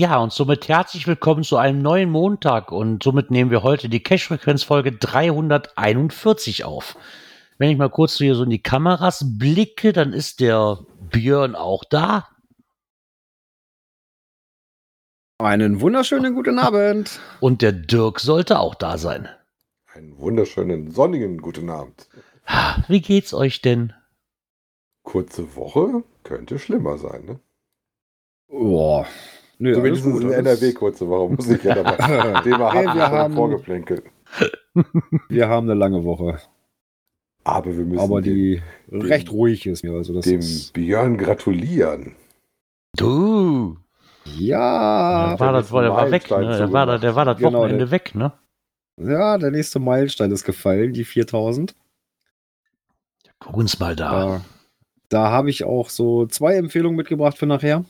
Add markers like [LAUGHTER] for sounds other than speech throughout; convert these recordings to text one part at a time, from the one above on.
Ja, und somit herzlich willkommen zu einem neuen Montag und somit nehmen wir heute die Cache-Frequenz-Folge 341 auf. Wenn ich mal kurz hier so in die Kameras blicke, dann ist der Björn auch da. Einen wunderschönen guten Abend. Und der Dirk sollte auch da sein. Einen wunderschönen sonnigen guten Abend. Wie geht's euch denn? Kurze Woche könnte schlimmer sein, ne? Boah. Nö, so wenigstens gut, in NRW kurze Woche, muss ich ja dabei. [LAUGHS] Thema hatten wir haben- vorgeplänkelt. [LAUGHS] Wir haben eine lange Woche, Aber wir müssen aber dem, die recht ruhig ist mir. Also das dem ist, Björn gratulieren. Du! ja, Der war, das, der war weg, ne? Der war, da- der war das Genau, Wochenende der- weg, ne? ja, der nächste Meilenstein ist gefallen, die 4000. Guck uns mal da. Da, da habe ich auch so zwei Empfehlungen mitgebracht für nachher.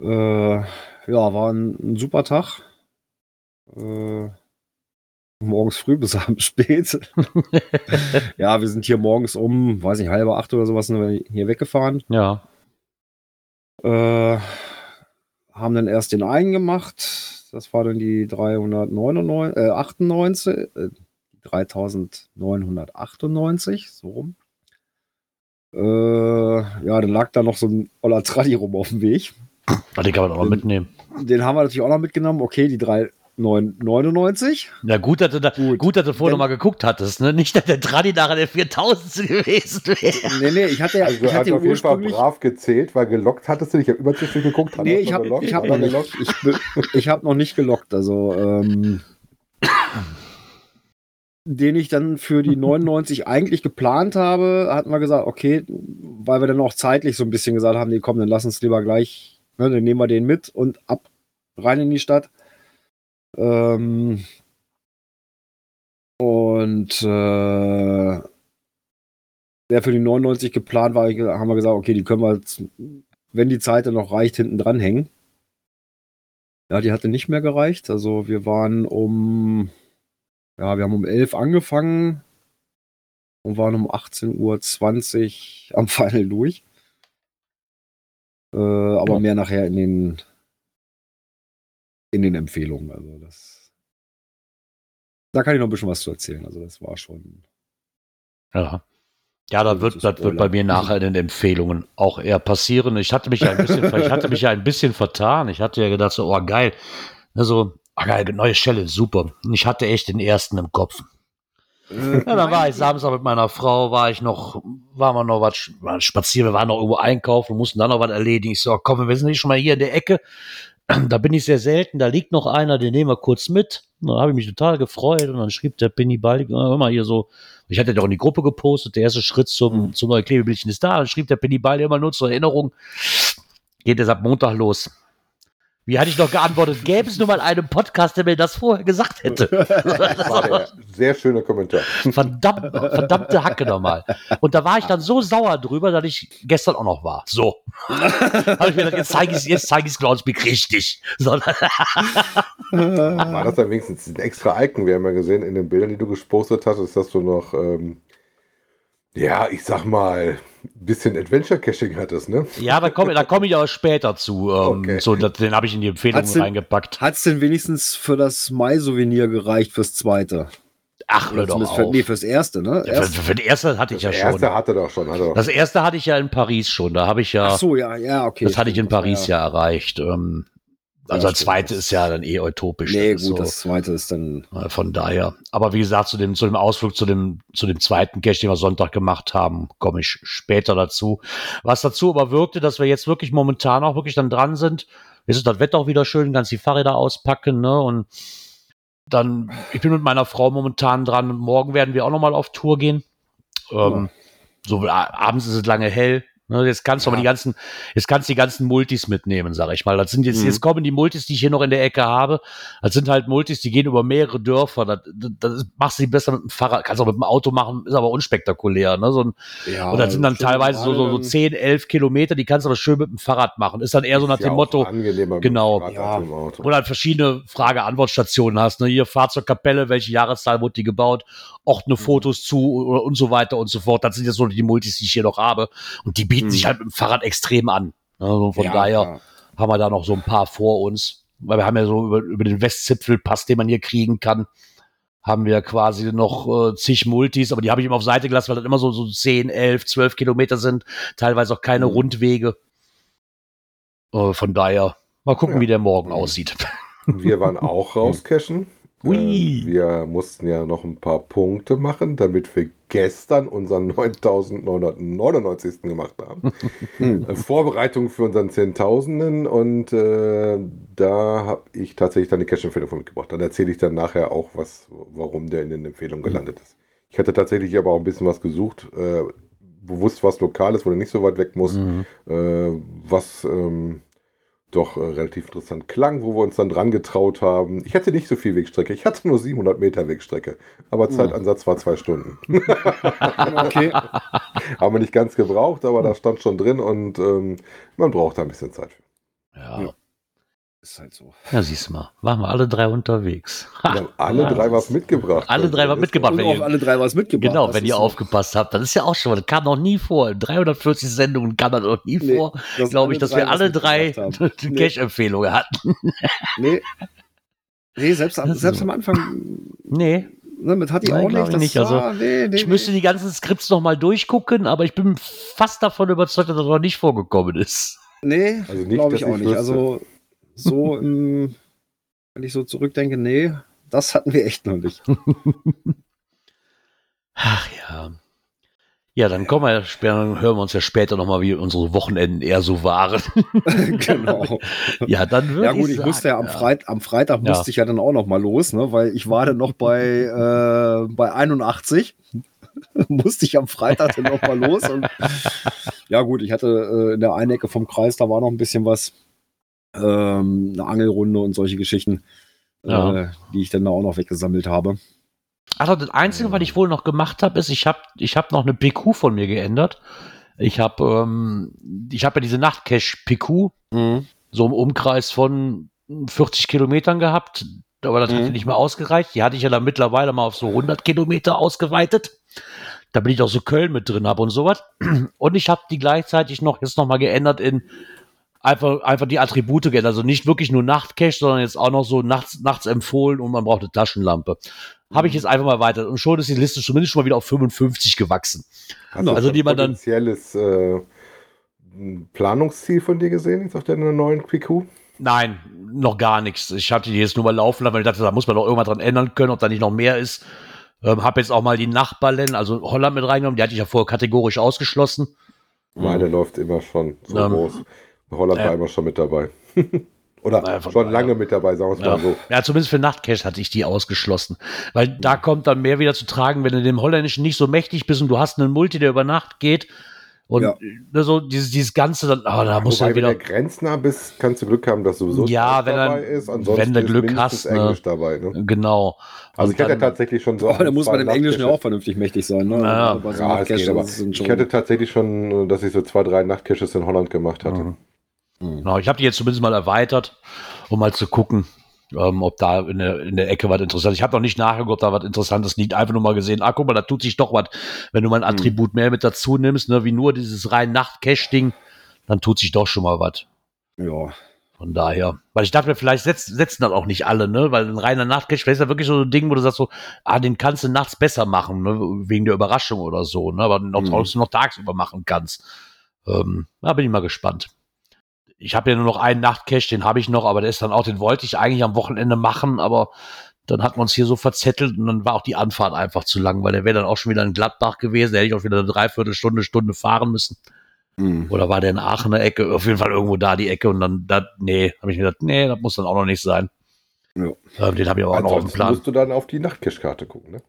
Äh, ja, war ein, ein super Tag. Äh, morgens früh bis [LAUGHS] abends spät. [LAUGHS] ja, wir sind hier morgens um, weiß nicht, halbe acht oder sowas sind wir hier weggefahren. Ja. Äh, haben dann erst den einen gemacht. Das war dann die 399, äh, 98, äh, 3998, so rum. Äh, ja, dann lag da noch so ein Oller Tradi rum auf dem Weg. Ah, Den kann man auch mal mitnehmen. Den haben wir natürlich auch noch mitgenommen. Okay, die 3999. Ja, gut, dass du, da, gut. Gut. dass du vorher Wenn- noch mal geguckt hattest, ne? Nicht, dass der Tradi nachher der 4000 [LAUGHS] gewesen wäre. Nee, nee, ich hatte ja, Also ich hat hatte auf jeden Fall brav gezählt, weil gelockt hattest du nicht. Ich habe überzüglich geguckt. Nee, ich habe ich hab noch nicht, gelockt? ich, ich hab noch nicht gelockt. Also, ähm, den ich dann für die 99 [LAUGHS] eigentlich geplant habe, hatten wir gesagt, okay, weil wir dann auch zeitlich so ein bisschen gesagt haben, nee, komm, dann lass uns lieber gleich, ne, dann nehmen wir den mit und ab rein in die Stadt. Ähm, und äh, der für die 99 geplant war, haben wir gesagt, okay, die können wir jetzt, wenn die Zeit dann noch reicht, hinten dran hängen. Ja, die hatte nicht mehr gereicht. Also wir waren um, ja, wir haben um 11 angefangen und waren um 18.20 Uhr am [LAUGHS] Final durch. Äh, aber Ja. mehr nachher in den, in den Empfehlungen. Also das, da kann ich noch ein bisschen was zu erzählen. Also das war schon. Ja. Ja, da Das wird, das wird bei mir nachher in den Empfehlungen auch eher passieren. Ich hatte mich ja ein bisschen, ich hatte mich ja ein bisschen vertan. Ich hatte ja gedacht, so, oh geil. Also, oh geil, neue Challenge, super. Und Ich hatte echt den ersten im Kopf. Äh, Ja, dann war ich Samstag mit meiner Frau, war ich noch, waren wir noch was spazieren, wir waren noch irgendwo einkaufen, mussten dann noch was erledigen. Ich so, komm, wir sind nicht schon mal hier in der Ecke. [CLEARS THROAT] Da bin ich sehr selten, da liegt noch einer, den nehmen wir kurz mit. Da habe ich mich total gefreut und dann schrieb der Penny Baldig, hör mal hier so, ich hatte doch in die Gruppe gepostet, der erste Schritt zum, zum neuen Klebebildchen ist da. Dann schrieb der Penny Baldig immer nur zur Erinnerung, geht es ab Montag los. Wie hatte ich noch geantwortet? Gäbe es nur mal einen Podcast, der mir das vorher gesagt hätte. [LAUGHS] Das sehr schöner Kommentar. Verdammt, verdammte Hacke nochmal. Und da war ich dann so sauer drüber, dass ich gestern auch noch war. So. [LAUGHS] Habe ich mir gedacht, jetzt zeige ich es, jetzt zeige ich es richtig. So, War das dann wenigstens ein extra Icon? Wir haben ja gesehen in den Bildern, die du gepostet hast, ist, dass du noch, ähm, ja, ich sag mal, bisschen Adventure Caching hattest, ne? ja, da komme da komm ich aber später zu. Ähm, Okay. so, das, den habe ich in die Empfehlung Hat's reingepackt. Hat's denn wenigstens für das Mai-Souvenir gereicht fürs zweite? Ach, hör Oder doch auf. für, nee, fürs erste, ne? Ja, für, für den ersten hatte ich ja Das schon. erste hatte doch schon. Hatte doch. Das erste hatte ich ja in Paris schon. Da habe ich ja, Ach so, ja, ja, okay. das hatte ich in das Paris ja, erreicht. Ähm, also das zweite ist ja dann eh utopisch. Nee, Das gut, so. das zweite ist dann. Äh, Von daher. Aber wie gesagt, zu dem, zu dem Ausflug, zu dem, zu dem zweiten Cache, den wir Sonntag gemacht haben, komme ich später dazu. Was dazu aber wirkte, dass wir jetzt wirklich momentan auch wirklich dann dran sind. Jetzt ist das Wetter auch wieder schön, ganz die Fahrräder auspacken, ne? Und dann, ich bin mit meiner Frau momentan dran. Morgen werden wir auch nochmal auf Tour gehen. Ähm, so abends ist es lange hell. Ne, jetzt kannst du aber Ja. die ganzen, jetzt kannst du die ganzen Multis mitnehmen, sag ich mal. Das sind jetzt, Mhm. jetzt kommen die Multis, die ich hier noch in der Ecke habe. Das sind halt Multis, die gehen über mehrere Dörfer. Das, das, machst du die besser mit dem Fahrrad, kannst auch mit dem Auto machen, ist aber unspektakulär. Ne? So ein, Ja, und das sind dann teilweise so, so, so gerade 10, 11 Kilometer, die kannst du aber schön mit dem Fahrrad machen. Ist dann eher so nach ja dem Motto, genau. Ja. wo du halt verschiedene Frage-Antwort-Stationen hast. Ne? Hier Fahrzeugkapelle, welche Jahreszahl wurde die gebaut, ordne Fotos zu und, so weiter und so fort. Das sind jetzt so die Multis, die ich hier noch habe. Und die bieten Mhm. sich halt mit dem Fahrrad extrem an. Also von Ja, daher klar. haben wir da noch so ein paar vor uns. Weil wir haben ja so über, über den Westzipfelpass, den man hier kriegen kann, haben wir quasi noch äh, zig Multis, aber die habe ich immer auf Seite gelassen, weil das immer so, so 10, 11, 12 Kilometer sind, teilweise auch keine Mhm. Rundwege. Äh, von daher, mal gucken, Ja. wie der morgen Mhm. aussieht. [LAUGHS] Wir waren auch rauscashen. Ui. Äh, Wir mussten ja noch ein paar Punkte machen, damit wir gestern unseren [LAUGHS] 9999. gemacht haben. Hm. [LAUGHS] Vorbereitung für unseren Zehntausenden und äh, da habe ich tatsächlich dann eine Cash-Empfehlung von mitgebracht. Dann erzähle ich dann nachher auch, was, warum der in den Empfehlungen gelandet ist. Ich hatte tatsächlich aber auch ein bisschen was gesucht, äh, bewusst was Lokales, wo du nicht so weit weg musst, Mhm. äh, was ähm, doch äh, relativ interessant klang, wo wir uns dann dran getraut haben. Ich hatte nicht so viel Wegstrecke, ich hatte nur 700 Meter Wegstrecke, aber Zeitansatz war zwei Stunden. [LAUGHS] Okay. [LAUGHS] Haben wir nicht ganz gebraucht, aber da stand schon drin und ähm, man braucht da ein bisschen Zeit. für. Ja. Ja. Ist halt so. ja, siehst du mal, waren wir alle drei unterwegs. Wir haben alle Ja, drei was mitgebracht. Alle drei was mitgebracht. Und auch alle drei was mitgebracht. Genau, wenn ihr so. aufgepasst habt, das ist ja auch schon, das kam noch nie vor. In 340 Sendungen kam das noch nie Nee, vor, glaube ich, dass drei wir alle drei [LAUGHS] die Nee. Cash-Empfehlungen hatten. [LAUGHS] Nee. Nee, selbst, am, selbst so. am Anfang, Nee, ne, mit Hatti Nein, auch nicht. ich nicht, also, war, nee, nee, ich müsste die ganzen Skripts noch mal durchgucken, aber ich bin fast davon überzeugt, dass das noch nicht vorgekommen ist. Nee, Also nicht, glaube ich auch ich nicht. wüsste. Also, so, im, wenn ich so zurückdenke, nee, das hatten wir echt noch nicht. Ach ja. Ja, dann kommen wir später, dann hören wir uns ja später noch mal, wie unsere Wochenenden eher so waren. [LAUGHS] genau. ja, dann würde Ja gut, ich sagen, musste ja am, Freit am Freitag Ja. musste ich ja dann auch noch mal los, ne, weil ich war dann noch bei, äh, bei 81. [LAUGHS] musste ich am Freitag dann noch mal los. Und, [LAUGHS] ja gut, ich hatte äh, in der einen Ecke vom Kreis, da war noch ein bisschen was. Ähm, eine Angelrunde und solche Geschichten, Ja. äh, die ich dann da auch noch weggesammelt habe. Also das Einzige, was ich wohl noch gemacht habe, ist, ich habe ich hab noch eine PQ von mir geändert. Ich habe ähm, ich habe ja diese Nachtcache-PQ so im Umkreis von 40 Kilometern gehabt, aber das Mhm. hatte nicht mehr ausgereicht. Die hatte ich ja dann mittlerweile mal auf so 100 Kilometer ausgeweitet. Da bin ich auch so Köln mit drin habe und sowas. Und ich habe die gleichzeitig noch jetzt noch mal geändert in einfach, einfach die Attribute geändert. Also nicht wirklich nur Nachtcache, sondern jetzt auch noch so nachts, nachts empfohlen und man braucht eine Taschenlampe. Habe ich jetzt einfach mal weiter. Und schon ist die Liste zumindest schon mal wieder auf 55 gewachsen. Hast Also die man dann- potenzielles äh, Planungsziel von dir gesehen, jetzt auf deiner neuen PQ? Nein, noch gar nichts. Ich hatte die jetzt nur mal laufen lassen, weil ich dachte, da muss man doch irgendwas dran ändern können, ob da nicht noch mehr ist. Ähm, habe jetzt auch mal die Nachbarländer, also Holland mit reingenommen, die hatte ich ja vorher kategorisch ausgeschlossen. Meine läuft immer schon so Ähm, groß. Holland war äh, immer schon mit dabei. [LAUGHS] Oder Naja, schon lange mit dabei, sagen wir es Ja. mal so. ja, zumindest für Nachtcash hatte ich die ausgeschlossen. Weil da kommt dann mehr wieder zu tragen, wenn du dem Holländischen nicht so mächtig bist und du hast einen Multi, der über Nacht geht. Und Ja. ne, so dieses, dieses Ganze, dann, ah, da musst du Wobei, dann wenn wieder. du grenznah bist, kannst du Glück haben, dass sowieso Ja, wenn dabei dann- ist. Ansonsten wenn du ist Glück hast, ne? Englisch dabei. Ne? Genau. Also Und ich hatte dann- tatsächlich schon so. Aber da muss man im Englischen ja auch vernünftig mächtig sein. Ne? Ja. Bei so Ja, geht, aber ich hatte tatsächlich schon, dass ich so zwei, drei Nachtcaches in Holland gemacht hatte. Mhm. Genau, ich habe die jetzt zumindest mal erweitert, um mal zu gucken, ähm, ob da in der, in der Ecke was Interessantes. Ich habe noch nicht nachgeguckt, ob da was Interessantes liegt. Einfach nur mal gesehen, ah, guck mal, da tut sich doch was. Wenn du mal ein Attribut mehr mit dazu nimmst, ne, wie nur dieses rein Nacht-Cache-Ding, dann tut sich doch schon mal was. Ja. Von daher. Weil ich dachte mir, vielleicht setz, setzen das auch nicht alle, ne? Weil ein reiner Nachtcache, vielleicht ist ja wirklich so ein Ding, wo du sagst so, ah, den kannst du nachts besser machen, ne? Wegen der Überraschung oder so, ne? Aber noch, Mhm. trotzdem noch tagsüber machen kannst. Ähm, da bin ich mal gespannt. Ich habe ja nur noch einen Nachtcache, den habe ich noch, aber der ist dann auch, den wollte ich eigentlich am Wochenende machen, aber dann hat man uns hier so verzettelt und dann war auch die Anfahrt einfach zu lang, weil der wäre dann auch schon wieder in Gladbach gewesen, da hätte ich auch wieder eine Dreiviertelstunde, Stunde fahren müssen. Mhm. Oder war der in Aachener Ecke? Auf jeden Fall irgendwo da die Ecke und dann, da, nee, habe ich mir gedacht, nee, das muss dann auch noch nicht sein. Ja. Ähm, den habe ich aber auch noch auf dem Plan. musst du dann auf die Nachtcache-Karte gucken. Ne?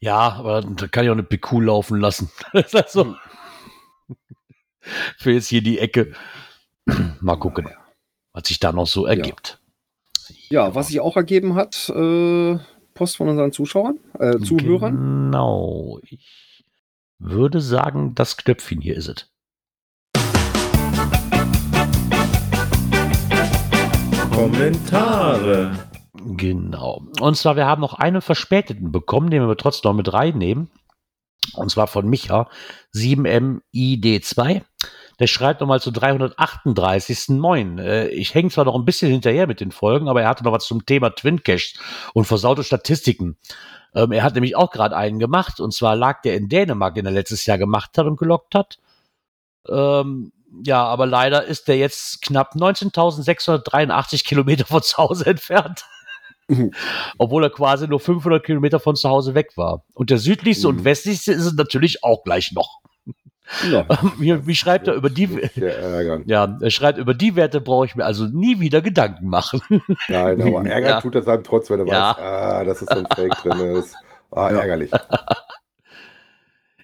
Ja, aber da kann ich auch eine PQ laufen lassen. [LAUGHS] Das ist also für jetzt hier die Ecke. [CLEARS THROAT] Mal gucken, was sich da noch so ergibt. Ja, was sich auch ergeben hat, äh, Post von unseren Zuschauern, äh, Zuhörern. Genau. Ich würde sagen, das Knöpfchen hier ist es. Kommentare. Genau. Und zwar, wir haben noch einen verspäteten bekommen, den wir trotzdem noch mit reinnehmen. Und zwar von Micha, 7MID2. Der schreibt nochmal zu 338. Moin. Äh, ich hänge zwar noch ein bisschen hinterher mit den Folgen, aber er hatte noch was zum Thema Twin Cache und versaute Statistiken. Ähm, er hat nämlich auch gerade einen gemacht, und zwar lag der in Dänemark, den er letztes Jahr gemacht hat und gelockt hat. Ähm, ja, aber leider ist der jetzt knapp 19.683 Kilometer von zu Hause entfernt. [LAUGHS] Obwohl er quasi nur 500 Kilometer von zu Hause weg war. Und der südlichste Mhm. und westlichste ist es natürlich auch gleich noch. Ja. [LAUGHS] Wie, wie schreibt er über die? Ja, er schreibt über die Werte brauche ich mir also nie wieder Gedanken machen. [LAUGHS] Nein, aber [LAUGHS] ärgern Ja. tut das einem trotz, wenn er Ja. weiß, ah, dass es so ein Fake drin ist. Ah, ärgerlich.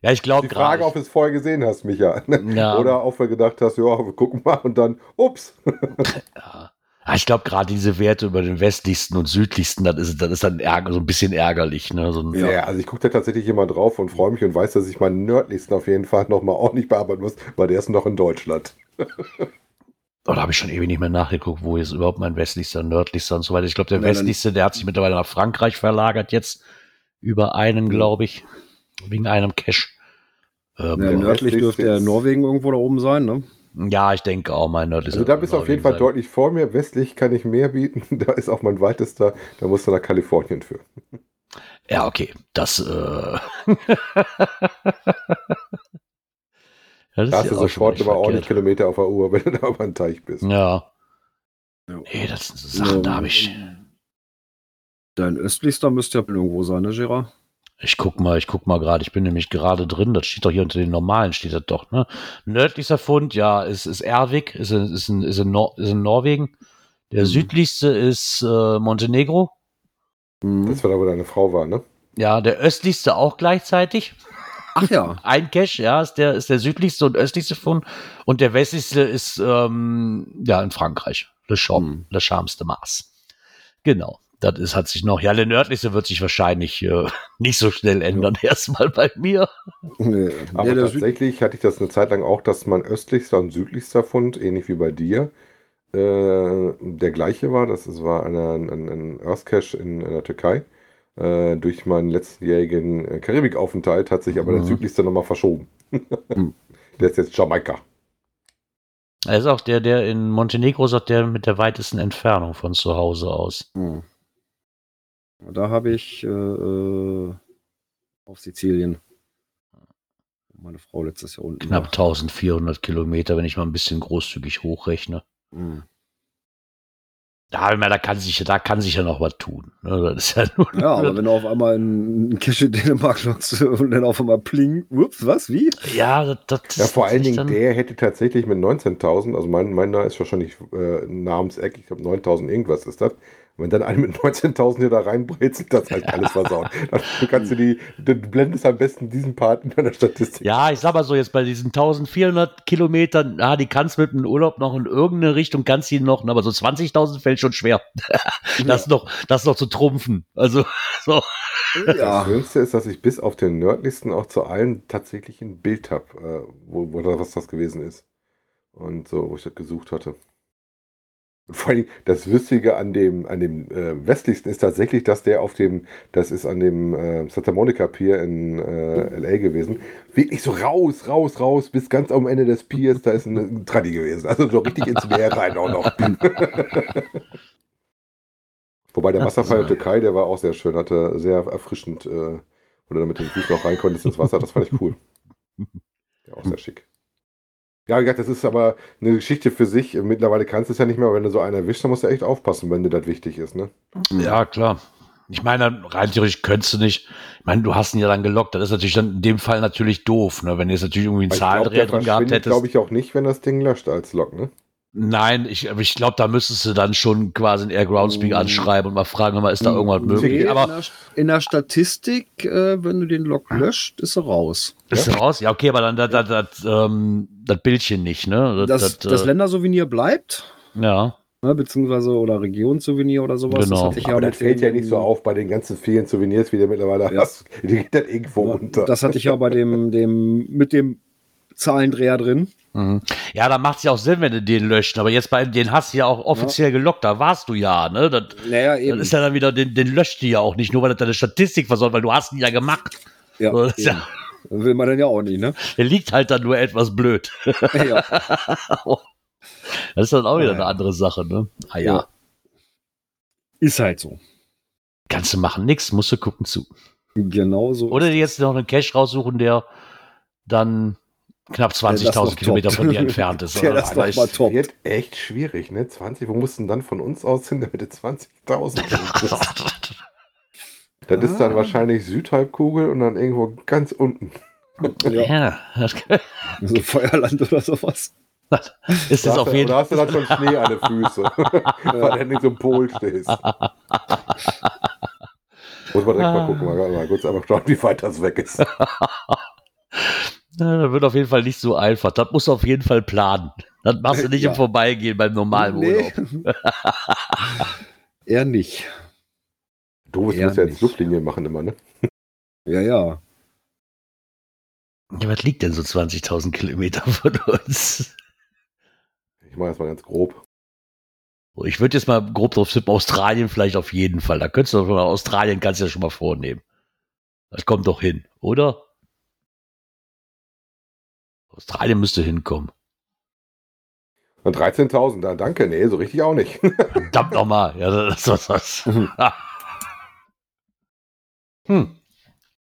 Ja, ich glaube Die Frage, gerade. ob du es vorher gesehen hast, Micha. Ja. Oder ob du gedacht hast, ja, wir gucken mal und dann, ups. Ja. Ja, ich glaube gerade diese Werte über den westlichsten und südlichsten, das ist, das ist dann ärger, so ein bisschen ärgerlich. Ne? So ein, Ja. also ich gucke da tatsächlich immer drauf und freue mich und weiß, dass ich meinen nördlichsten auf jeden Fall nochmal ordentlich bearbeiten muss, weil der ist noch in Deutschland. [LAUGHS] Oh, da habe ich schon ewig nicht mehr nachgeguckt, wo jetzt überhaupt mein westlichster, nördlichster und so weiter. Ich glaube, der Ja, dann- westlichste, der hat sich mittlerweile nach Frankreich verlagert jetzt. Über einen, glaube ich. Wegen einem Cache. Ähm, Ja, Der nördlich dürfte ja ist- Norwegen irgendwo da oben sein, ne? Ja, ich denke auch, mein nördlichster. Also da bist du auf jeden Fall sein. deutlich vor mir. Westlich kann ich mehr bieten. [LAUGHS] Da ist auch mein weitester. Da musst du nach Kalifornien für. Ja, okay. Das, äh. ja, [LAUGHS] das Da hast du ja auch schon sofort aber ordentlich. Kilometer auf der Uhr, [LAUGHS] wenn du da über den Teich bist. Ja. Ja. Nee, das sind so Sachen, da habe ich. Dein östlichster müsste ja irgendwo sein, ne, Gerard? Ich guck mal, ich guck mal gerade, ich bin nämlich gerade drin, das steht doch hier unter den normalen, steht das doch, ne? Nördlichster Fund, ja, ist, ist Ervik, ist, in- ist, in, ist, in Nor ist in Norwegen. Der Mhm. südlichste ist äh, Montenegro. Mhm. Das war da, wo deine Frau war, ne? Ja, der östlichste auch gleichzeitig. Ach ja. [LAUGHS] Ein Cache, ja, ist der, ist der südlichste und östlichste Fund. Und der westlichste ist, ähm, ja, in Frankreich. Le Champ, Mhm. Le Champs de Mars. Genau. Das ist, hat sich noch, ja, der nördlichste wird sich wahrscheinlich äh, [LAUGHS] nicht so schnell ändern, [LAUGHS] erstmal bei mir. Nee, Aber nee, der Süd tatsächlich hatte ich das eine Zeit lang auch, dass mein östlichster und südlichster Fund, ähnlich wie bei dir, äh, der gleiche war. Das ist- war eine, ein, ein Earth Cache in, in der Türkei. Äh, durch meinen letztjährigen äh, Karibikaufenthalt hat sich aber der Mhm. südlichste nochmal verschoben. Mhm. [LAUGHS] der ist jetzt Jamaika. Er ist auch der, der in Montenegro auch der mit der weitesten Entfernung von zu Hause aus. Hm. Da habe ich äh, äh, auf Sizilien meine Frau letztes Jahr unten. Knapp war. 1400 Kilometer, wenn ich mal ein bisschen großzügig hochrechne. Hm. Da, da kann sich, da kann sich ja noch was tun. ne? Das ist ja nur, Ja, aber wenn du auf einmal einen Cache in Dänemark nutzt und dann auf einmal pling, ups, was, wie? ja, das, das Ja, vor allen Dingen, der hätte tatsächlich mit 19.000, also mein, meiner ist wahrscheinlich äh, Namenseck, ich glaube 9.000 irgendwas ist das. Wenn dann einer mit 19.000 hier da reinbrezelt, das halt alles versaut. Dann kannst du die, du blendest am besten diesen Part in deiner Statistik. Ja, ich sag mal so, jetzt bei diesen 1400 Kilometern, ja, die kannst mit einem Urlaub noch in irgendeine Richtung, kannst die noch, aber so 20.000 fällt schon schwer. [LAUGHS] Das noch, das noch zu trumpfen. Also, [LAUGHS] so. Das Ja, Schönste ist, dass ich bis auf den nördlichsten auch zu allen tatsächlich ein Bild habe, äh, wo, wo was das gewesen ist. Und so, wo ich das gesucht hatte. Vor allem das Lustige an dem, an dem äh, westlichsten ist tatsächlich, dass der auf dem, das ist an dem äh, Santa Monica Pier in äh, LA gewesen, wirklich so raus, raus, raus, bis ganz am Ende des Piers, da ist ein, ein Traddy gewesen. Also so richtig ins Meer rein auch noch. [LAUGHS] Wobei der Wasserfall in der Türkei, der war auch sehr schön, hatte sehr erfrischend, äh, wo du da mit den Füßen noch rein konntest ins Wasser, das fand ich cool. Ja, auch sehr schick. Ja, wie gesagt, das ist aber eine Geschichte für sich. Mittlerweile kannst du es ja nicht mehr, aber wenn du so einen erwischst, dann musst du echt aufpassen, wenn dir das wichtig ist, ne? Ja, klar. Ich meine, rein theoretisch könntest du nicht. Ich meine, du hast ihn ja dann gelockt. Das ist natürlich dann in dem Fall natürlich doof, ne? Wenn du jetzt natürlich irgendwie einen Zahlendreher drin gehabt hättest. glaube ich, auch nicht, wenn das Ding löscht als Log, ne? Nein, ich, aber ich glaube, da müsstest du dann schon quasi ein Air Groundspeak Mm. anschreiben und mal fragen, mal, ist da irgendwas möglich? Nee, Aber in, der, in der Statistik, äh, wenn du den Log löscht, ist er raus. ist er raus? Ja, okay, aber dann das, das, das, ähm, das Bildchen nicht, ne? Das, das äh, Ländersouvenir bleibt, ja. ne, beziehungsweise oder Regionssouvenir oder sowas. Genau. Das ich ja Aber das fällt ja nicht so auf bei den ganzen vielen Souvenirs, wie du mittlerweile Ja. hast. Die geht dann irgendwo unter. Das hatte ich ja bei dem, dem mit dem Zahlendreher drin. Mhm. Ja, da macht es ja auch Sinn, wenn du den löscht. Aber jetzt bei den hast du ja auch offiziell gelockt, da warst du ja, ne? Das, Naja, eben. ist ja dann wieder, den, den löscht die ja auch nicht, nur weil das deine Statistik versorgt, weil du hast ihn ja gemacht. ja, So, ja, Will man dann ja auch nicht, ne? der liegt halt dann nur etwas blöd. ja. [LAUGHS] Das ist dann auch wieder Ja. eine andere Sache, ne? Ah ja, Ja. Ist halt so. kannst du machen, nix, musst du gucken zu. Genau so. Oder jetzt noch einen Cache raussuchen, der dann knapp das noch 20.000 Kilometer von dir [LAUGHS] entfernt ist. Der oder? das Aber doch mal top. wird echt schwierig, ne? 20, wo mussten dann von uns aus hin, damit du 20.000 [LAUGHS] kriegst? Das ist dann Ah. wahrscheinlich Südhalbkugel und dann irgendwo ganz unten. Ja, ja, das so Feuerland oder sowas. [LAUGHS] ist Da es hast, auf du, jeden da hast du dann schon Schnee an den Füßen, weil du nicht so im Pol stehst. Muss man direkt mal gucken, mal, mal kurz einfach schauen, wie weit das weg ist. Das wird auf jeden Fall nicht so einfach. Das musst du auf jeden Fall planen. Das machst du nicht Ja. im Vorbeigehen beim normalen Urlaub. Eher [LAUGHS] nicht. Du musst Eher ja jetzt. Luftlinien machen immer, ne? Ja, ja. Ja, was liegt denn so 20.000 Kilometer von uns? Ich mache jetzt mal ganz grob. Ich würde jetzt mal grob drauf tippen, Australien vielleicht auf jeden Fall. Da könntest du doch mal, Australien kannst du ja schon mal vornehmen. Das kommt doch hin, oder? Australien müsste hinkommen. Und 13.000, da danke, nee, so richtig auch nicht. [LAUGHS] Verdammt nochmal. Ja, das ist was. Mhm. [LAUGHS] hm.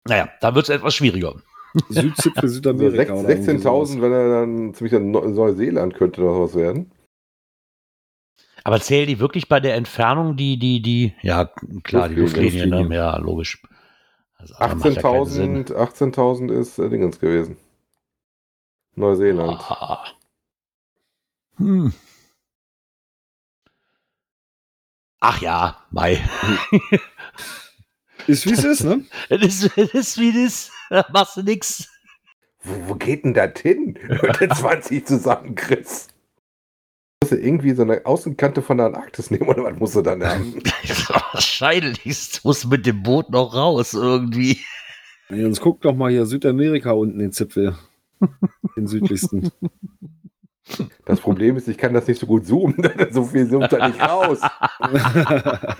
Naja, da wird es etwas schwieriger. [LAUGHS] Südzipfel Also Südamerika. oder irgendwie 16.000, wenn er dann ziemlich an Neu- Neuseeland könnte noch was werden. Aber zählen die wirklich bei der Entfernung die, die, die, ja, klar, die Luftlinie, Luftlinien, ne? Ja, logisch. Das andere macht ja keinen Sinn. 18.000 18.000 ist äh, Dingens gewesen. Neuseeland. Ah. Hm. Ach ja, Mai. Ist wie es ist, ne? [LAUGHS] Das ist, ist wie das. Da machst du nix. Wo, wo geht denn das hin, wenn du [LAUGHS] 20 zusammenkriegst? Musst du irgendwie so eine Außenkante von der Antarktis nehmen oder was musst du dann haben? [LAUGHS] Wahrscheinlich musst du mit dem Boot noch raus irgendwie. Ja, Sonst guck doch mal hier Südamerika unten den Zipfel. Den südlichsten. Das Problem ist, ich kann das nicht so gut zoomen, [LAUGHS] so viel zoomt da nicht raus. [LAUGHS]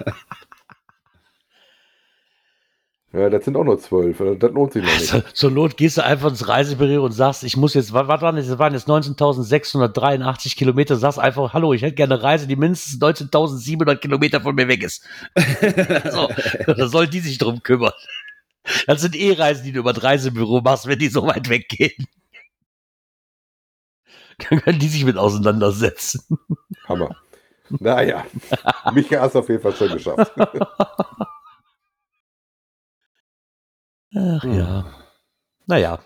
Ja, das sind auch nur zwölf. also Das lohnt sich noch nicht. So, zur Not gehst du einfach ins Reisebüro und sagst, ich muss jetzt, was, waren das? Das waren jetzt 19.683 Kilometer. Sagst einfach, hallo, ich hätte gerne eine Reise, die mindestens 19.700 Kilometer von mir weg ist. [LAUGHS] so, da sollen die sich drum kümmern. Das sind eh Reisen, die du über das Reisebüro machst, wenn die so weit weggehen. Dann können die sich mit auseinandersetzen. Hammer. Naja, Micha hast du auf jeden Fall schon geschafft. Ach ja. Naja,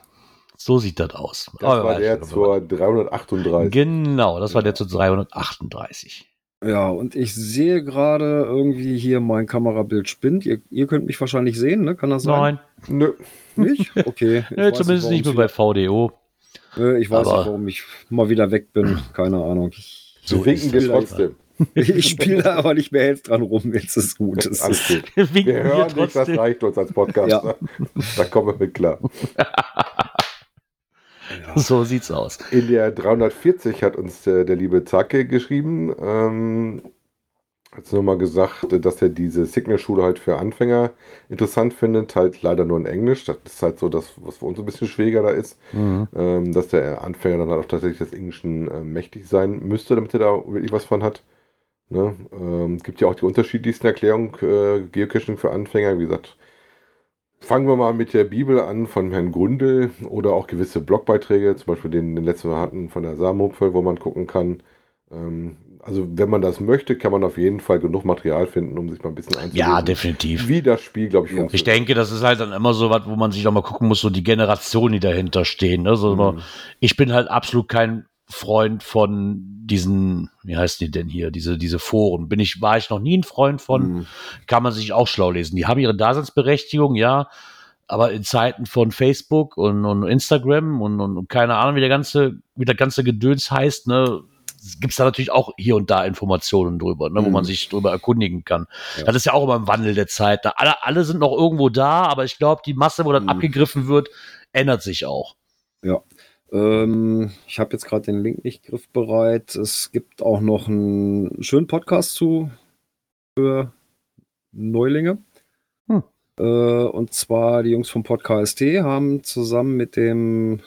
so sieht das aus. Das Aber war der zur 338. Genau, das war der zu 338. Ja, und ich sehe gerade irgendwie hier mein Kamerabild spinnt. Ihr, ihr könnt mich wahrscheinlich sehen, ne? Kann das sein? Nein, Nö. Nicht? Okay. [LAUGHS] Weiß zumindest nicht mehr warum bei VDO. Ich, äh, weiß aber- nicht, warum ich mal wieder weg bin. Keine Ahnung. So winken wir trotzdem. ich spiele da aber nicht mehr hältst dran rum, jetzt ist gut. Das Alles ist, gut. Wir Wir hören dich, das reicht uns als Podcaster. Da kommen wir mit klar. [LAUGHS] So sieht's aus. In der 340 hat uns der, der liebe Zacke geschrieben. Ähm, hat nochmal gesagt, dass er diese Signal-Schule halt für Anfänger interessant findet. Halt leider nur in Englisch. Das ist halt so das, was für uns ein bisschen schwieriger da ist. Mhm. Ähm, dass der Anfänger dann halt auch tatsächlich des Englischen äh, mächtig sein müsste, damit er da wirklich was von hat. Ne? Ähm, gibt ja auch die unterschiedlichsten Erklärungen, äh, Geocaching für Anfänger. Wie gesagt, fangen wir mal mit der Bibel an von Herrn Grundel oder auch gewisse Blogbeiträge, zum Beispiel den, den letzten wir hatten von der Samupfel, wo man gucken kann. Ähm, also wenn man das möchte, kann man auf jeden Fall genug Material finden, um sich mal ein bisschen einzulesen. Ja, definitiv. Wie das Spiel, glaube ich, Ja. Ich denke, das ist halt dann immer so was, wo man sich auch mal gucken muss, so die Generationen, die dahinter stehen. Ne? So, Mhm. Ich bin halt absolut kein Freund von diesen, wie heißt die denn hier, diese, diese Foren. Bin ich, war ich noch nie ein Freund von, Mhm. kann man sich auch schlau lesen. Die haben ihre Daseinsberechtigung, ja, aber in Zeiten von Facebook und, und Instagram und, und, und keine Ahnung, wie der ganze, wie der ganze Gedöns heißt, ne, gibt es da natürlich auch hier und da Informationen drüber, ne, wo Mhm. man sich drüber erkundigen kann. Ja. Das ist ja auch immer im Wandel der Zeit. Da alle, alle sind noch irgendwo da, aber ich glaube, die Masse, wo dann Mhm. abgegriffen wird, ändert sich auch. Ähm, ich habe jetzt gerade den Link nicht griffbereit. Es gibt auch noch einen schönen Podcast zu für Neulinge. Hm. Äh, und zwar die Jungs vom Podcast haben zusammen mit dem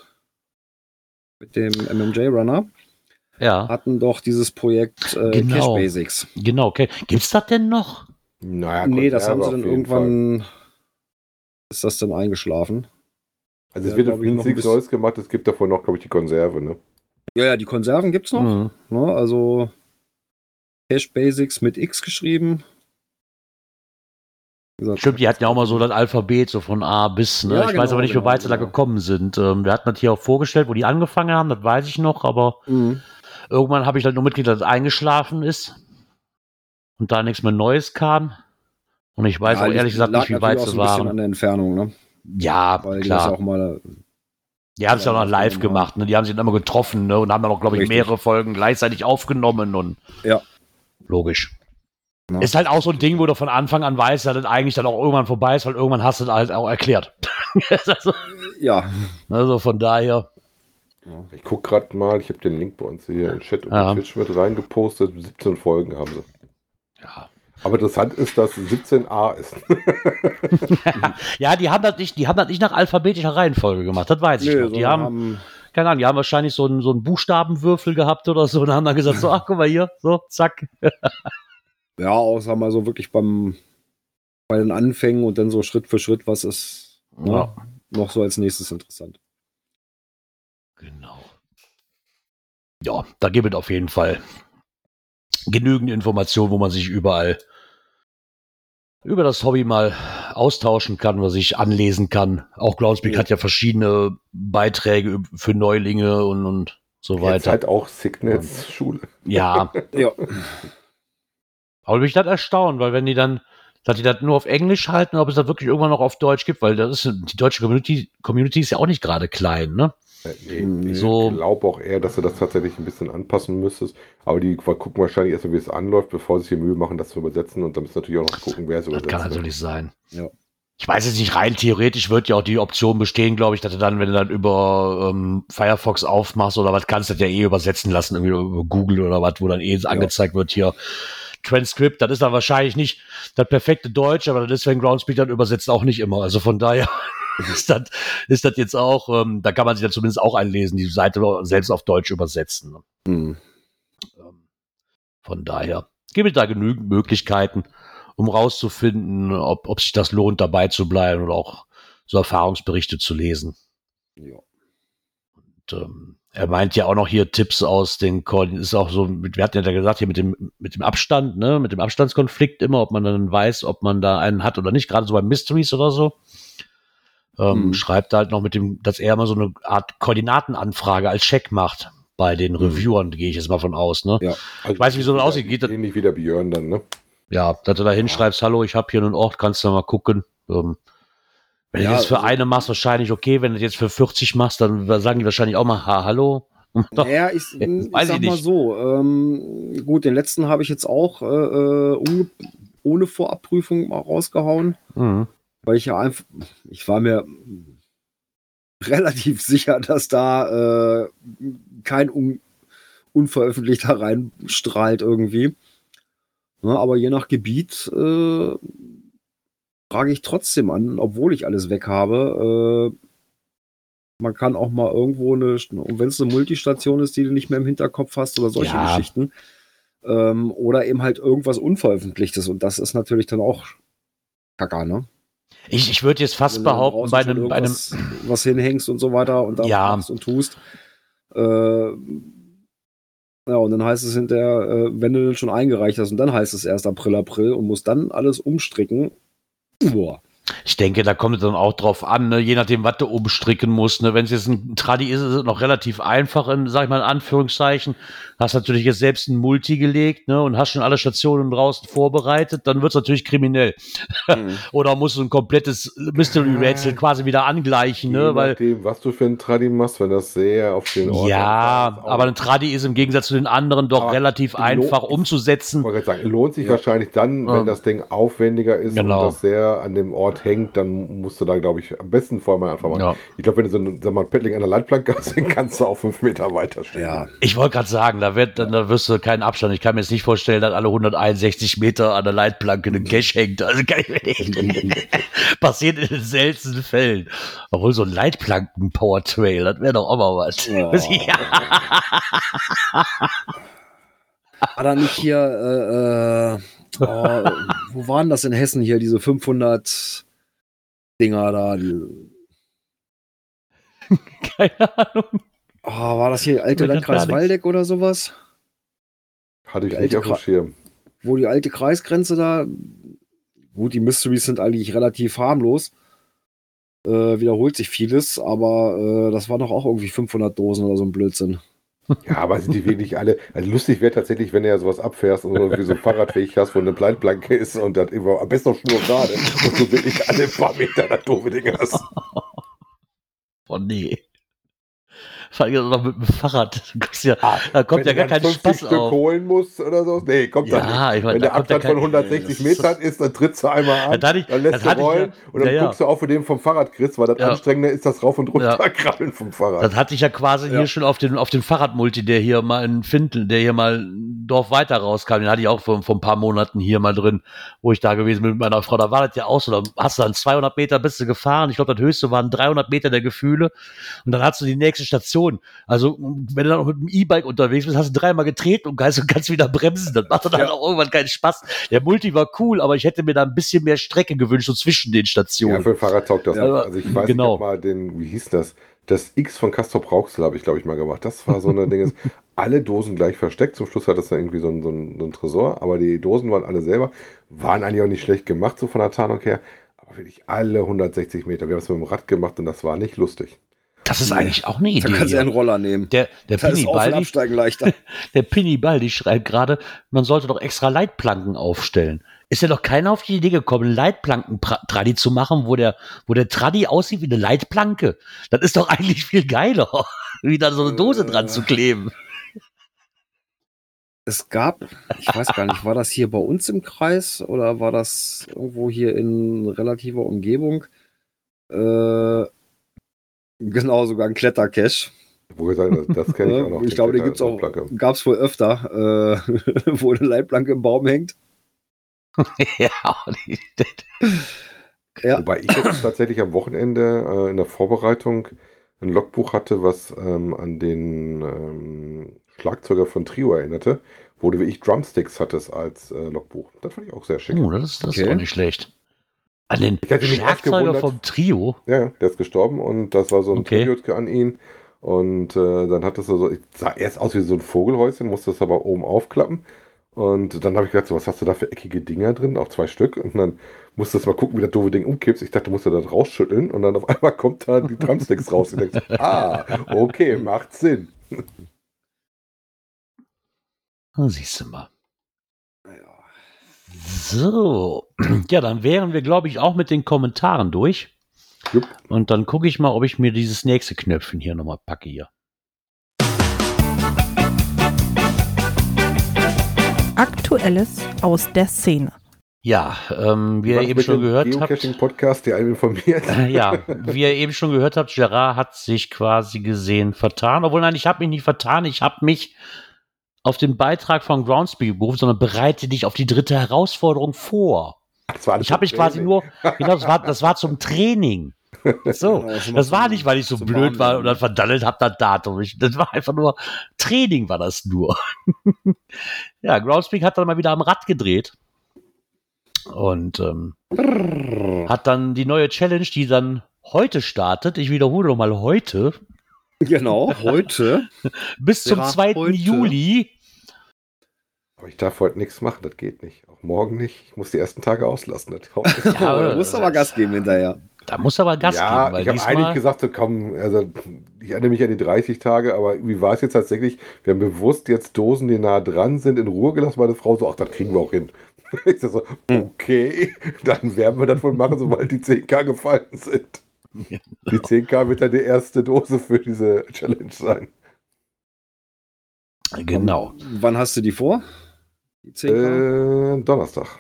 mit dem MMJ Runner Ja, hatten doch dieses Projekt äh, Genau. Cache Basics. genau. Okay. Gibt's das denn noch? Naja, nee, das haben sie dann jeden Fall. irgendwann ist das dann eingeschlafen. Also es Ja, wird auf ich, noch ein nichts bisschen- Neues gemacht, es gibt davon noch, glaube ich, die Konserve, ne? Ja, ja, die Konserven gibt's noch. Mhm. Ne, also Cache Basics mit X geschrieben. Wie Stimmt, die hatten ja auch mal so das Alphabet, so von A bis, ne? Ja, ich weiß genau, aber nicht, wie genau, weit sie da genau. gekommen sind. Ähm, wir hatten das hier auch vorgestellt, wo die angefangen haben, das weiß ich noch, aber Mhm. Irgendwann habe ich dann nur mitgekriegt, dass es eingeschlafen ist und da nichts mehr Neues kam. Und ich weiß Ja, auch ehrlich gesagt nicht, wie weit ein bisschen waren. an der Entfernung, ne? Ja, Weil die klar. auch mal. Die haben es ja auch noch live gemacht, ne? Die haben sich dann immer getroffen, ne? Und haben dann auch, glaube ich, Richtig. mehrere Folgen gleichzeitig aufgenommen und Ja. logisch. Ja. Ist halt auch so ein Ding, wo du von Anfang an weißt, dass das eigentlich dann auch irgendwann vorbei ist, weil irgendwann hast du das halt auch erklärt. also, [LAUGHS] Ja. also von daher, Ich gucke gerade mal, ich habe den Link bei uns hier im Chat und Ja. Twitch mit reingepostet. 17 Folgen haben sie. ja. Aber interessant ist, dass 17a ist. [LAUGHS] Ja, die haben das nicht, die haben das nicht nach alphabetischer Reihenfolge gemacht, das weiß ich Nö, noch. Die sondern haben, keine Ahnung, die haben wahrscheinlich so einen, so einen Buchstabenwürfel gehabt oder so und haben dann gesagt, so, ach, guck mal hier, so, zack. ja, auch sagen wir mal so wirklich beim bei den Anfängen und dann so Schritt für Schritt, was ist ne, Ja. noch so als nächstes interessant. Genau. Ja, da gibt es auf jeden Fall genügend Informationen, wo man sich überall über das Hobby mal austauschen kann oder sich anlesen kann. Auch Groundspeak Ja. hat ja verschiedene Beiträge für Neulinge und, und so Jetzt weiter. halt auch Signets Schule. Ja, [LAUGHS] Ja. aber mich das erstaunt, weil wenn die dann, dass die das nur auf Englisch halten, ob es das wirklich irgendwann noch auf Deutsch gibt, weil das ist, die deutsche Community, Community ist ja auch nicht gerade klein, ne? Äh, Nee, ich So- glaube auch eher, dass du das tatsächlich ein bisschen anpassen müsstest. Aber die gucken wahrscheinlich erstmal, wie es anläuft, bevor sie sich die Mühe machen, das zu übersetzen. Und dann müssen natürlich auch noch gucken, wer es Das übersetzt. kann ne? natürlich sein. Ja. Ich weiß jetzt nicht, rein theoretisch wird ja auch die Option bestehen, glaube ich, dass du dann, wenn du dann über ähm, Firefox aufmachst oder was, kannst du das ja eh übersetzen lassen, irgendwie über Google oder was, wo dann eh angezeigt wird hier Transcript. Das ist dann wahrscheinlich nicht das perfekte Deutsch, aber das ist, wenn Groundspeak dann übersetzt, auch nicht immer. Also von daher [LAUGHS] [LAUGHS] ist das, ist das jetzt auch, ähm, da kann man sich dann zumindest auch einlesen, die Seite selbst auf Deutsch übersetzen. ne? Hm. Ähm, Von daher gibt es da genügend Möglichkeiten, um rauszufinden, ob, ob sich das lohnt, dabei zu bleiben oder auch so Erfahrungsberichte zu lesen. Ja. Und, ähm, er meint ja auch noch hier Tipps aus den Koordinaten. Ist auch so, wir hatten ja gesagt, hier mit dem, mit dem Abstand, ne, mit dem Abstandskonflikt immer, ob man dann weiß, ob man da einen hat oder nicht, gerade so bei Mysteries oder so. Ähm, Mhm. Schreibt halt noch mit dem, dass er immer so eine Art Koordinatenanfrage als Check macht bei den Reviewern, gehe ich jetzt mal von aus, ne? Ja. Also, Ich weiß, wie so das aussieht. Geht Ähnlich wie der Björn dann, ne? Ja, dass du da hinschreibst, hallo, ich habe hier einen Ort, kannst du mal gucken. Ähm, wenn Ja, du das für also- eine machst, wahrscheinlich okay. Wenn du das jetzt für 40 machst, dann sagen die wahrscheinlich auch mal, ha, hallo. [LAUGHS] Naja, ich, [LAUGHS] ich Weiß sag ich mal nicht. so. Ähm, gut, den letzten habe ich jetzt auch äh, äh, ohne Vorabprüfung mal rausgehauen, Mhm. Weil ich ja einfach, ich war mir relativ sicher, dass da äh, kein un, unveröffentlichter reinstrahlt irgendwie. Ne, aber je nach Gebiet äh, frage ich trotzdem an, obwohl ich alles weg habe. Äh, man kann auch mal irgendwo eine, wenn es eine Multistation ist, die du nicht mehr im Hinterkopf hast oder solche Ja. Geschichten. Ähm, oder eben halt irgendwas Unveröffentlichtes. Und das ist natürlich dann auch Kacke, ne? Ich, ich würde jetzt fast behaupten, bei einem, bei einem, was hinhängst und so weiter und da Ja. machst und tust. Äh, ja, und dann heißt es hinterher, äh, wenn du den schon eingereicht hast und dann heißt es erst April, April und musst dann alles umstricken. Boah. Ich denke, da kommt es dann auch drauf an, ne? je nachdem, was du umstricken musst. Ne? Wenn es jetzt ein Tradi ist, ist es noch relativ einfach, in, sag ich mal in Anführungszeichen. Hast natürlich jetzt selbst ein Multi gelegt ne? und hast schon alle Stationen draußen vorbereitet, dann wird es natürlich kriminell. Mhm. [LAUGHS] Oder musst du ein komplettes Mystery-Rätsel quasi wieder angleichen, ne? Je weil nachdem, was du für ein Tradi machst, wenn das sehr auf den Ort ja, auch- aber ein Tradi ist im Gegensatz zu den anderen doch Aber relativ einfach umzusetzen. Ich wollte gerade sagen, lohnt sich wahrscheinlich dann, wenn Ja. das Ding aufwendiger ist Genau. und das sehr an dem Ort hängt, dann musst du da, glaube ich, am besten vorher mal einfach mal. Ja. Ich glaube, wenn du so ein, sag mal, ein Paddling an der Leitplanke hast, dann kannst du auch fünf Meter weiter stehen. Ja. Ich wollte gerade sagen, da wird, dann, da wirst du keinen Abstand. Ich kann mir jetzt nicht vorstellen, dass alle 161 Meter an der Leitplanke ein Cache hängt. Also kann ich mir nicht. [LAUGHS] [LAUGHS] Passiert in den seltensten Fällen. Obwohl so ein Leitplanken-Power-Trail, das wäre doch auch mal was. Ja. [LAUGHS] Ja. War da nicht hier, äh, äh, oh, wo waren das in Hessen hier, diese 500 Dinger da? Die, [LAUGHS] Keine Ahnung. oh, war das hier alte Landkreis. Waldeck oder sowas? Hatte ich Die nicht alte auf dem Schirm. Wo die alte Kreisgrenze da, gut, die Mysteries sind eigentlich relativ harmlos. Äh, wiederholt sich vieles, aber äh, das waren doch auch irgendwie 500 Dosen oder so ein Blödsinn. Ja, aber sind die wirklich alle. Also lustig wäre tatsächlich, wenn du ja sowas abfährst und irgendwie so ein Fahrradweg hast, wo eine Leitplanke ist und das immer am besten noch schnur gerade und du wirklich alle paar Meter Ding hast. Oh nee. Vor allem noch mit dem Fahrrad. Ja, da kommt ja gar dann kein 50 Spaß Stück auf. holen musst oder so. Nee, kommt da Ja, nicht. ich meine, Wenn da der Abstand von kein, 160 das Metern ist, dann trittst du einmal an, hatte ich- dann lässt du ich ja- rollen und dann ja, guckst du auf, wo dem vom Fahrrad kriegst, weil das. Anstrengende ist das rauf und runter Ja. krabeln vom Fahrrad. Das hatte ich ja quasi hier schon auf den, auf den Fahrradmulti, der hier mal in Fintel, der hier mal ein Dorf weiter rauskam. Den hatte ich auch vor, vor ein paar Monaten hier mal drin, wo ich da gewesen bin mit meiner Frau. Da war das ja auch so. Da hast du dann 200 Meter bist du gefahren. Ich glaube, das höchste waren 300 Meter der Gefühle. Und dann hast du die nächste Station. Also, wenn du dann mit dem E-Bike unterwegs bist, hast du dreimal getreten und kannst, kannst wieder bremsen. Das macht dann Ja. auch irgendwann keinen Spaß. Der Multi war cool, aber ich hätte mir da ein bisschen mehr Strecke gewünscht, so zwischen den ja, Stationen. für ein Fahrrad taugt das. Ja, nicht. also ich weiß genau. nicht, mal den, wie hieß das? Das X von Castrop Rauxel habe ich, glaube ich, mal gemacht. Das war so eine Dinge. [LAUGHS] Alle Dosen gleich versteckt. Zum Schluss hat das dann irgendwie so ein, so, ein, so ein Tresor. Aber die Dosen waren alle selber. Waren eigentlich auch nicht schlecht gemacht, so von der Tarnung her. Aber wirklich alle 160 Meter. Wir haben es mit dem Rad gemacht und das war nicht lustig. Das ist eigentlich auch eine Da Idee. kannst du ja einen. Roller nehmen. Der, der Da Pini Baldi. [LAUGHS] Der Pinny Baldi schreibt gerade, man sollte doch extra Leitplanken aufstellen. Ist ja doch keiner auf die Idee gekommen, Leitplanken-Tradi zu machen, wo der, wo der Tradi aussieht wie eine Leitplanke. Das ist doch eigentlich viel geiler, [LAUGHS] wie da so eine Dose dran zu kleben. Es gab, ich weiß gar nicht, war das hier bei uns im Kreis oder war das irgendwo hier in relativer Umgebung? Äh, genau, sogar ein Klettercache. Wo wir sagen, das, kenne ich [LAUGHS] auch noch. ich glaube, den Kletter- gibt es auch, gab es wohl öfter, äh, [LAUGHS] wo eine Leitplanke im Baum hängt. [LAUGHS] ja, Ja. Wobei ich jetzt tatsächlich am Wochenende äh, in der Vorbereitung ein Logbuch hatte, was ähm, an den ähm, Schlagzeuger von Trio erinnerte, wo du wie ich Drumsticks hattest als äh, Logbuch. Das fand ich auch sehr schick. oh, das, ist- das ist Okay. auch nicht schlecht. An den Schlagzeuger vom Trio. Ja, der ist gestorben und das war so ein Okay. Tribute an ihn. Und äh, dann hat es so, ich sah erst aus wie so ein Vogelhäuschen, musste das aber oben aufklappen. Und dann habe ich gedacht, so, was hast du da für eckige Dinger drin? Auch zwei Stück. Und dann musstest du mal gucken, wie das doofe Ding umkippst. Ich dachte, du musst da das rausschütteln. Und dann auf [LAUGHS] einmal kommt da die Drumsticks raus. Und ich denkst, [LAUGHS] ah, okay, macht Sinn. [LAUGHS] Ah, Siehst du mal. So, ja, dann wären wir, glaube ich, auch mit den Kommentaren durch. Jupp. Und dann gucke ich mal, ob ich mir dieses nächste Knöpfchen hier nochmal packe hier. Aktuelles aus der Szene. Ja, ähm, wie ihr eben schon gehört habt, Geocaching-Podcast, der einen informiert. äh, [LAUGHS] ja, wie ihr eben schon gehört habt, Gerard hat sich quasi gesehen vertan. Obwohl, nein, ich habe mich nicht vertan. Ich habe mich auf den Beitrag von Groundspeak berufen, sondern bereite dich auf die dritte Herausforderung vor. Das war Ich habe mich quasi nur, [LAUGHS] genau, das war, das war zum Training. So, das war nicht, weil ich so blöd war und dann verdattelt hab das Datum. Ich, das war einfach nur Training, war das nur. [LAUGHS] ja, Groundspeak hat dann mal wieder am Rad gedreht und ähm, hat dann die neue Challenge, die dann heute startet. Ich wiederhole nochmal heute Genau, heute. [LAUGHS] bis zum Gerard, 2. heute. Juli. Aber ich darf heute nichts machen, das geht nicht. Auch morgen nicht. Ich muss die ersten Tage auslassen. Das. [LAUGHS] Ja, du musst aber Gas geben hinterher. Da muss aber Gas ja, geben, weil ich habe eigentlich gesagt, so komm, also ich erinnere mich an die 30 Tage, aber wie war es jetzt tatsächlich? Wir haben bewusst jetzt Dosen, die nah dran sind, in Ruhe gelassen. Meine Frau so, ach, das kriegen wir auch hin. [LAUGHS] Ich sag so, okay, dann werden wir das wohl machen, sobald die 10k gefallen sind. Die 10k wird dann die erste Dose für diese Challenge sein. genau. Wann hast du die vor? Die 10K? Äh, Donnerstag.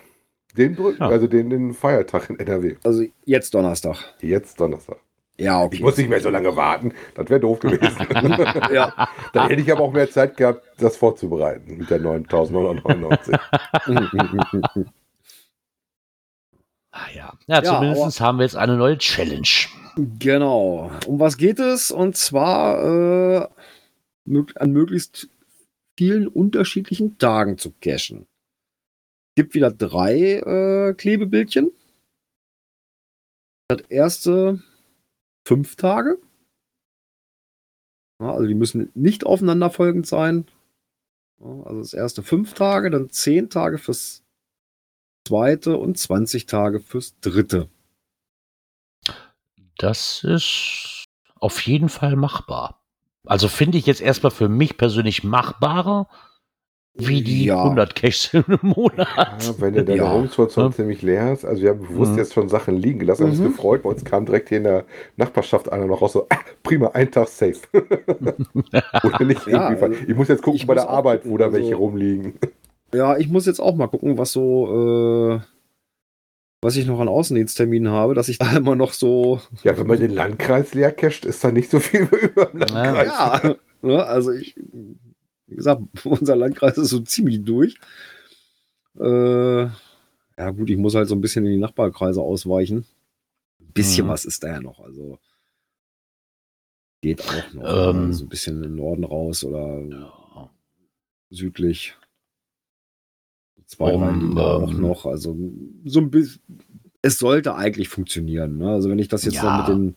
Den, Ja. Also den, den Feiertag in NRW. Also jetzt Donnerstag. Jetzt Donnerstag. Ja, okay. Ich muss nicht mehr so lange warten. Das wäre doof gewesen. [LAUGHS] [LAUGHS] ja. Dann hätte ich aber auch mehr Zeit gehabt, das vorzubereiten mit der 9999. [LAUGHS] Ah, ja. ja, Ja, zumindest haben wir jetzt eine neue Challenge. Genau. Um was geht es? Und zwar äh, an möglichst vielen unterschiedlichen Tagen zu cachen. Es gibt wieder drei äh, Klebebildchen. Das erste fünf Tage. Ja, also die müssen nicht aufeinanderfolgend sein. Ja, also das erste fünf Tage, dann zehn Tage fürs zweite und 20 Tage fürs dritte. Das ist auf jeden Fall machbar. Also finde ich jetzt erstmal für mich persönlich machbarer, wie die Ja. 100 Caches [LAUGHS] im Monat. Ja, wenn du deine Ja. Homesword schon Ja. ziemlich leer hast, also wir haben bewusst Mhm. jetzt schon Sachen liegen gelassen, haben uns Mhm. gefreut, bei uns kam direkt hier in der Nachbarschaft einer noch raus, so, ah, prima, ein Tag safe. [LAUGHS] Oder nicht Ja, irgendwie. also ich muss jetzt gucken ich bei der Arbeit, gucken, wo da also- welche rumliegen. Ja, ich muss jetzt auch mal gucken, was so, äh, was ich noch an Außendienstterminen habe, dass ich da immer noch so, Ja, wenn man den Landkreis leer cached, ist da nicht so viel über im Landkreis. ja, ne, also ich, wie gesagt, [LAUGHS] unser Landkreis ist so ziemlich durch. Äh, ja gut, ich muss halt so ein bisschen in die Nachbarkreise ausweichen. Ein bisschen Mhm. was ist da ja noch, also geht auch noch. Ähm. ne, so ein bisschen in den Norden raus oder südlich. Zwei, Um, da auch ähm, noch. Also so ein bisschen. Es sollte eigentlich funktionieren. Ne? Also wenn ich das jetzt Ja. dann mit den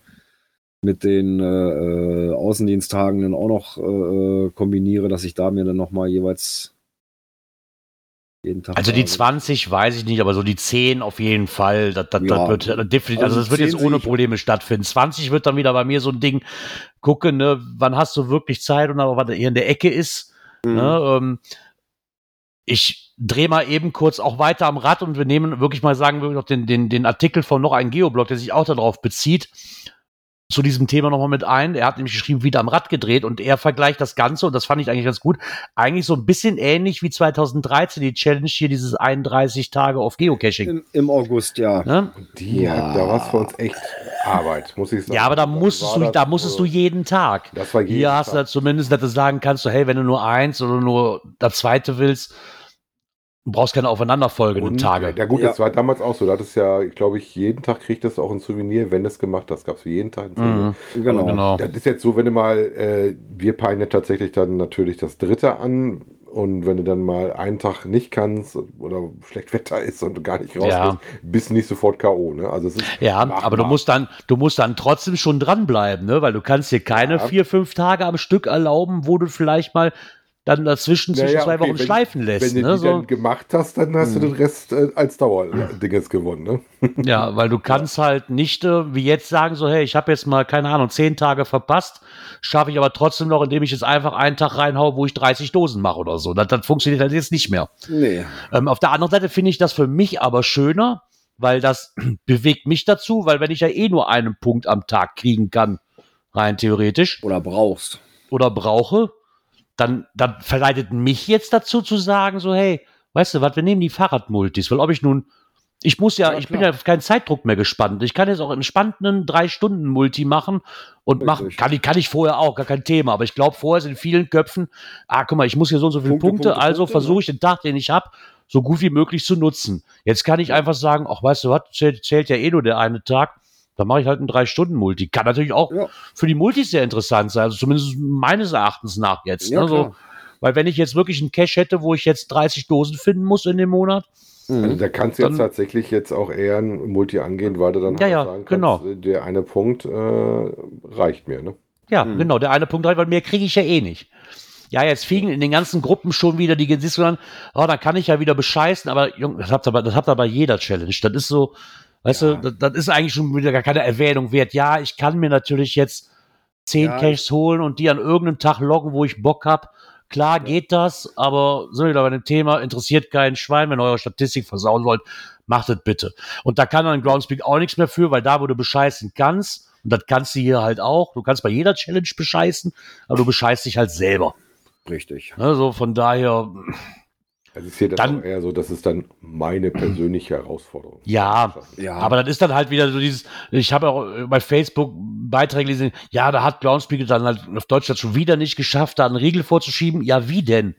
mit den äh, äh, Außendiensttagen dann auch noch äh, kombiniere, dass ich da mir dann noch mal jeweils jeden Tag. Also die sage. 20 weiß ich nicht, aber so die 10 auf jeden Fall. Das, das, Ja. das wird äh, definitiv, Also also das wird 10 jetzt ohne Probleme stattfinden. 20 wird dann wieder bei mir so ein Ding gucken, ne, wann hast du wirklich Zeit und aber was hier in der Ecke ist. Mhm. Ne, ähm, ich drehe mal eben kurz auch weiter am Rad und wir nehmen wirklich mal sagen wir noch den, den, den Artikel von noch ein Geoblog, der sich auch darauf bezieht, zu diesem Thema nochmal mit ein. Er hat nämlich geschrieben, wieder am Rad gedreht und er vergleicht das Ganze und das fand ich eigentlich ganz gut. Eigentlich so ein bisschen ähnlich wie 2013 die Challenge hier, dieses 31 Tage auf Geocaching. Im, Im August, ja. Ne? Die Ja. hat, da war es für uns echt Arbeit, muss ich sagen. Ja, aber da musstest du, das, da musstest du jeden Tag. Das war jeden Hier hast du Tag. da zumindest, dass du sagen kannst, so, hey, wenn du nur eins oder nur das zweite willst, du brauchst keine aufeinanderfolgenden Und, Tage. Ja gut, Ja. das war damals auch so. Da hattest ja, glaube ich, jeden Tag kriegtest du auch ein Souvenir, wenn du es gemacht hast. Gab es jeden Tag ein Souvenir. Mhm, Genau. genau. Das ist jetzt so, wenn du mal, äh, wir peilen ja tatsächlich dann natürlich das dritte an. Und wenn du dann mal einen Tag nicht kannst oder schlecht Wetter ist und du gar nicht raus Ja. bist, bist du nicht sofort K.O. Ne? Also es ist Ja, machbar. aber du musst dann, du musst dann trotzdem schon dranbleiben, ne? Weil du kannst dir keine Ja. vier, fünf Tage am Stück erlauben, wo du vielleicht mal dann dazwischen zwischen Naja, zwei okay, Wochen wenn- schleifen lässt. Wenn du Ne? die So, dann gemacht hast, dann hast du den Rest äh, als Dauerdinges gewonnen. Ne? [LAUGHS] ja, weil du kannst halt nicht äh, wie jetzt sagen, so, hey, ich habe jetzt mal, keine Ahnung, zehn Tage verpasst, schaffe ich aber trotzdem noch, indem ich jetzt einfach einen Tag reinhau, wo ich 30 Dosen mache oder so. Das, das funktioniert halt jetzt nicht mehr. Nee. Ähm, auf der anderen Seite finde ich das für mich aber schöner, weil das [CLEARS THROAT] bewegt mich dazu, weil wenn ich ja eh nur einen Punkt am Tag kriegen kann, rein theoretisch, Oder brauchst. oder brauche, dann, dann verleitet mich jetzt dazu zu sagen, so, hey, weißt du was, wir nehmen die Fahrradmultis, weil ob ich nun, ich muss ja, Ja, ich bin ja auf keinen Zeitdruck mehr gespannt. Ich kann jetzt auch entspannt einen drei Stunden Multi machen und machen, Richtig. kann ich, kann ich vorher auch, gar kein Thema. Aber ich glaube, vorher sind in vielen Köpfen, ah, guck mal, ich muss hier so und so viele Punkte, Punkte, Punkte, also versuche ich den Tag, den ich habe, so gut wie möglich zu nutzen. Jetzt kann ich einfach sagen, ach, weißt du was, zählt, zählt ja eh nur der eine Tag. Dann mache ich halt einen drei Stunden Multi. Kann natürlich auch Ja. für die Multis sehr interessant sein, also zumindest meines Erachtens nach jetzt. Ja, ne? so, weil wenn ich jetzt wirklich einen Cache hätte, wo ich jetzt 30 Dosen finden muss in dem Monat, Mhm. Also da kannst du jetzt tatsächlich jetzt auch eher ein Multi angehen, weil du dann Ja, halt ja, sagen genau. kannst, der eine Punkt äh, reicht mir. Ne? ja, Mhm. genau, der eine Punkt rein, weil mehr kriege ich ja eh nicht. ja, jetzt fliegen in den ganzen Gruppen schon wieder die, du dann, oh, dann kann ich ja wieder bescheißen, aber Junge, das habt ihr, bei- das habt ihr bei jeder Challenge. Das ist so, weißt Ja. du, das, das ist eigentlich schon wieder gar keine Erwähnung wert. Ja, ich kann mir natürlich jetzt zehn Ja, Caches holen und die an irgendeinem Tag loggen, wo ich Bock hab. Klar geht das, aber so wieder bei dem Thema interessiert keinen Schwein, wenn ihr eure Statistik versauen wollt, macht es bitte. Und da kann dann Groundspeak auch nichts mehr für, weil da, wo du bescheißen kannst, und das kannst du hier halt auch, du kannst bei jeder Challenge bescheißen, aber du bescheißt dich halt selber. Richtig. Also von daher, Also ich sehe das Dann- auch eher so, das ist dann meine persönliche Herausforderung. Ja, Ja, aber das ist dann halt wieder so dieses, ich habe auch bei Facebook Beiträge gelesen, ja, da hat Groundspeak dann halt auf Deutschland schon wieder nicht geschafft, da einen Riegel vorzuschieben. Ja, wie denn?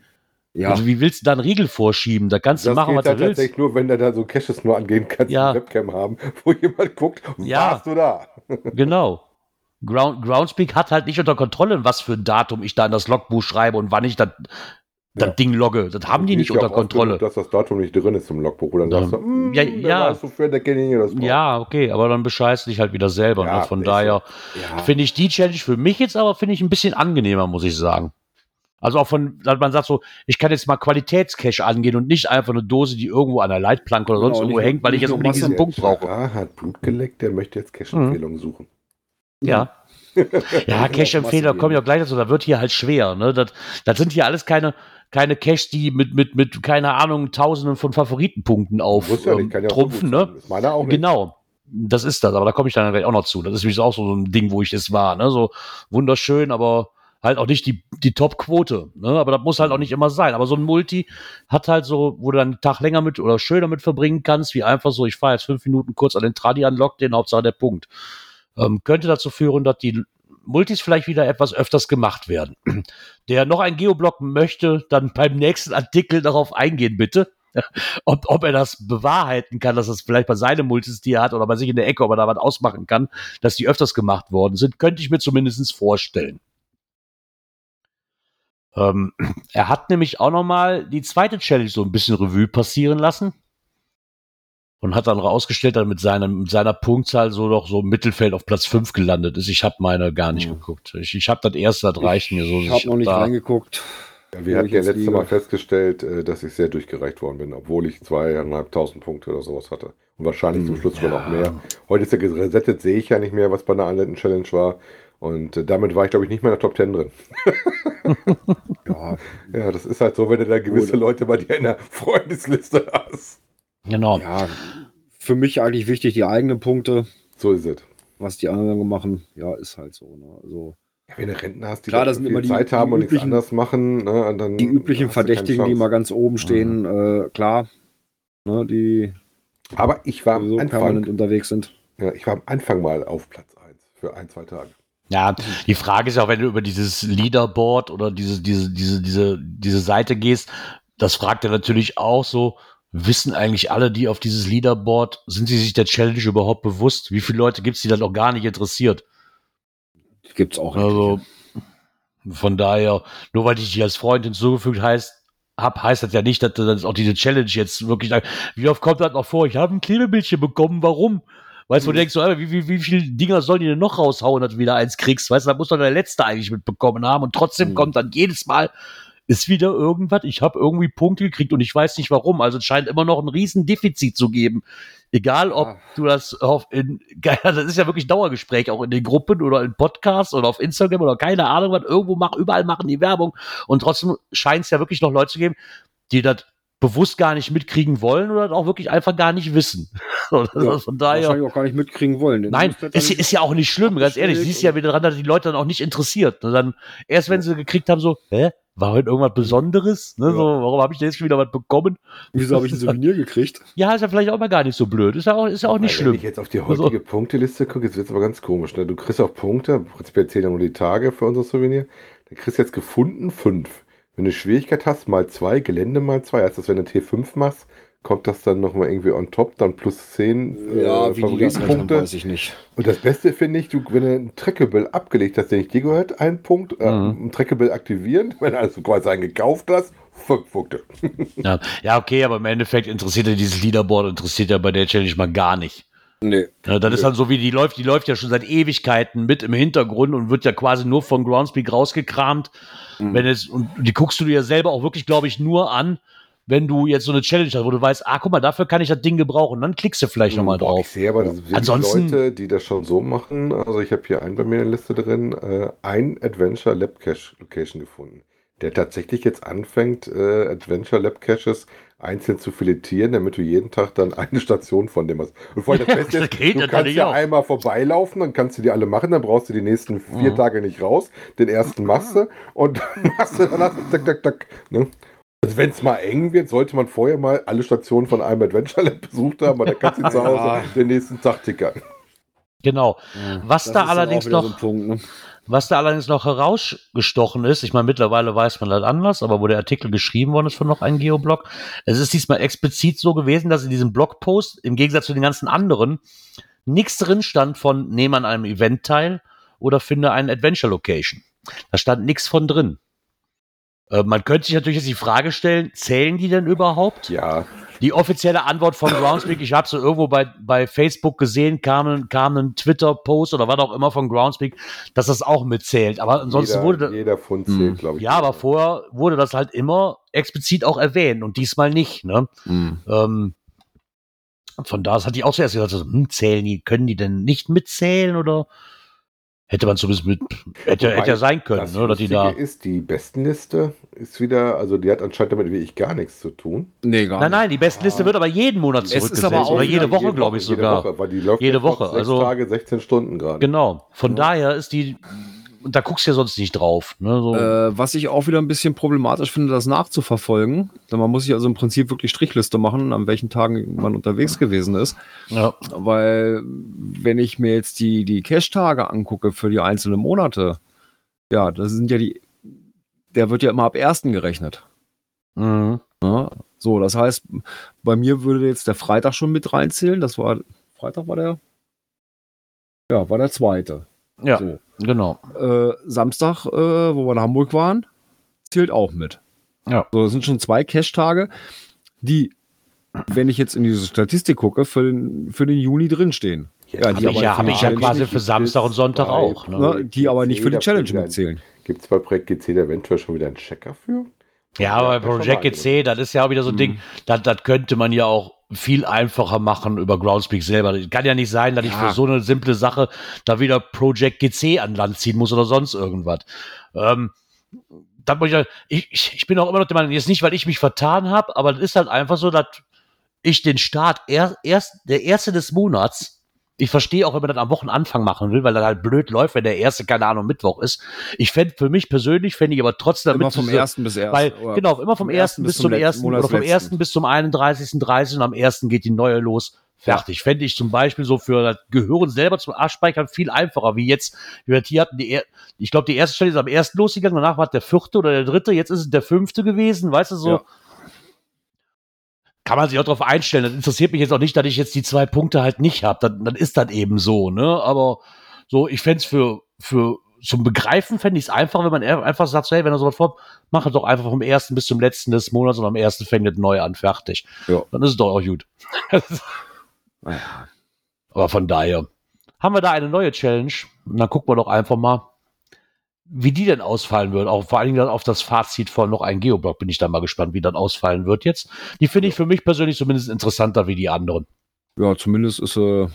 ja. Also wie willst du da einen Riegel vorschieben? Da kannst du Das machen, was dann du willst. tatsächlich nur, wenn du da so Caches nur angehen kannst, Ja. eine Webcam haben, [LAUGHS] wo jemand guckt, Ja. warst du da? Genau. Ground, Groundspeak hat halt nicht unter Kontrolle, was für ein Datum ich da in das Logbuch schreibe und wann ich das, das Ja. Ding logge. Das haben die nicht unter Kontrolle. dass das Datum nicht drin ist im Logbuch. Oder dann Ja. sagst du, hm, Ja, ja. Ja, okay, aber dann bescheißt dich halt wieder selber. Ja, ne? Von daher ja. finde ich die Challenge für mich jetzt aber, finde ich, ein bisschen angenehmer, muss ich sagen. Also auch von, dass man sagt so, ich kann jetzt mal Qualitätscache angehen und nicht einfach eine Dose, die irgendwo an der Leitplanke oder sonst Genau, irgendwo hängt, weil ich jetzt unbedingt diesen Punkt brauche. Ah, hat Blut geleckt, der möchte jetzt Mhm. Cache-Empfehlungen suchen. Ja. [LAUGHS] Ja, Cache-Empfehler Masse kommen ja gleich dazu, da wird hier halt schwer. Ne? Das, das sind hier alles keine, keine Caches, die mit, mit, mit, keine Ahnung, tausenden von Favoritenpunkten auf ja ähm, ja so trumpfen, gut ne? meiner auch nicht. Genau. Das ist das, aber da komme ich dann gleich auch noch zu. Das ist wie auch so ein Ding, wo ich es war. Ne? So wunderschön, aber halt auch nicht die, die Top-Quote. Ne? Aber das muss halt auch nicht immer sein. Aber so ein Multi hat halt so, wo du dann einen Tag länger mit oder schöner mit verbringen kannst, wie einfach so, ich fahre jetzt fünf Minuten kurz an den Tradi anlockt, den Hauptsache der Punkt. Ähm, könnte dazu führen, dass die Multis vielleicht wieder etwas öfters gemacht werden. Der noch ein Geoblock möchte, dann beim nächsten Artikel darauf eingehen, bitte. [LAUGHS] Ob, ob er das bewahrheiten kann, dass es vielleicht bei seinem Multis, die er hat, oder bei sich in der Ecke, ob er da was ausmachen kann, dass die öfters gemacht worden sind, könnte ich mir zumindest vorstellen. Ähm, [CLEARS THROAT] er hat nämlich auch noch mal die zweite Challenge so ein bisschen Revue passieren lassen und hat dann rausgestellt, dass er mit, seinem, mit seiner Punktzahl so doch so im Mittelfeld auf Platz 5 gelandet ist. Ich habe meine gar nicht Ja. geguckt. Ich, ich habe das erste, das reicht mir so. Ich habe noch nicht da, reingeguckt. Ja, wir hatten ich ja letztes. Mal festgestellt, äh, dass ich sehr durchgereicht worden bin, obwohl ich zweieinhalbtausend Punkte oder sowas hatte. Und wahrscheinlich zum Hm, Schluss sogar noch mehr. Heute ist ja geresettet, sehe ich ja nicht mehr, was bei einer anderen Challenge war. Und äh, damit war ich, glaube ich, nicht mehr in der Top 10 drin. [LAUGHS] Ja, Ja, das ist halt so, wenn du da gewisse Gut. Leute bei dir in der Freundesliste hast. Genau. ja, für mich eigentlich wichtig, die eigenen Punkte, So ist es. was die anderen machen. Ja, ist halt so. Ne? Also Ja, wenn du Rentner hast, die Klar, da das sind immer die- Zeit die haben und nichts üblichen- anderes machen, ne, und dann die üblichen Verdächtigen, die mal ganz oben stehen, äh, klar. Ne, die Aber ich war am so permanent Anfang, unterwegs sind. ja, ich war am Anfang mal auf Platz 1 für ein, zwei Tage. Ja, die Frage ist ja auch, wenn du über dieses Leaderboard oder diese, diese, diese, diese, diese Seite gehst, das fragt er natürlich auch so, wissen eigentlich alle, die auf dieses Leaderboard, sind sie sich der Challenge überhaupt bewusst? Wie viele Leute gibt es, die das noch gar nicht interessiert? Gibt's auch. Also von daher, nur weil ich dich als Freund hinzugefügt heißt, hab, heißt das ja nicht, dass du das auch diese Challenge jetzt wirklich. Wie oft kommt das noch vor? Ich habe ein Klebebildchen bekommen, warum? Weißt du, wo du denkst, so, wie, wie, wie viele Dinger sollen die denn noch raushauen, dass du wieder eins kriegst? Weißt du, da muss doch der Letzte eigentlich mitbekommen haben. Und trotzdem Mhm. kommt dann jedes Mal, ist wieder irgendwas. Ich habe irgendwie Punkte gekriegt und ich weiß nicht warum. Also es scheint immer noch ein riesen Defizit zu geben. Egal, ob Ja. du das auf in, [LAUGHS] das ist ja wirklich Dauergespräch, auch in den Gruppen oder in Podcasts oder auf Instagram oder keine Ahnung was, irgendwo machen, überall machen die Werbung. Und trotzdem scheint es ja wirklich noch Leute zu geben, die das bewusst gar nicht mitkriegen wollen oder auch wirklich einfach gar nicht wissen. [LAUGHS] So, das Ja, von daher. Wahrscheinlich auch gar nicht mitkriegen wollen. Nein, ist, ist ja auch nicht schlimm, ganz ehrlich. Siehst ja wieder dran, dass die Leute dann auch nicht interessiert. Und dann, erst wenn sie gekriegt haben, so, hä? War heute irgendwas Besonderes? Ne? Ja. So, warum habe ich denn jetzt schon wieder was bekommen? Wieso habe ich ein [LAUGHS] Souvenir gekriegt? Ja, ist ja vielleicht auch mal gar nicht so blöd. Ist ja auch, ist ja auch nicht schlimm. Wenn ich jetzt auf die heutige Punkteliste gucke, jetzt wird es aber ganz komisch. Ne? Du kriegst auch Punkte, prinzipiell zählen ja nur die Tage für unser Souvenir. Dann kriegst du jetzt gefunden fünf. Wenn du Schwierigkeit hast, mal zwei, Gelände mal zwei, heißt das, wenn du T5 machst, kommt das dann nochmal irgendwie on top, dann plus zehn äh, Ja, Favoritenpunkte. weiß ich nicht. Und das Beste finde ich, du, wenn du ein Trackable abgelegt hast, der nicht dir gehört, ein Punkt, äh, Mhm. ein Trackable aktivieren, [LAUGHS] wenn du also quasi einen gekauft hast, fünf Punkte. Ja, ja, okay, aber im Endeffekt interessiert ja dieses Leaderboard, interessiert ja bei der Challenge mal gar nicht. Nee. Ja, das ist dann so wie die läuft, die läuft ja schon seit Ewigkeiten mit im Hintergrund und wird ja quasi nur von Groundspeak rausgekramt. Mhm. Wenn es, und die guckst du dir selber auch wirklich, glaube ich, nur an, wenn du jetzt so eine Challenge hast, wo du weißt, ah, guck mal, dafür kann ich das Ding gebrauchen. Dann klickst du vielleicht nochmal Ich drauf. sehe aber das sind Ansonsten- Leute, die das schon so machen. Also ich habe hier einen bei mir in der Liste drin, äh, ein Adventure Lab Cache Location gefunden, der tatsächlich jetzt anfängt, äh, Adventure Lab Caches einzeln zu filetieren, damit du jeden Tag dann [LAUGHS] eine Station von dem hast. Und vor allem das Beste ist, du kannst ja auch. einmal vorbeilaufen, dann kannst du die alle machen, dann brauchst du die nächsten vier Mhm. Tage nicht raus. Den ersten machst du und dann [LAUGHS] machst du danach tak, tak, tak. Ne? Also wenn es mal eng wird, sollte man vorher mal alle Stationen von einem Adventure Lab [LAUGHS] besucht haben, weil dann kannst du zu Hause Ja. den nächsten Tag tickern. Genau. Was Das da allerdings noch, So Punkt, ne? was da allerdings noch herausgestochen ist, ich meine, mittlerweile weiß man das anders, aber wo der Artikel geschrieben worden ist von noch einem Geoblog, es ist diesmal explizit so gewesen, dass in diesem Blogpost, im Gegensatz zu den ganzen anderen, nichts drin stand von, nehme an einem Event teil oder finde eine Adventure Location. Da stand nichts von drin. Äh, man könnte sich natürlich jetzt die Frage stellen, zählen die denn überhaupt? Ja, Die offizielle Antwort von Groundspeak, ich habe so irgendwo bei, bei Facebook gesehen, kam, ein- kam ein Twitter-Post oder was auch immer von Groundspeak, dass das auch mitzählt. Aber ansonsten jeder, wurde jeder Fund Hm. zählt, glaube ich. ja, aber vorher wurde das halt immer explizit auch erwähnt und diesmal nicht. Ne? Mhm. Ähm, von da aus hatte ich auch zuerst gesagt, so, hm, zählen die, können die denn nicht mitzählen oder hätte man zumindest mit, hätte, Wobei hätte ja sein können, Das ne, dass die da. Ist, die Bestenliste ist wieder, also die hat anscheinend damit wirklich gar nichts zu tun. Nee, gar Nein, nein, die Bestenliste wird aber jeden Monat Es ist zurückgesetzt. aber auch oder jede Woche, glaube ich jede sogar. Woche, weil die läuft Jede Woche, Sechs also- Tage, 16 Stunden gerade. Genau. Von Ja. daher ist die, da guckst du ja sonst nicht drauf. Ne? So. Äh, was ich auch wieder ein bisschen problematisch finde, das nachzuverfolgen. Denn Man muss sich also im Prinzip wirklich Strichliste machen, an welchen Tagen man unterwegs gewesen ist. ja. Weil, wenn ich mir jetzt die, die Cash-Tage angucke für die einzelnen Monate, ja, das sind ja die, der wird ja immer ab 1. gerechnet. Mhm. Ja, so, das heißt, bei mir würde jetzt der Freitag schon mit reinzählen. Das war, Freitag war der, ja, war der zweite. ja, So. Genau. Äh, Samstag, äh, wo wir in Hamburg waren, zählt auch mit. Ja. So, das sind schon zwei Cash-Tage, die, wenn ich jetzt in diese Statistik gucke, für den, für den Juni drinstehen. Ja, Habe ich ja, hab ich ja quasi für Samstag und Sonntag auch. Ne? Ne, die aber nicht für die Challenge mitzählen. Gibt es bei Projekt GC da eventuell schon wieder einen Checker für? Ja, aber bei Project GC, das ist ja auch wieder so ein Mhm. Ding, das, das könnte man ja auch viel einfacher machen über Groundspeak selber. Kann ja nicht sein, dass ich Ja. für so eine simple Sache da wieder Project GC an Land ziehen muss oder sonst irgendwas. Ähm, ich, ich, ich, ich bin auch immer noch der Meinung, jetzt nicht, weil ich mich vertan habe, aber das ist halt einfach so, dass ich den Start er, erst, der erste des Monats, ich verstehe auch, wenn man das am Wochenanfang machen will, weil das halt blöd läuft, wenn der erste, keine Ahnung, Mittwoch ist. Ich fände für mich persönlich, fände ich aber trotzdem Immer damit vom diese- ersten bis ersten. weil, genau, immer vom vom ersten bis zum ersten oder vom ersten bis zum 31. 30. und am ersten geht die neue los. Fertig. Fände ich zum Beispiel so für das Gehören selber zum Abspeichern viel einfacher, wie jetzt, wie wir hier hatten, die, ich glaube, die erste Stelle ist am ersten losgegangen, danach war es der vierte oder der dritte, jetzt ist es der fünfte gewesen, weißt du, so. Ja. Kann man sich auch darauf einstellen. Das interessiert mich jetzt auch nicht, dass ich jetzt die zwei Punkte halt nicht habe. Dann, dann ist das eben so, ne? Aber so, ich fände es für, für zum Begreifen fände ich es einfacher, wenn man einfach sagt, so, hey, wenn er sowas vor, mach es doch einfach vom ersten bis zum letzten des Monats und am ersten fängt es neu an, fertig. Ja. Dann ist es doch auch gut. [LAUGHS] Naja. Aber von daher haben wir da eine neue Challenge. Und dann gucken wir doch einfach mal, wie die denn ausfallen wird. Auch vor allen Dingen dann auf das Fazit von noch ein Geoblock bin ich da mal gespannt, wie dann ausfallen wird jetzt. Die finde ich für mich persönlich zumindest interessanter wie die anderen. Ja, zumindest ist äh,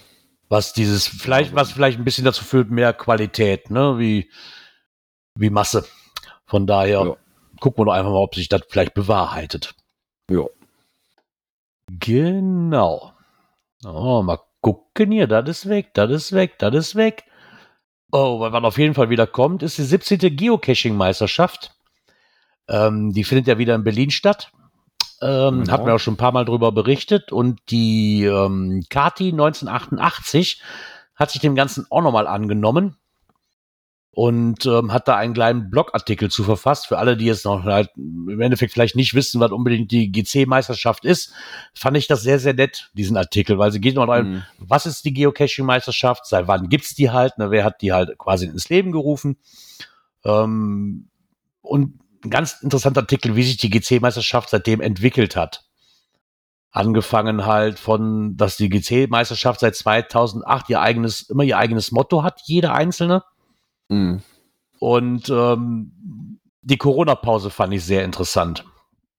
Was dieses, vielleicht, was vielleicht ein bisschen dazu führt, mehr Qualität, ne, wie, wie Masse. Von daher Ja. gucken wir doch einfach mal, ob sich das vielleicht bewahrheitet. Ja. Genau. Oh, mal gucken hier, das ist weg, das ist weg, das ist weg. Oh, weil was auf jeden Fall wieder kommt, ist die 17. Geocaching-Meisterschaft. Ähm, die findet ja wieder in Berlin statt. Ähm, Genau. Hatten wir auch schon ein paar Mal drüber berichtet. Und die ähm, Kati 1988 hat sich dem Ganzen auch nochmal angenommen und ähm, hat da einen kleinen Blogartikel zu verfasst. Für alle, die jetzt noch halt im Endeffekt vielleicht nicht wissen, was unbedingt die GC-Meisterschaft ist, fand ich das sehr, sehr nett, diesen Artikel, weil sie geht noch rein, mh, was ist die Geocaching-Meisterschaft, seit wann gibt's die halt, ne, wer hat die halt quasi ins Leben gerufen. Ähm, und ein ganz interessanter Artikel, wie sich die GC-Meisterschaft seitdem entwickelt hat. Angefangen halt von, dass die GC-Meisterschaft seit 2008 ihr eigenes, immer ihr eigenes Motto hat, jeder einzelne. Mhm. Und ähm, die Corona-Pause fand ich sehr interessant.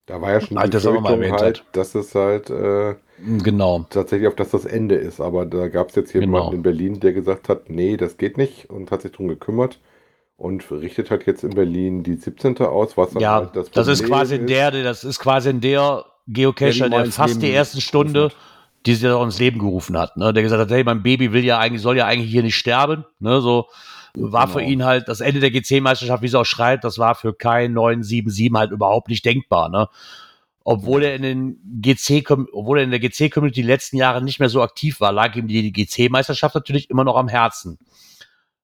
Da war ja schon die wir mal Befürchtung erwähnt halt, dass es halt äh, Genau. tatsächlich auf das das Ende ist. Aber da gab es jetzt jemanden Genau. in Berlin, der gesagt hat, nee, das geht nicht und hat sich drum gekümmert und richtet halt jetzt in Berlin die 17. aus, was dann Ja, halt das das ist quasi in der, das ist quasi in der Geocacher, Der der fast die ersten Stunde, die sie auch ins Leben gerufen hat, ne? Der gesagt hat, hey, mein Baby will ja eigentlich, soll ja eigentlich hier nicht sterben, ne? So war für Genau. ihn halt das Ende der GC-Meisterschaft, wie sie auch schreibt, das war für kein 977 halt überhaupt nicht denkbar, ne? Obwohl er in den GC, obwohl er in der GC-Community die letzten Jahre nicht mehr so aktiv war, lag ihm die GC-Meisterschaft natürlich immer noch am Herzen.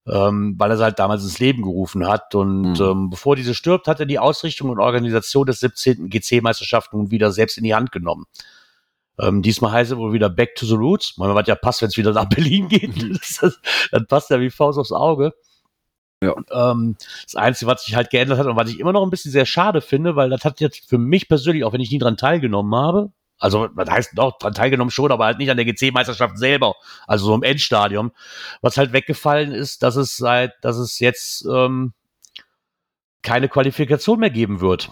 Ähm, weil er sie halt damals ins Leben gerufen hat. Und Mhm. ähm, bevor diese stirbt, hat er die Ausrichtung und Organisation des 17. GC-Meisterschaft nun wieder selbst in die Hand genommen. Ähm, diesmal heißt es wohl wieder Back to the Roots. Mal, was ja passt, wenn es wieder nach Berlin [LAUGHS] geht. Das, das, dann passt ja wie Faust aufs Auge. Ja. Ähm, das Einzige, was sich halt geändert hat und was ich immer noch ein bisschen sehr schade finde, weil das hat jetzt für mich persönlich, auch wenn ich nie dran teilgenommen habe, also das heißt doch dran teilgenommen schon, aber halt nicht an der GC-Meisterschaft selber, also so im Endstadium, was halt weggefallen ist, dass es seit, dass es jetzt ähm, keine Qualifikation mehr geben wird.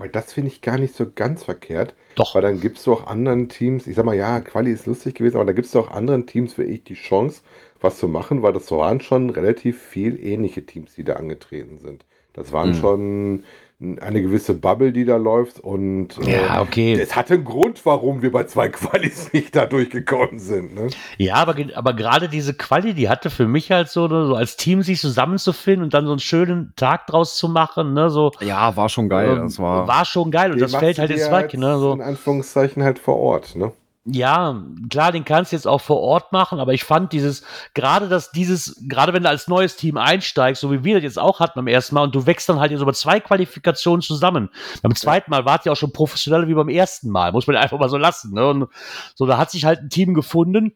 Wobei das finde ich gar nicht so ganz verkehrt, Doch. weil dann gibt es doch anderen Teams, ich sag mal, ja, Quali ist lustig gewesen, aber da gibt es doch anderen Teams für ich die Chance, was zu machen, weil das waren schon relativ viel ähnliche Teams, die da angetreten sind. Das waren Mhm. schon eine gewisse Bubble, die da läuft und äh, Ja, okay. es hatte einen Grund, warum wir bei zwei [LAUGHS] Qualis nicht da durchgekommen sind. Ne? Ja, aber, aber gerade diese Quali, die hatte für mich halt so, ne, so als Team sich zusammenzufinden und dann so einen schönen Tag draus zu machen, ne, so. Ja, war schon geil. ähm, Das war, war schon geil und das fällt halt jetzt weg, ne, so. In Anführungszeichen halt vor Ort. Ne? Ja, klar, den kannst du jetzt auch vor Ort machen, aber ich fand dieses, gerade dass dieses, gerade wenn du als neues Team einsteigst, so wie wir das jetzt auch hatten beim ersten Mal, und du wächst dann halt jetzt über zwei Qualifikationen zusammen. Beim zweiten Mal wart ihr auch schon professioneller wie beim ersten Mal, muss man einfach mal so lassen. Ne? Und so, da hat sich halt ein Team gefunden,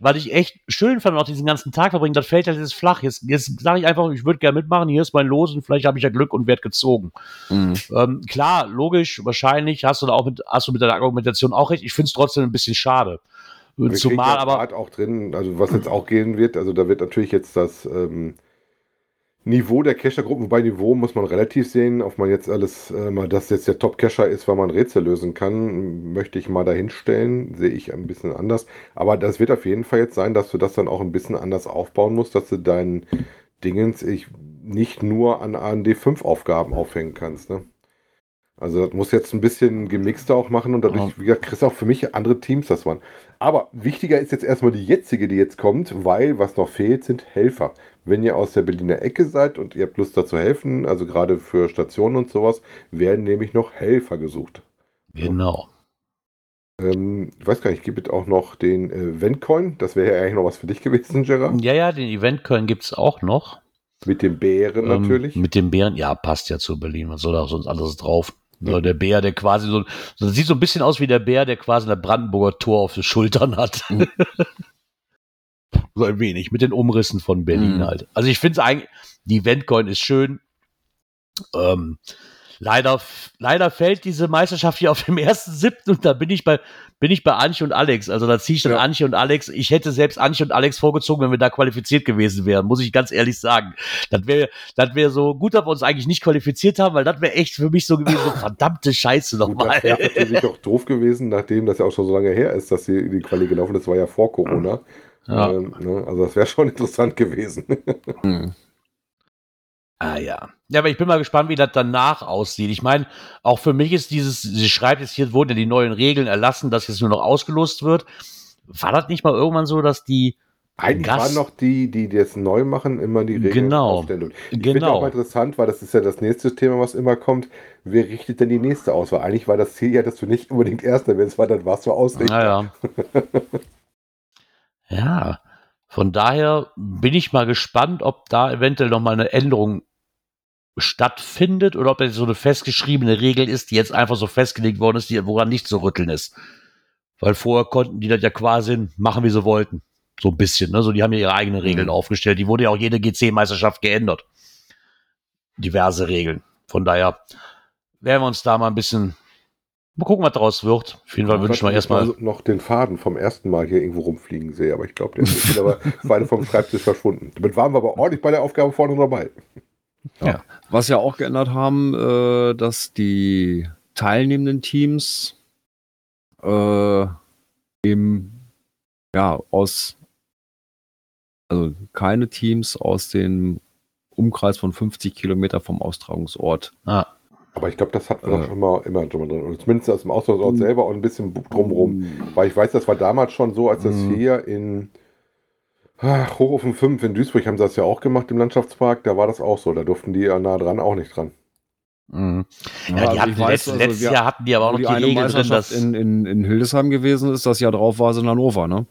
weil ich echt schön fand, auch diesen ganzen Tag verbringen, das fällt halt jetzt flach. Jetzt, jetzt sage ich einfach, ich würde gerne mitmachen, hier ist mein Los und vielleicht habe ich ja Glück und werde gezogen. Mhm. Ähm, klar, logisch, wahrscheinlich hast du da auch mit, hast du mit deiner Argumentation auch recht. Ich finde es trotzdem ein bisschen schade. Wir Zumal ja aber, auch drin, also was jetzt auch gehen wird, also da wird natürlich jetzt das ähm, Niveau der Cacher-Gruppen, wobei Niveau muss man relativ sehen, ob man jetzt alles, äh, mal das jetzt der Top-Cacher ist, weil man Rätsel lösen kann, möchte ich mal dahinstellen, sehe ich ein bisschen anders. Aber das wird auf jeden Fall jetzt sein, dass du das dann auch ein bisschen anders aufbauen musst, dass du deinen Dingens ich, nicht nur an AND5-Aufgaben aufhängen kannst. Ne? Also das muss jetzt ein bisschen gemixter auch machen und dadurch, wie gesagt, kriegst auch für mich andere Teams das waren. Aber wichtiger ist jetzt erstmal die jetzige, die jetzt kommt, weil was noch fehlt, sind Helfer. Wenn ihr aus der Berliner Ecke seid und ihr habt Lust da zu helfen, also gerade für Stationen und sowas, werden nämlich noch Helfer gesucht. genau. Ähm, ich weiß gar nicht, gibt es auch noch den äh, Ventcoin? Das wäre ja eigentlich noch was für dich gewesen, Gerard. Ja, ja, den Event Köln gibt es auch noch. Mit dem Bären Ähm, natürlich. mit dem Bären, ja, passt ja zu Berlin. Was soll da sonst alles drauf? So, der Bär, der quasi so, so, sieht so ein bisschen aus wie der Bär, der quasi ein Brandenburger Tor auf den Schultern hat. Mhm. [LAUGHS] so ein wenig, mit den Umrissen von Berlin Mhm. halt. Also ich finde es eigentlich, die Eventcoin ist schön. Ähm, leider, leider fällt diese Meisterschaft hier auf dem ersten siebten und da bin ich bei, bin ich bei Anche und Alex. Also da ziehe ich dann Ja. Anche und Alex. Ich hätte selbst Anche und Alex vorgezogen, wenn wir da qualifiziert gewesen wären, muss ich ganz ehrlich sagen. Das wäre, das wäre so gut, dass wir uns eigentlich nicht qualifiziert haben, weil das wäre echt für mich so gewesen, so verdammte Scheiße nochmal. das wäre natürlich auch doof gewesen, nachdem das ja auch schon so lange her ist, dass die, die Quali gelaufen ist. Das war ja vor Corona. Ja. Ähm, ne, also das wäre schon interessant gewesen. Mhm. Ah ja. Ja, aber ich bin mal gespannt, wie das danach aussieht. Ich meine, auch für mich ist dieses, sie schreibt jetzt hier, wurden ja die neuen Regeln erlassen, dass jetzt nur noch ausgelost wird. War das nicht mal irgendwann so, dass die Eigentlich Gast- waren noch die, die das neu machen, immer die Regeln Genau. aufstellen. Ich finde Genau. auch mal interessant, weil das ist ja das nächste Thema, was immer kommt. Wer richtet denn die nächste aus? Weil eigentlich war das Ziel ja, dass du nicht unbedingt Erster wirst, weil dann warst du Ausrichter. Naja. [LAUGHS] ja. Von daher bin ich mal gespannt, ob da eventuell noch mal eine Änderung stattfindet oder ob das so eine festgeschriebene Regel ist, die jetzt einfach so festgelegt worden ist, die, woran nicht zu rütteln ist. Weil vorher konnten die das ja quasi machen, wie sie wollten. So ein bisschen, ne? So, die haben ja ihre eigenen Regeln Mhm. aufgestellt. Die wurde ja auch jede GC-Meisterschaft geändert. Diverse Regeln. Von daher werden wir uns da mal ein bisschen Mal gucken, was daraus wird. Auf jeden Fall wünschen wir erstmal. Also noch den Faden vom ersten Mal hier irgendwo rumfliegen sehe, aber ich glaube, der ist aber [LAUGHS] beide vom Schreibtisch verschwunden. Damit waren wir aber ordentlich bei der Aufgabe vorne dabei. Ja. ja. Was ja auch geändert haben, äh, dass die teilnehmenden Teams äh, eben ja aus also keine Teams aus dem Umkreis von 50 Kilometer vom Austragungsort. Ah. Aber ich glaube, das hatten wir äh, schon mal immer schon mal drin. Und zumindest aus dem Austragungsort selber und ein bisschen drumherum. Weil ich weiß, das war damals schon so, als das mhm. hier in ach, Hochofen 5 in Duisburg haben sie das ja auch gemacht im Landschaftspark. Da war das auch so. Da durften die ja nah dran auch nicht dran. Mhm. Ja, ja, die also hatten weiß, letzt, also letztes Jahr hatten die aber auch noch die, die Regel drin, dass in, in, in Hildesheim gewesen ist, das Jahr drauf war es in Hannover, ne?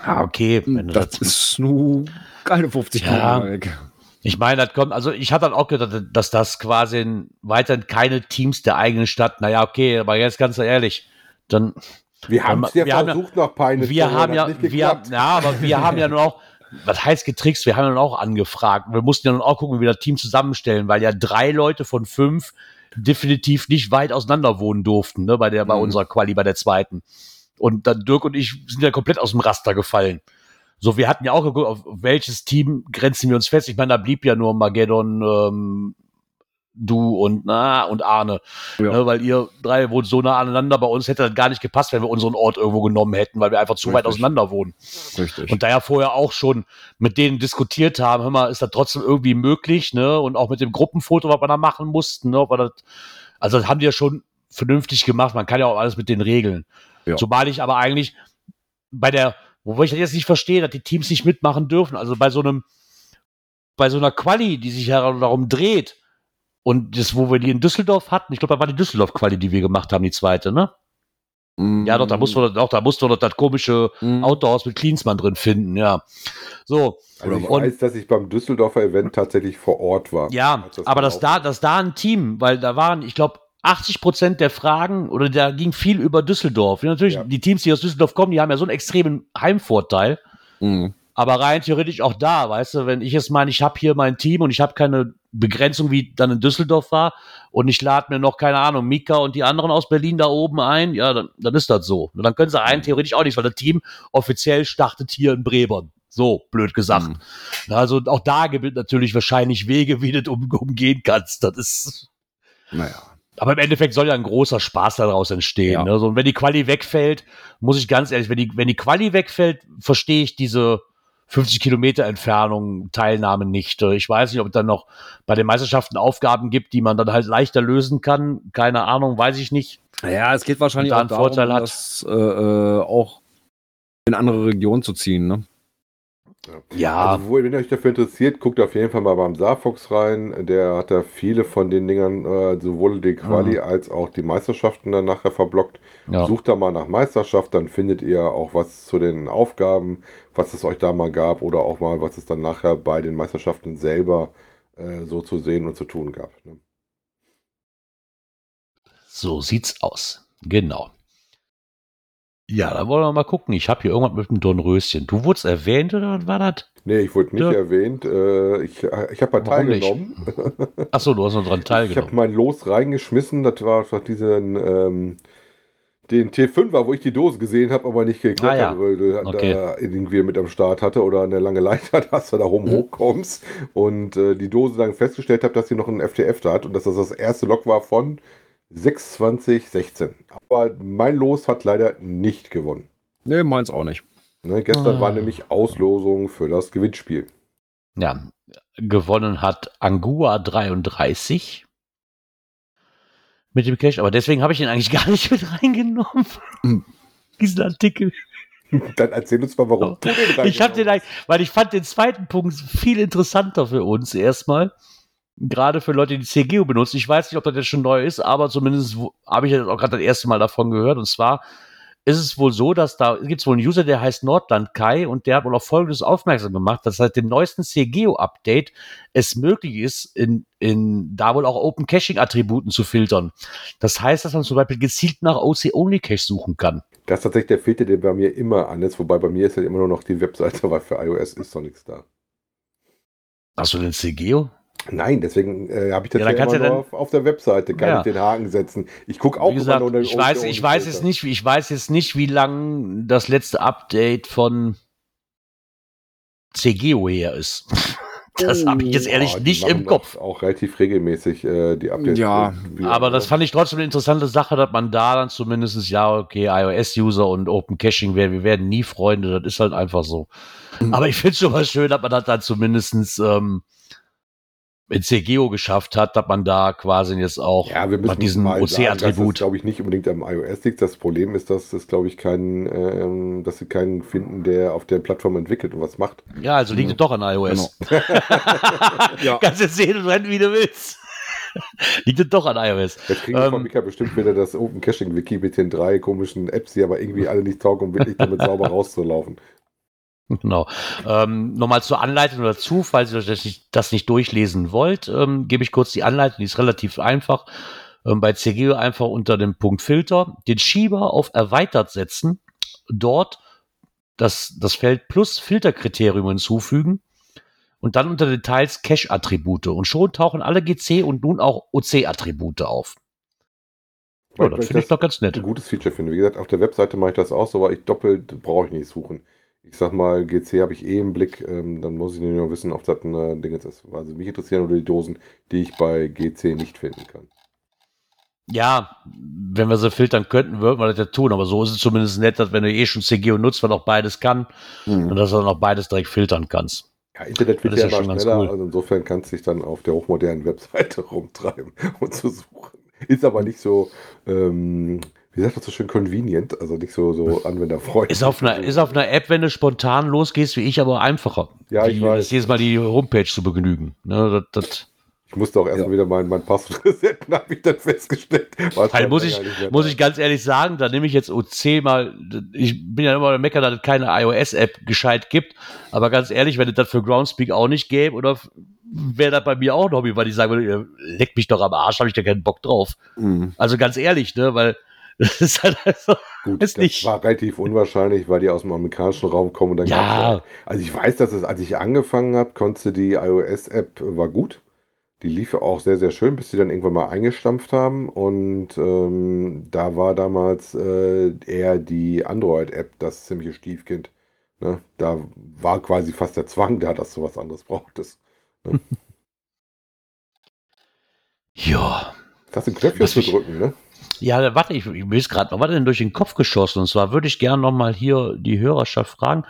Ah, okay. das, das ist nur keine 50 ja. weg. Ich meine, das kommt, also ich hatte dann auch gedacht, dass das quasi weiterhin keine Teams der eigenen Stadt, naja, okay, aber jetzt ganz ehrlich, dann. Wir haben es ja versucht nach Peine. Wir haben ja, wir, ja, aber wir haben ja [LAUGHS] nur auch, was heißt getrickst, wir haben ja nun auch angefragt. Wir mussten ja nun auch gucken, wie wir das Team zusammenstellen, weil ja drei Leute von fünf definitiv nicht weit auseinander wohnen durften, ne, bei der, bei mhm. unserer Quali, bei der zweiten. Und dann Dirk und ich sind ja komplett aus dem Raster gefallen. So, wir hatten ja auch geguckt, auf welches Team grenzen wir uns fest. Ich meine, da blieb ja nur Mageddon, ähm, du und na und Arne, ja. ne, weil ihr drei wohnt so nah aneinander. Bei uns hätte das gar nicht gepasst, wenn wir unseren Ort irgendwo genommen hätten, weil wir einfach zu Richtig. weit auseinander wohnen. Richtig. Und da ja vorher auch schon mit denen diskutiert haben, hör mal, ist das trotzdem irgendwie möglich, ne? Und auch mit dem Gruppenfoto, was wir da machen mussten, ne? Das, also das haben die ja schon vernünftig gemacht. Man kann ja auch alles mit den Regeln. Ja. Zumal ich aber eigentlich bei der, wobei ich das jetzt nicht verstehe, dass die Teams nicht mitmachen dürfen. Also bei so einem, bei so einer Quali, die sich ja darum dreht, und das, wo wir die in Düsseldorf hatten, ich glaube, da war die Düsseldorf-Quali, die wir gemacht haben, die zweite, ne? Mm. Ja, doch, da musst du doch, da musst du doch das komische mm. Autohaus mit Klinsmann drin finden, ja. So. Also ich und, weiß, dass ich beim Düsseldorfer Event tatsächlich vor Ort war. Ja, das aber dass da, dass da ein Team, weil da waren, ich glaube, 80 Prozent der Fragen oder da ging viel über Düsseldorf. Natürlich, ja. die Teams, die aus Düsseldorf kommen, die haben ja so einen extremen Heimvorteil. Mhm. Aber rein theoretisch auch da, weißt du, wenn ich jetzt meine, ich habe hier mein Team und ich habe keine Begrenzung, wie dann in Düsseldorf war, und ich lade mir noch, keine Ahnung, Mika und die anderen aus Berlin da oben ein, ja, dann, dann ist das so. Und dann können sie rein theoretisch auch nicht, weil das Team offiziell startet hier in Brebern. So, blöd gesagt. Mhm. Also auch da gibt es natürlich wahrscheinlich Wege, wie du das um, umgehen kannst. Das ist. Naja. Aber im Endeffekt soll ja ein großer Spaß daraus entstehen. Ja. Ne? So, und wenn die Quali wegfällt, muss ich ganz ehrlich, wenn die, wenn die Quali wegfällt, verstehe ich diese 50 Kilometer Entfernung Teilnahme nicht. Ich weiß nicht, ob es dann noch bei den Meisterschaften Aufgaben gibt, die man dann halt leichter lösen kann. Keine Ahnung, weiß ich nicht. Ja, es geht wahrscheinlich auch darum, Vorteil hat. das äh, äh, auch in andere Regionen zu ziehen. Ne? Ja. Also, wenn ihr euch dafür interessiert, guckt auf jeden Fall mal beim Saarfox rein. Der hat da viele von den Dingern, äh, sowohl die Quali mhm. als auch die Meisterschaften dann nachher verblockt. Ja. Sucht da mal nach Meisterschaft, dann findet ihr auch was zu den Aufgaben, was es euch da mal gab oder auch mal, was es dann nachher bei den Meisterschaften selber äh, so zu sehen und zu tun gab. Ne? So sieht's aus. Genau. Ja, da wollen wir mal gucken. Ich habe hier irgendwas mit dem Dornröschen. Du wurdest erwähnt oder was war das? Nee, ich wurde nicht ja. erwähnt. Äh, ich ich habe mal teilgenommen. [LAUGHS] Achso, du hast noch dran [LAUGHS] teilgenommen. Ich habe mein Los reingeschmissen. Das war einfach diesen ähm, den T5er, wo ich die Dose gesehen habe, aber nicht geklettert, ah, ja. weil du okay. da irgendwie mit am Start hatte oder eine lange Leiter, [LAUGHS] dass du da rum mhm. hochkommst und äh, die Dose dann festgestellt habe, dass sie noch einen FTF da hat und dass das das erste Lok war von 6-20-16. Aber mein Los hat leider nicht gewonnen. Nee, meins auch nicht. Ne, gestern ah. war nämlich Auslosung für das Gewinnspiel. Ja, gewonnen hat Angua 33 mit dem Cash, aber deswegen habe ich ihn eigentlich [LAUGHS] gar nicht mit reingenommen. Hm. [LAUGHS] Diesen Artikel. Dann erzähl uns mal, warum du den Ich habe den weil ich fand den zweiten Punkt viel interessanter für uns erstmal gerade für Leute, die CGO benutzen. Ich weiß nicht, ob das jetzt schon neu ist, aber zumindest habe ich jetzt auch gerade das erste Mal davon gehört. Und zwar ist es wohl so, dass da gibt es wohl einen User, der heißt Nordland Kai und der hat wohl auf Folgendes aufmerksam gemacht, dass seit dem neuesten CGO-Update es möglich ist, in, in da wohl auch Open Caching-Attributen zu filtern. Das heißt, dass man zum Beispiel gezielt nach OC-Only-Cache suchen kann. Das ist tatsächlich der Filter, der bei mir immer an ist, wobei bei mir ist halt immer nur noch die Webseite, [LAUGHS] weil für iOS ist doch nichts da. Hast du den CGO? Nein, deswegen äh, habe ich das Ja, ja, immer nur auf, auf der Webseite, kann Ja. ich den Haken setzen. Ich gucke auch Wie gesagt, immer nur ich weiß, unter- ich weiß jetzt nicht, ich weiß jetzt nicht, wie lang das letzte Update von CGO her ist. [LAUGHS] Das habe ich jetzt ehrlich Oh, die nicht machen im Kopf. Auch relativ regelmäßig äh, die Updates. Ja, Wie- Aber das fand ich trotzdem eine interessante Sache, dass man da dann zumindest, ja, okay, iOS-User und Open Caching werden, wir werden nie Freunde, das ist halt einfach so. Aber ich finde es schon mal schön, dass man das dann zumindest ähm, mit CGO geschafft hat, dass man da quasi jetzt auch Ja, wir müssen diesem dass das, OC-Attribut. glaube ich, nicht unbedingt am iOS liegt. Das Problem ist, dass es, glaube ich, keinen, ähm, dass sie keinen finden, der auf der Plattform entwickelt und was macht. Ja, also liegt es doch an iOS. [LAUGHS] Ja. Kannst jetzt sehen und rennen, wie du willst. [LAUGHS] liegt es doch an iOS. Jetzt kriegen wir Ähm, von Mika bestimmt wieder das Open Caching Wiki mit den drei komischen Apps, die aber irgendwie alle nicht taugen, um wirklich damit sauber rauszulaufen. [LAUGHS] Genau. Ähm, Nochmal zur Anleitung dazu, falls ihr das nicht, das nicht durchlesen wollt, ähm, gebe ich kurz die Anleitung, die ist relativ einfach. Ähm, bei CGO einfach unter dem Punkt Filter den Schieber auf erweitert setzen, dort das, das Feld plus Filterkriterium hinzufügen und dann unter Details Cache-Attribute und schon tauchen alle GC und nun auch OC-Attribute auf. Ja, Weil- das weil finde ich doch ganz nett. ein gutes Feature finde. Wie gesagt, auf der Webseite mache ich das auch so, aber ich doppelt brauche ich nicht suchen. Ich sag mal, GC habe ich eh im Blick, ähm, dann muss ich nur wissen, ob das ein äh, Ding jetzt ist. Also mich interessieren nur die Dosen, die ich bei GC nicht finden kann. Ja, wenn wir sie filtern könnten, würden wir das ja tun, aber so ist es zumindest nett, dass wenn du eh schon CGO nutzt, man auch beides kann und Mhm. dass du dann auch beides direkt filtern kannst. Ja, Internet wird ja schon ganz schneller, cool. also insofern kannst du dich dann auf der hochmodernen Webseite [LAUGHS] rumtreiben und zu suchen. Ist aber nicht so, ähm, wie sagt das so schön, convenient, also nicht so, so anwenderfreundlich. Ist auf, einer, ist auf einer App, wenn du spontan losgehst, wie ich, aber einfacher. Ja, ich die, weiß. Jedes Mal die Homepage zu begnügen. Ne, das, das, Ich musste auch erstmal Ja. wieder mein, mein Passwort [LAUGHS] resetten, habe ich dann festgestellt. Also schon muss, ich, muss ich ganz ehrlich sagen, da nehme ich jetzt OC mal. Ich bin ja immer der Mecker, dass es keine iOS-App gescheit gibt. Aber ganz ehrlich, wenn es das für Groundspeak auch nicht gäbe, oder wäre das bei mir auch ein Hobby, weil ich sagen würde, ihr leckt mich doch am Arsch, habe ich da keinen Bock drauf. Mhm. Also ganz ehrlich, ne, weil das ist halt also, Gut, ist das nicht. war relativ unwahrscheinlich, weil die aus dem amerikanischen Raum kommen. Und dann Ja. also ich weiß, dass es, als ich angefangen habe, konntest du die iOS-App, äh, war gut. Die lief auch sehr, sehr schön, bis sie dann irgendwann mal eingestampft haben. Und ähm, da war damals äh, eher die Android-App das ziemliche Stiefkind. Ne? Da war quasi fast der Zwang da, dass du was anderes brauchtest. [LAUGHS] Ja. Das Knöpfchen Was zu drücken, ne? Ja, warte, ich, ich will es gerade noch, was ist denn durch den Kopf geschossen? Und zwar würde ich gerne noch mal hier die Hörerschaft fragen,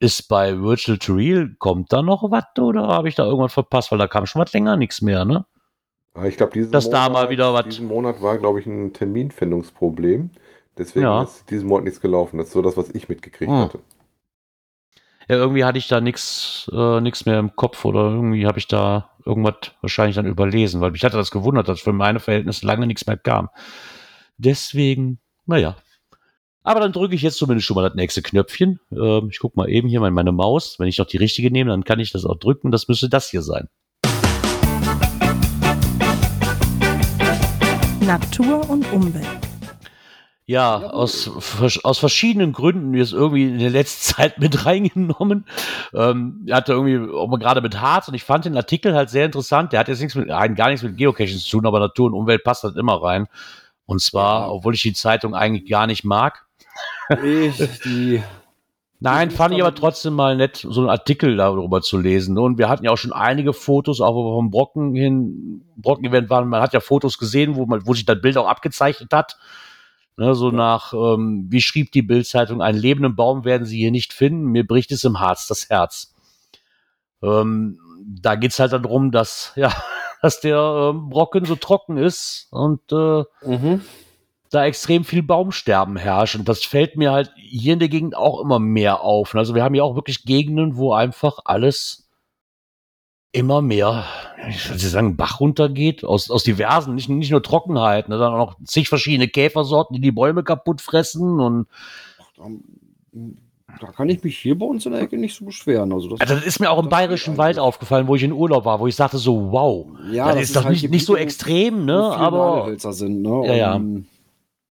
ist bei Virtual to Real, kommt da noch was oder habe ich da irgendwas verpasst? Weil da kam schon was länger nichts mehr, ne? Aber ich glaube, diesen, Dass da mal wieder was- diesen Monat war, glaube ich, ein Terminfindungsproblem. Deswegen Ja. ist diesen Monat nichts gelaufen. Das ist so das, was ich mitgekriegt Hm. hatte. Ja, irgendwie hatte ich da nichts äh, mehr im Kopf oder irgendwie habe ich da irgendwas wahrscheinlich dann überlesen, weil mich hatte das gewundert, dass für meine Verhältnisse lange nichts mehr kam. Deswegen, naja. Aber dann drücke ich jetzt zumindest schon mal das nächste Knöpfchen. Ähm, ich gucke mal eben hier in meine Maus. Wenn ich noch die richtige nehme, dann kann ich das auch drücken. Das müsste das hier sein. Natur und Umwelt. Ja, Jawohl. aus, aus verschiedenen Gründen ist irgendwie in der letzten [LAUGHS] Zeit mit reingenommen. Ähm, er hatte irgendwie auch mal gerade mit Harz und ich fand den Artikel halt sehr interessant. Der hat jetzt nichts mit, rein gar nichts mit Geocaching zu tun, aber Natur und Umwelt passt halt immer rein. Und zwar, obwohl ich die Zeitung eigentlich gar nicht mag. Ich, die, [LAUGHS] Nein, Die fand ich aber trotzdem mal nett, so einen Artikel darüber zu lesen. Und wir hatten ja auch schon einige Fotos, auch wo wir vom Brocken hin, Brocken-Event waren. Man hat ja Fotos gesehen, wo man, wo sich das Bild auch abgezeichnet hat. Ne, so nach, ähm, wie schrieb die Bildzeitung, einen lebenden Baum werden Sie hier nicht finden. Mir bricht es im Harz das Herz. Ähm, da geht's halt darum, dass, [LAUGHS] ja, dass der ähm, Brocken so trocken ist und äh, mhm. da extrem viel Baumsterben herrscht. Und das fällt mir halt hier in der Gegend auch immer mehr auf. Also wir haben ja auch wirklich Gegenden, wo einfach alles immer mehr, ich würde sagen, Bach runtergeht, aus, aus diversen, nicht, nicht nur Trockenheit, ne, sondern auch noch zig verschiedene Käfersorten, die die Bäume kaputt fressen. Und da, da kann ich mich hier bei uns in der Ecke nicht so beschweren. Also das, also das ist mir auch im das bayerischen Wald aufgefallen, wo ich in Urlaub war, wo ich sagte so, wow, Ja, das, ist doch nicht, nicht so extrem, ne? Aber sind, ne? Ja, ja. Und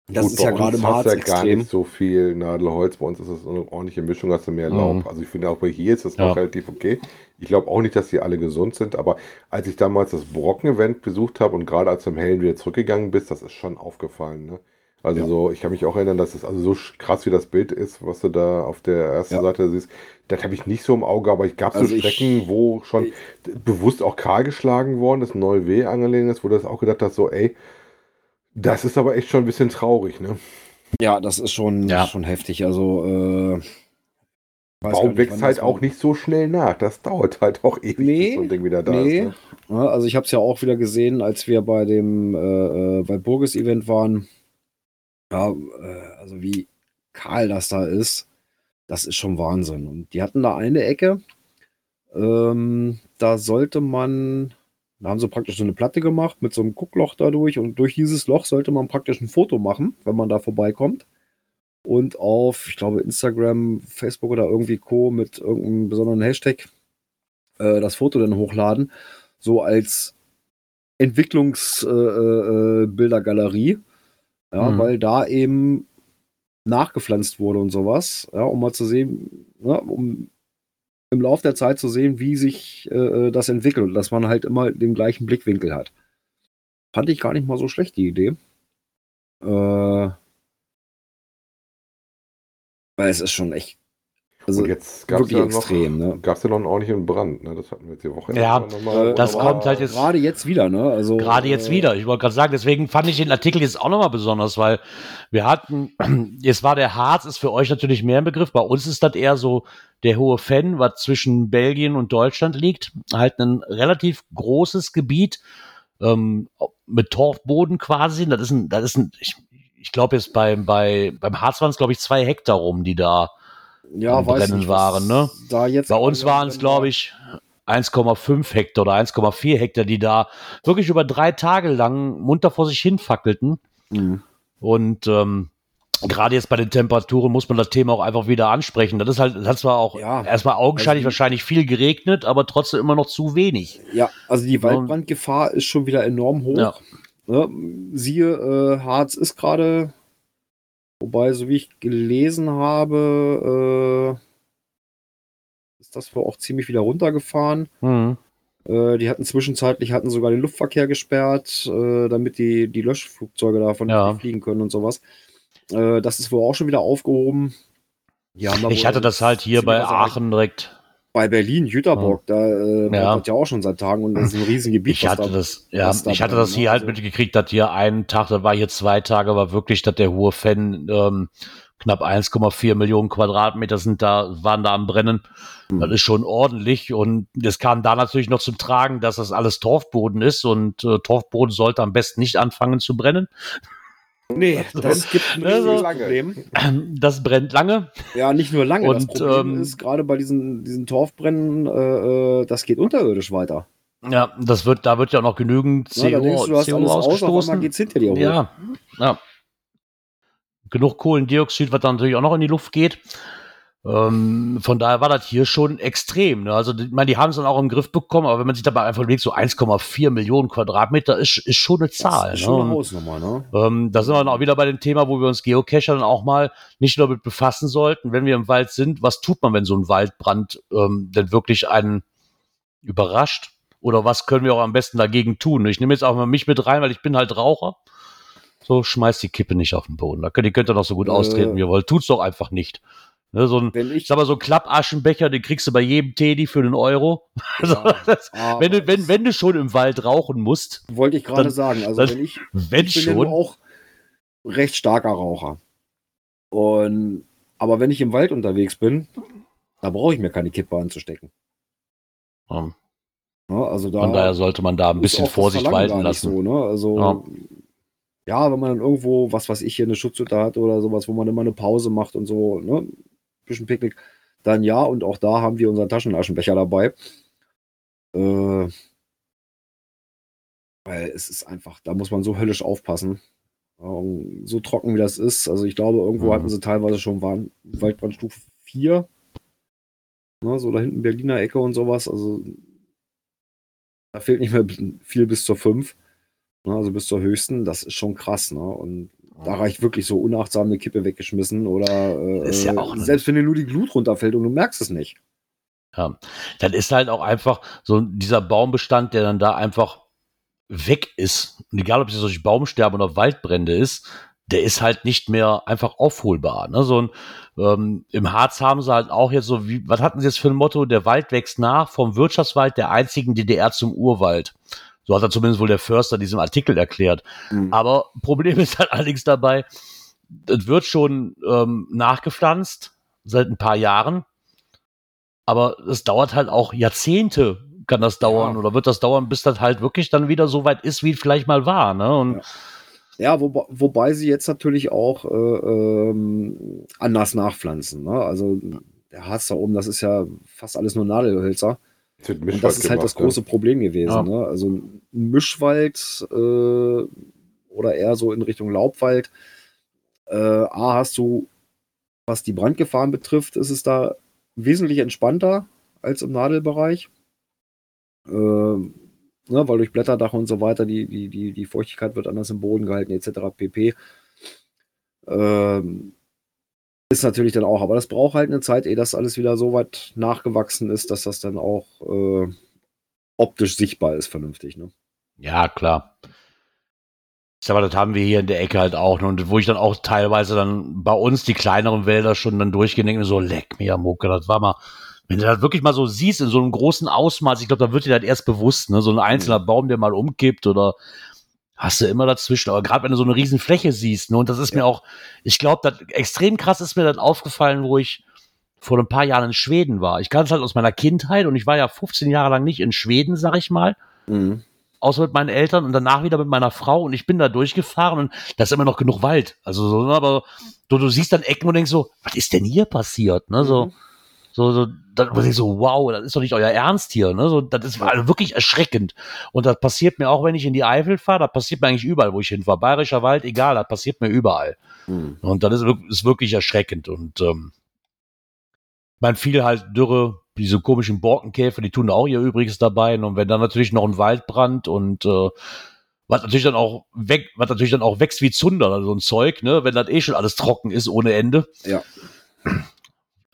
Das Gut, ist ja gerade im hast Harz ja gar extrem. nicht so viel Nadelholz. Bei uns ist das eine ordentliche Mischung, hast du mehr Mhm. Laub. Also ich finde auch bei hier ist das Ja. noch relativ okay. Ich glaube auch nicht, dass die alle gesund sind, aber als ich damals das Brocken-Event besucht habe und gerade als du im Hellen wieder zurückgegangen bist, das ist schon aufgefallen. Ne? Also Ja. so, ich kann mich auch erinnern, dass es also so krass wie das Bild ist, was du da auf der ersten Ja. Seite siehst. Das habe ich nicht so im Auge, aber ich gab so Also ich- Strecken, wo schon bewusst auch kahl geschlagen worden ist, neue W angelegen ist, wo du das auch gedacht hast, so ey, das ist aber echt schon ein bisschen traurig, ne? Ja, das ist schon, Ja. schon heftig. Also, äh, Baum wächst halt auch nicht so schnell nach. Das dauert halt auch ewig, Nee, bis so ein Ding wieder da nee. ist. Ne? Ja, also ich habe es ja auch wieder gesehen, als wir bei dem äh, äh, bei Burges Event waren. Ja, äh, also wie kahl das da ist, das ist schon Wahnsinn. Und die hatten da eine Ecke, ähm, da sollte man, da haben sie praktisch so eine Platte gemacht mit so einem Guckloch dadurch und durch dieses Loch sollte man praktisch ein Foto machen, wenn man da vorbeikommt. Und auf, ich glaube, Instagram, Facebook oder irgendwie Co. mit irgendeinem besonderen Hashtag äh, das Foto dann hochladen so als Entwicklungsbildergalerie, äh, Bildergalerie, ja, Mhm. weil da eben nachgepflanzt wurde und sowas, ja, um mal zu sehen, ja, um im Laufe der Zeit zu sehen, wie sich äh, das entwickelt und dass man halt immer den gleichen Blickwinkel hat. Fand ich gar nicht mal so schlecht, die Idee. Äh, weil es ist schon echt. Also, und jetzt gab es ja noch, extrem, ne? gab's ja noch einen ordentlichen Brand. Ne? Das hatten wir jetzt die Woche. Ja, erst mal nochmal- das kommt halt jetzt- Gerade jetzt wieder, ne? Also, Gerade jetzt äh, wieder. Ich wollte gerade sagen, deswegen fand ich den Artikel jetzt auch nochmal besonders, weil wir hatten, [CLEARS THROAT] jetzt war der Harz, ist für euch natürlich mehr ein Begriff. Bei uns ist das eher so der hohe Fan, was zwischen Belgien und Deutschland liegt. Halt ein relativ großes Gebiet ähm, mit Torfboden quasi. Das ist ein, das ist ein, ich, ich glaube jetzt beim, bei, beim Harz waren es, glaube ich, zwei Hektar rum, die da ja, weiß Brennen nicht, waren, ne? Da jetzt Bei uns waren es, glaube ich, 1,5 Hektar oder 1,4 Hektar, die da wirklich über drei Tage lang munter vor sich hin fackelten. Mhm. Und ähm, gerade jetzt bei den Temperaturen muss man das Thema auch einfach wieder ansprechen. Das ist halt, das hat zwar auch Ja, erstmal augenscheinlich also wahrscheinlich viel geregnet, aber trotzdem immer noch zu wenig. Ja, also die Waldbrandgefahr ist schon wieder enorm hoch. Ja. Ne? Siehe, äh, Harz ist gerade, wobei, so wie ich gelesen habe, äh, ist das wohl auch ziemlich wieder runtergefahren. Mhm. Äh, die hatten zwischenzeitlich hatten sogar den Luftverkehr gesperrt, äh, damit die, die Löschflugzeuge davon Ja. fliegen können und sowas. Äh, das ist wohl auch schon wieder aufgehoben. Ich hatte das halt hier bei. Aachen direkt. Bei Berlin, Jüterbock, da äh, Ja. ja auch schon seit Tagen und das ist ein Riesengebiet. Ich hatte da- das, ja, da ich hatte das ne? hier halt Also- mitgekriegt, dass hier einen Tag, da war hier zwei Tage, war wirklich, dass der hohe Fan ähm, knapp 1,4 Millionen Quadratmeter sind da, waren da am Brennen. Hm. Das ist schon ordentlich. Und es kam da natürlich noch zum Tragen, dass das alles Torfboden ist und äh, Torfboden sollte am besten nicht anfangen zu brennen. Nee, das gibt ein Also- Problem. Das brennt lange. Ja, nicht nur lange. das Und, Problem ähm, ist, gerade bei diesen, diesen Torfbrennen, äh, äh, das geht unterirdisch weiter. Ja, das wird, da wird ja auch noch genügend Ja, CO, denkst du, du hast CO aus, ausgestoßen. geht's hinter dir hoch. Ja, ja. Genug Kohlendioxid, was dann natürlich auch noch in die Luft geht. Ähm, von daher war das hier schon extrem. Ne? Also, ich meine, die haben es dann auch im Griff bekommen, aber wenn man sich dabei einfach überlegt, so 1,4 Millionen Quadratmeter ist, ist schon eine Zahl. Das ist ne? schon eine Hausnummer, ne? ähm, da sind wir dann auch wieder bei dem Thema, wo wir uns Geocacher dann auch mal nicht nur mit befassen sollten, wenn wir im Wald sind, was tut man, wenn so ein Waldbrand ähm, denn wirklich einen überrascht? Oder was können wir auch am besten dagegen tun? Ich nehme jetzt auch mal mich mit rein, weil ich bin halt Raucher. So, schmeißt die Kippe nicht auf den Boden. Da könnt ihr könnt ihr noch so gut Äh. austreten, wie ihr wollt. Tut's doch einfach nicht. Ne, so ein, Wenn ich, ich sag mal, so ein Klappaschenbecher, den kriegst du bei jedem Teddy für einen Euro. [LAUGHS] Also, das, aber wenn, du, wenn, wenn du schon im Wald rauchen musst, wollte ich gerade sagen, also dann- wenn ich, wenn ich bin ja schon, auch recht starker Raucher. Und, aber wenn ich im Wald unterwegs bin, da brauche ich mir keine Kippe anzustecken. ähm, Ne? Also da von daher sollte man da ein bisschen das Vorsicht walten lassen. So, ne? Also, Ja. ja. wenn man dann irgendwo, was weiß ich, hier eine Schutzhütte hat oder sowas, wo man immer eine Pause macht und so, ne? Bisschen Picknick, dann ja, und auch da haben wir unseren Taschenaschenbecher dabei. Äh, weil es ist einfach, da muss man so höllisch aufpassen. Ähm, so trocken wie das ist. Also ich glaube, irgendwo Mhm. hatten sie teilweise schon Warn Waldbrandstufe 4. Ne, so da hinten Berliner Ecke und sowas. Also da fehlt nicht mehr viel bis zur 5. Ne, also bis zur höchsten. Das ist schon krass. Ne? Und Da reicht wirklich so unachtsam eine Kippe weggeschmissen oder äh, Ist ja auch ne- selbst wenn dir nur die Glut runterfällt und du merkst es nicht. Ja. Dann ist halt auch einfach so dieser Baumbestand, der dann da einfach weg ist. Und egal, ob es jetzt durch Baumsterben oder Waldbrände ist, der ist halt nicht mehr einfach aufholbar. Ne? So ein, ähm, Im Harz haben sie halt auch jetzt so, wie, was hatten sie jetzt für ein Motto? Der Wald wächst nach, vom Wirtschaftswald der einzigen DDR zum Urwald. So hat er zumindest wohl der Förster diesem Artikel erklärt. Mhm. Aber Problem [LAUGHS] ist halt allerdings dabei, es wird schon ähm, nachgepflanzt seit ein paar Jahren, aber es dauert halt auch Jahrzehnte, kann das dauern Ja. oder wird das dauern, bis das halt wirklich dann wieder so weit ist, wie es vielleicht mal war. Ne? Und Ja. Ja, wobei, wobei sie jetzt natürlich auch äh, ähm, anders nachpflanzen. Ne? Also der Harz da oben, das ist ja fast alles nur Nadelhölzer. Und Mischwald das ist halt das große Problem gewesen. Ja. Ne? Also ein Mischwald äh, oder eher so in Richtung Laubwald. Äh, A, hast du, was die Brandgefahren betrifft, ist es da wesentlich entspannter als im Nadelbereich. Äh, ne, weil durch Blätterdach und so weiter die, die, die, die Feuchtigkeit wird anders im Boden gehalten, etc. pp. Ähm, ist natürlich dann auch, aber das braucht halt eine Zeit, ehe das alles wieder so weit nachgewachsen ist, dass das dann auch äh, optisch sichtbar ist, vernünftig. Ne? Ja, klar. Ich sag mal, das haben wir hier in der Ecke halt auch. Ne? Und wo ich dann auch teilweise dann bei uns die kleineren Wälder schon dann durchgedenkt so, leck mir, Mucke, das war mal, wenn du das wirklich mal so siehst in so einem großen Ausmaß, ich glaube, da wird dir das erst bewusst, ne? So ein einzelner Baum, der mal umkippt oder hast du immer dazwischen. Aber gerade wenn du so eine riesen Fläche siehst, ne? Und das ist mir auch, ich glaube, das extrem krass ist mir dann aufgefallen, wo ich vor ein paar Jahren in Schweden war. Ich kann es halt aus meiner Kindheit und ich war ja 15 Jahre lang nicht in Schweden, sag ich mal Mhm. außer mit meinen Eltern und danach wieder mit meiner Frau und ich bin da durchgefahren und da ist immer noch genug Wald. Also so, ne, aber du, du siehst dann Ecken und denkst so, was ist denn hier passiert? Ne? So, Mhm. so, so, dann muss ich so, wow, das ist doch nicht euer Ernst hier. Ne? So, das ist also wirklich erschreckend. Und das passiert mir auch, wenn ich in die Eifel fahre, das passiert mir eigentlich überall, wo ich hinfahre. Bayerischer Wald, egal, das passiert mir überall. Mhm. Und das ist, ist wirklich erschreckend. Und ähm, man viel halt Dürre, diese komischen Borkenkäfer, die tun da auch ihr Übriges dabei. Und wenn dann natürlich noch ein Waldbrand und äh, was natürlich dann auch weg, was natürlich dann auch wächst wie Zunder, also so ein Zeug, ne, wenn das eh schon alles trocken ist ohne Ende. Ja.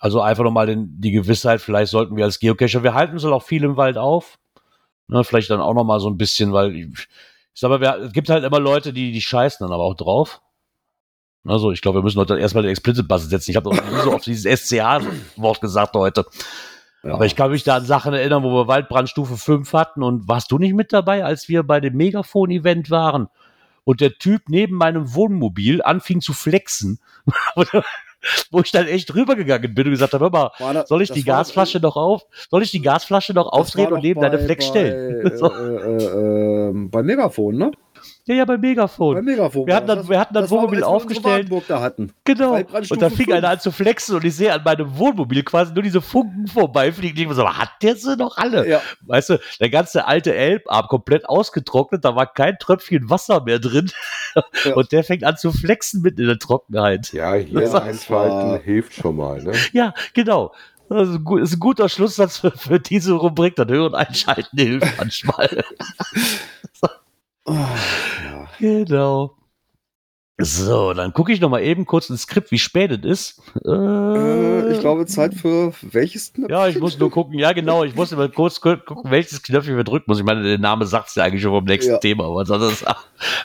Also einfach nochmal den, die Gewissheit, vielleicht sollten wir als Geocacher, wir halten uns halt auch viel im Wald auf. Ne, vielleicht dann auch nochmal so ein bisschen, weil ich, ich sag mal, wir, es gibt halt immer Leute, die, die scheißen dann aber auch drauf. Also ich glaube, wir müssen heute erstmal den Explicit-Buzz setzen. Ich habe noch nie so auf dieses SCA-Wort gesagt heute. Ja. Aber ich kann mich da an Sachen erinnern, wo wir Waldbrandstufe 5 hatten und warst du nicht mit dabei, als wir bei dem Megafon-Event waren und der Typ neben meinem Wohnmobil anfing zu flexen, [LAUGHS] [LAUGHS] wo ich dann echt rübergegangen bin und gesagt habe, hör mal, da- soll ich die Gasflasche noch auf, soll ich die Gasflasche noch aufdrehen und neben bei- deine Flex stellen? Bei, [LAUGHS] So. äh, äh, äh, bei Megafon, ne? Ja, ja, bei Bei Megafon. Megafon. Wir hatten dann- wir hatten dann das war, Wohnmobil aufgestellt. Da hatten. Genau. Und da fing fünf. einer an zu flexen und ich sehe an meinem Wohnmobil quasi nur diese Funken vorbeifliegen. Ich so, hat der sie noch alle? Ja. Weißt du, der ganze alte Elbarm komplett ausgetrocknet, da war kein Tröpfchen Wasser mehr drin. Ja. Und der fängt an zu flexen mitten in der Trockenheit. Ja, hier einschalten hilft schon mal. Ne? Ja, genau. Das ist ist ein guter Schlusssatz für, für diese Rubrik. Dann hören einschalten hilft manchmal. [LAUGHS] Ah, ja. genau. So, dann gucke ich noch mal eben kurz ins Skript, wie spät es ist. Äh, ich glaube, Zeit für welches? Ja, ich muss nur gucken. Ja, genau. Ich muss immer kurz gu- gucken, welches Knöpfchen wir drücken muss. Ich meine, der Name sagt es ja eigentlich schon vom nächsten Ja. Thema. Aber sonst,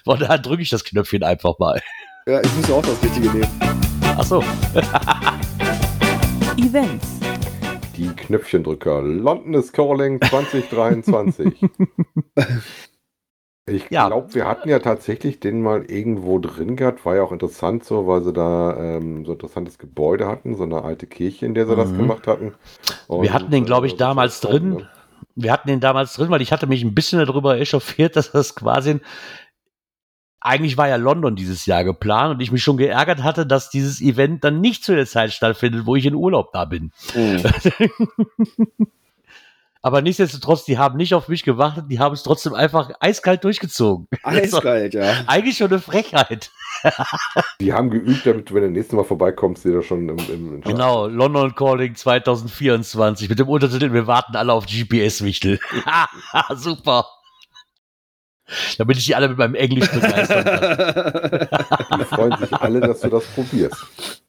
von daher drücke ich das Knöpfchen einfach mal. Ja, ich muss ja auch das Richtige nehmen. Ach so. [LAUGHS] Events, Die Knöpfchendrücker. London is Calling 2023. Ich Ja. glaube, wir hatten ja tatsächlich den mal irgendwo drin gehabt. War ja auch interessant so, weil sie da ähm, so ein interessantes Gebäude hatten, so eine alte Kirche, in der sie das Mhm. gemacht hatten. Wir hatten den, glaub ich, äh, damals das drin. ne? Wir hatten den damals drin, weil ich hatte mich ein bisschen darüber echauffiert, [LAUGHS] dass das quasi ein eigentlich war ja London dieses Jahr geplant und ich mich schon geärgert hatte, dass dieses Event dann nicht zu der Zeit stattfindet, wo ich in Urlaub da bin. Mhm. [LAUGHS] Aber nichtsdestotrotz, die haben nicht auf mich gewartet, die haben es trotzdem einfach eiskalt durchgezogen. [LAUGHS] Eiskalt, ja. Eigentlich schon eine Frechheit. [LAUGHS] Die haben geübt, damit du, wenn du das nächste Mal vorbeikommst, dir da schon im, im, im Genau, London Calling 2024 mit dem Untertitel Wir warten alle auf GPS-Wichtel. [LAUGHS] Super. Damit ich die alle mit meinem Englisch begeistern kann. Die freuen sich alle, dass du das probierst.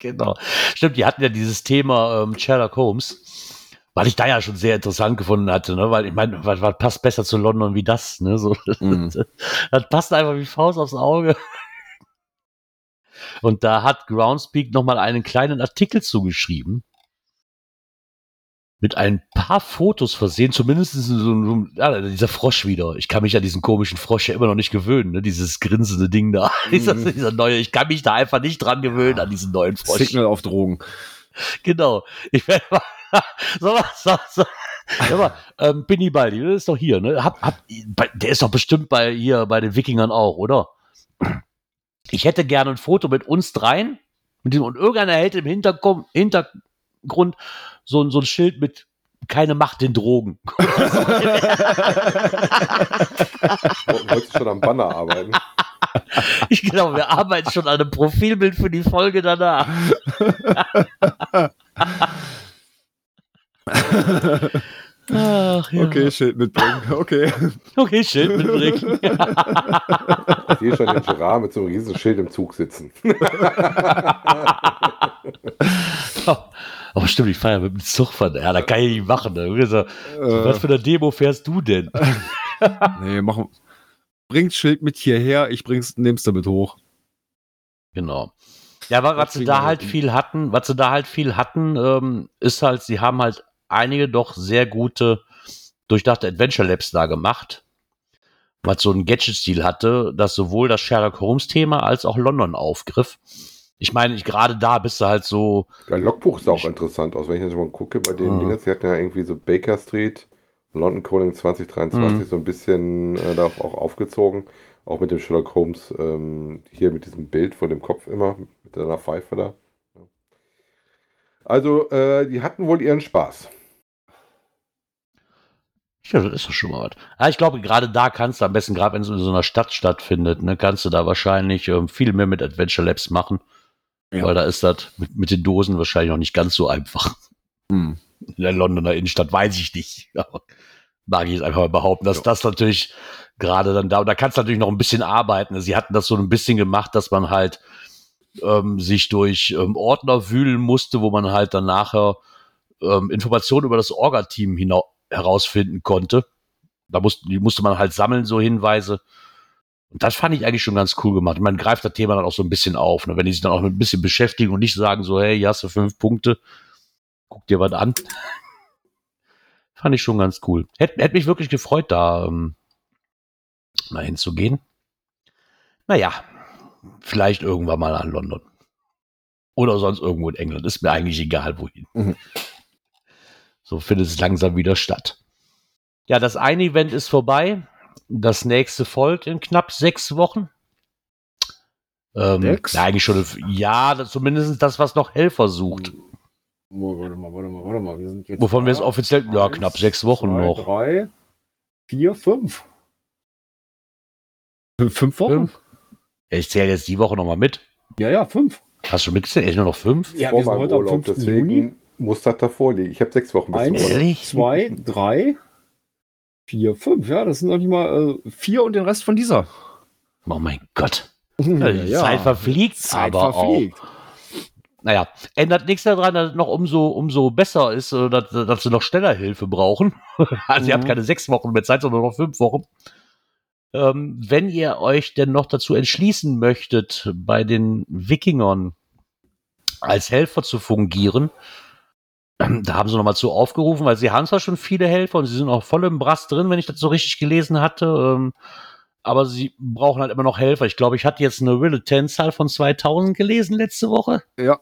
Genau. Stimmt, die hatten ja dieses Thema ähm, Sherlock Holmes, weil ich da ja schon sehr interessant gefunden hatte, ne? Weil ich meine, was, was passt besser zu London wie das, ne? So, Mhm. [LAUGHS] das passt einfach wie Faust aufs Auge. Und da hat Groundspeak nochmal einen kleinen Artikel zugeschrieben. Mit ein paar Fotos versehen, zumindest so, so ja, dieser Frosch wieder. Ich kann mich an diesen komischen Frosch ja immer noch nicht gewöhnen, ne? Dieses grinsende Ding da. [LAUGHS] Mhm. dieser neue, ich kann mich da einfach nicht dran gewöhnen, an diesen neuen Frosch. Signal auf Drogen. Genau. Ich werde mal. So, so, so. Ja, aber, ähm, Binny Baldi, der ist doch hier, ne? Hab, hab, der ist doch bestimmt bei hier bei den Wikingern auch, oder? Ich hätte gerne ein Foto mit uns dreien. Mit dem, und irgendeiner hält im Hintergrund, Hintergrund so, ein- so ein Schild mit keine Macht den Drogen. [LAUGHS] Wolltest du schon am Banner arbeiten? Ich glaube, wir arbeiten schon an einem Profilbild für die Folge danach. [LAUGHS] Ach, ja. Okay, Schild mitbringen. Okay. Okay, Schild mitbringen. Ich sehe schon den Gerard mit so einem riesen Schild im Zug sitzen. Aber stimmt, ich feiere mit dem Zug von. Ja, da kann ich nicht machen. Ne? So, was Äh, für eine Demo fährst du denn? [LAUGHS] nee, machen. Bringt Schild mit hierher, ich bring's, nehm's damit hoch. Genau. Ja, aber was Das sie da halt viel hatten, was sie da halt viel hatten, ähm, ist halt, sie haben halt einige doch sehr gute, durchdachte Adventure Labs da gemacht, was so einen Gadget-Stil hatte, das sowohl das Sherlock Holmes-Thema als auch London aufgriff. Ich meine, ich gerade da bist du halt so, Dein Logbuch sah auch interessant aus, wenn ich jetzt mal gucke bei den Mhm. Dingen. Sie hatten ja irgendwie so Baker Street, London Calling 2023 Mhm. so ein bisschen äh, da auch aufgezogen. Auch mit dem Sherlock Holmes ähm, hier mit diesem Bild vor dem Kopf immer, mit einer Pfeife da. Also, äh, die hatten wohl ihren Spaß. Ja, das ist doch schon mal was. Ja, ich glaube, gerade da kannst du am besten, gerade wenn es in so einer Stadt stattfindet, ne, kannst du da wahrscheinlich ähm, viel mehr mit Adventure Labs machen. Ja. Weil da ist das mit, mit den Dosen wahrscheinlich noch nicht ganz so einfach. Hm. in der Londoner Innenstadt, weiß ich nicht. [LAUGHS] Aber mag ich jetzt einfach mal behaupten, dass Ja. das natürlich gerade dann da, und da kannst du natürlich noch ein bisschen arbeiten. Sie hatten das so ein bisschen gemacht, dass man halt ähm, sich durch ähm, Ordner wühlen musste, wo man halt dann nachher ähm, Informationen über das Orga-Team hinau- herausfinden konnte. Da musste, die musste man halt sammeln, so Hinweise. Und das fand ich eigentlich schon ganz cool gemacht. Man greift das Thema dann auch so ein bisschen auf. Ne? Wenn die sich dann auch ein bisschen beschäftigen und nicht sagen so, hey, hier hast du fünf Punkte, guck dir was an. [LAUGHS] Fand ich schon ganz cool. Hätte, hätte mich wirklich gefreut, da ähm, mal hinzugehen. Naja, vielleicht irgendwann mal an London. Oder sonst irgendwo in England. Ist mir eigentlich egal, wohin. Mhm. So findet es langsam wieder statt. Ja, das eine Event ist vorbei. Das nächste folgt in knapp sechs Wochen. Ähm, Sechs? Ja, eigentlich schon. Ja, das, zumindest das, was noch Helfer sucht. Warte mal, warte mal, warte mal. Wir sind jetzt Wovon wir es offiziell, ja, Eins, knapp sechs Wochen zwei, noch. Drei, vier, fünf. Fünf, fünf Wochen? Fünf? Ja, Ich zähle jetzt die Woche nochmal mit. Ja, ja, fünf. Hast du mitgezählt? Echt nur noch fünf? Ja, Vor wir sind heute am Urlaub, 5. deswegen Juni. Muss das davor liegen. Ich habe sechs Wochen bis Eins, Urlaub. Zwei, drei, vier, fünf. Ja, das sind noch nicht mal äh, vier und den Rest von dieser. Oh mein Gott. Ja, Ja, die Zeit verfliegt Zeit aber verfliegt. auch. Naja, ändert nichts daran, dass es noch umso, umso besser ist, äh, dass, dass sie noch schneller Hilfe brauchen. [LAUGHS] also ihr habt Mhm. keine sechs Wochen mehr Zeit, sondern noch fünf Wochen. Ähm, wenn ihr euch denn noch dazu entschließen möchtet, bei den Wikingern als Helfer zu fungieren, [CLEARS THROAT] da haben sie nochmal zu aufgerufen, weil sie haben zwar schon viele Helfer und sie sind auch voll im Brass drin, wenn ich das so richtig gelesen hatte. Ähm, aber sie brauchen halt immer noch Helfer. Ich glaube, ich hatte jetzt eine Real-Zahl von 2000 gelesen letzte Woche. Ja.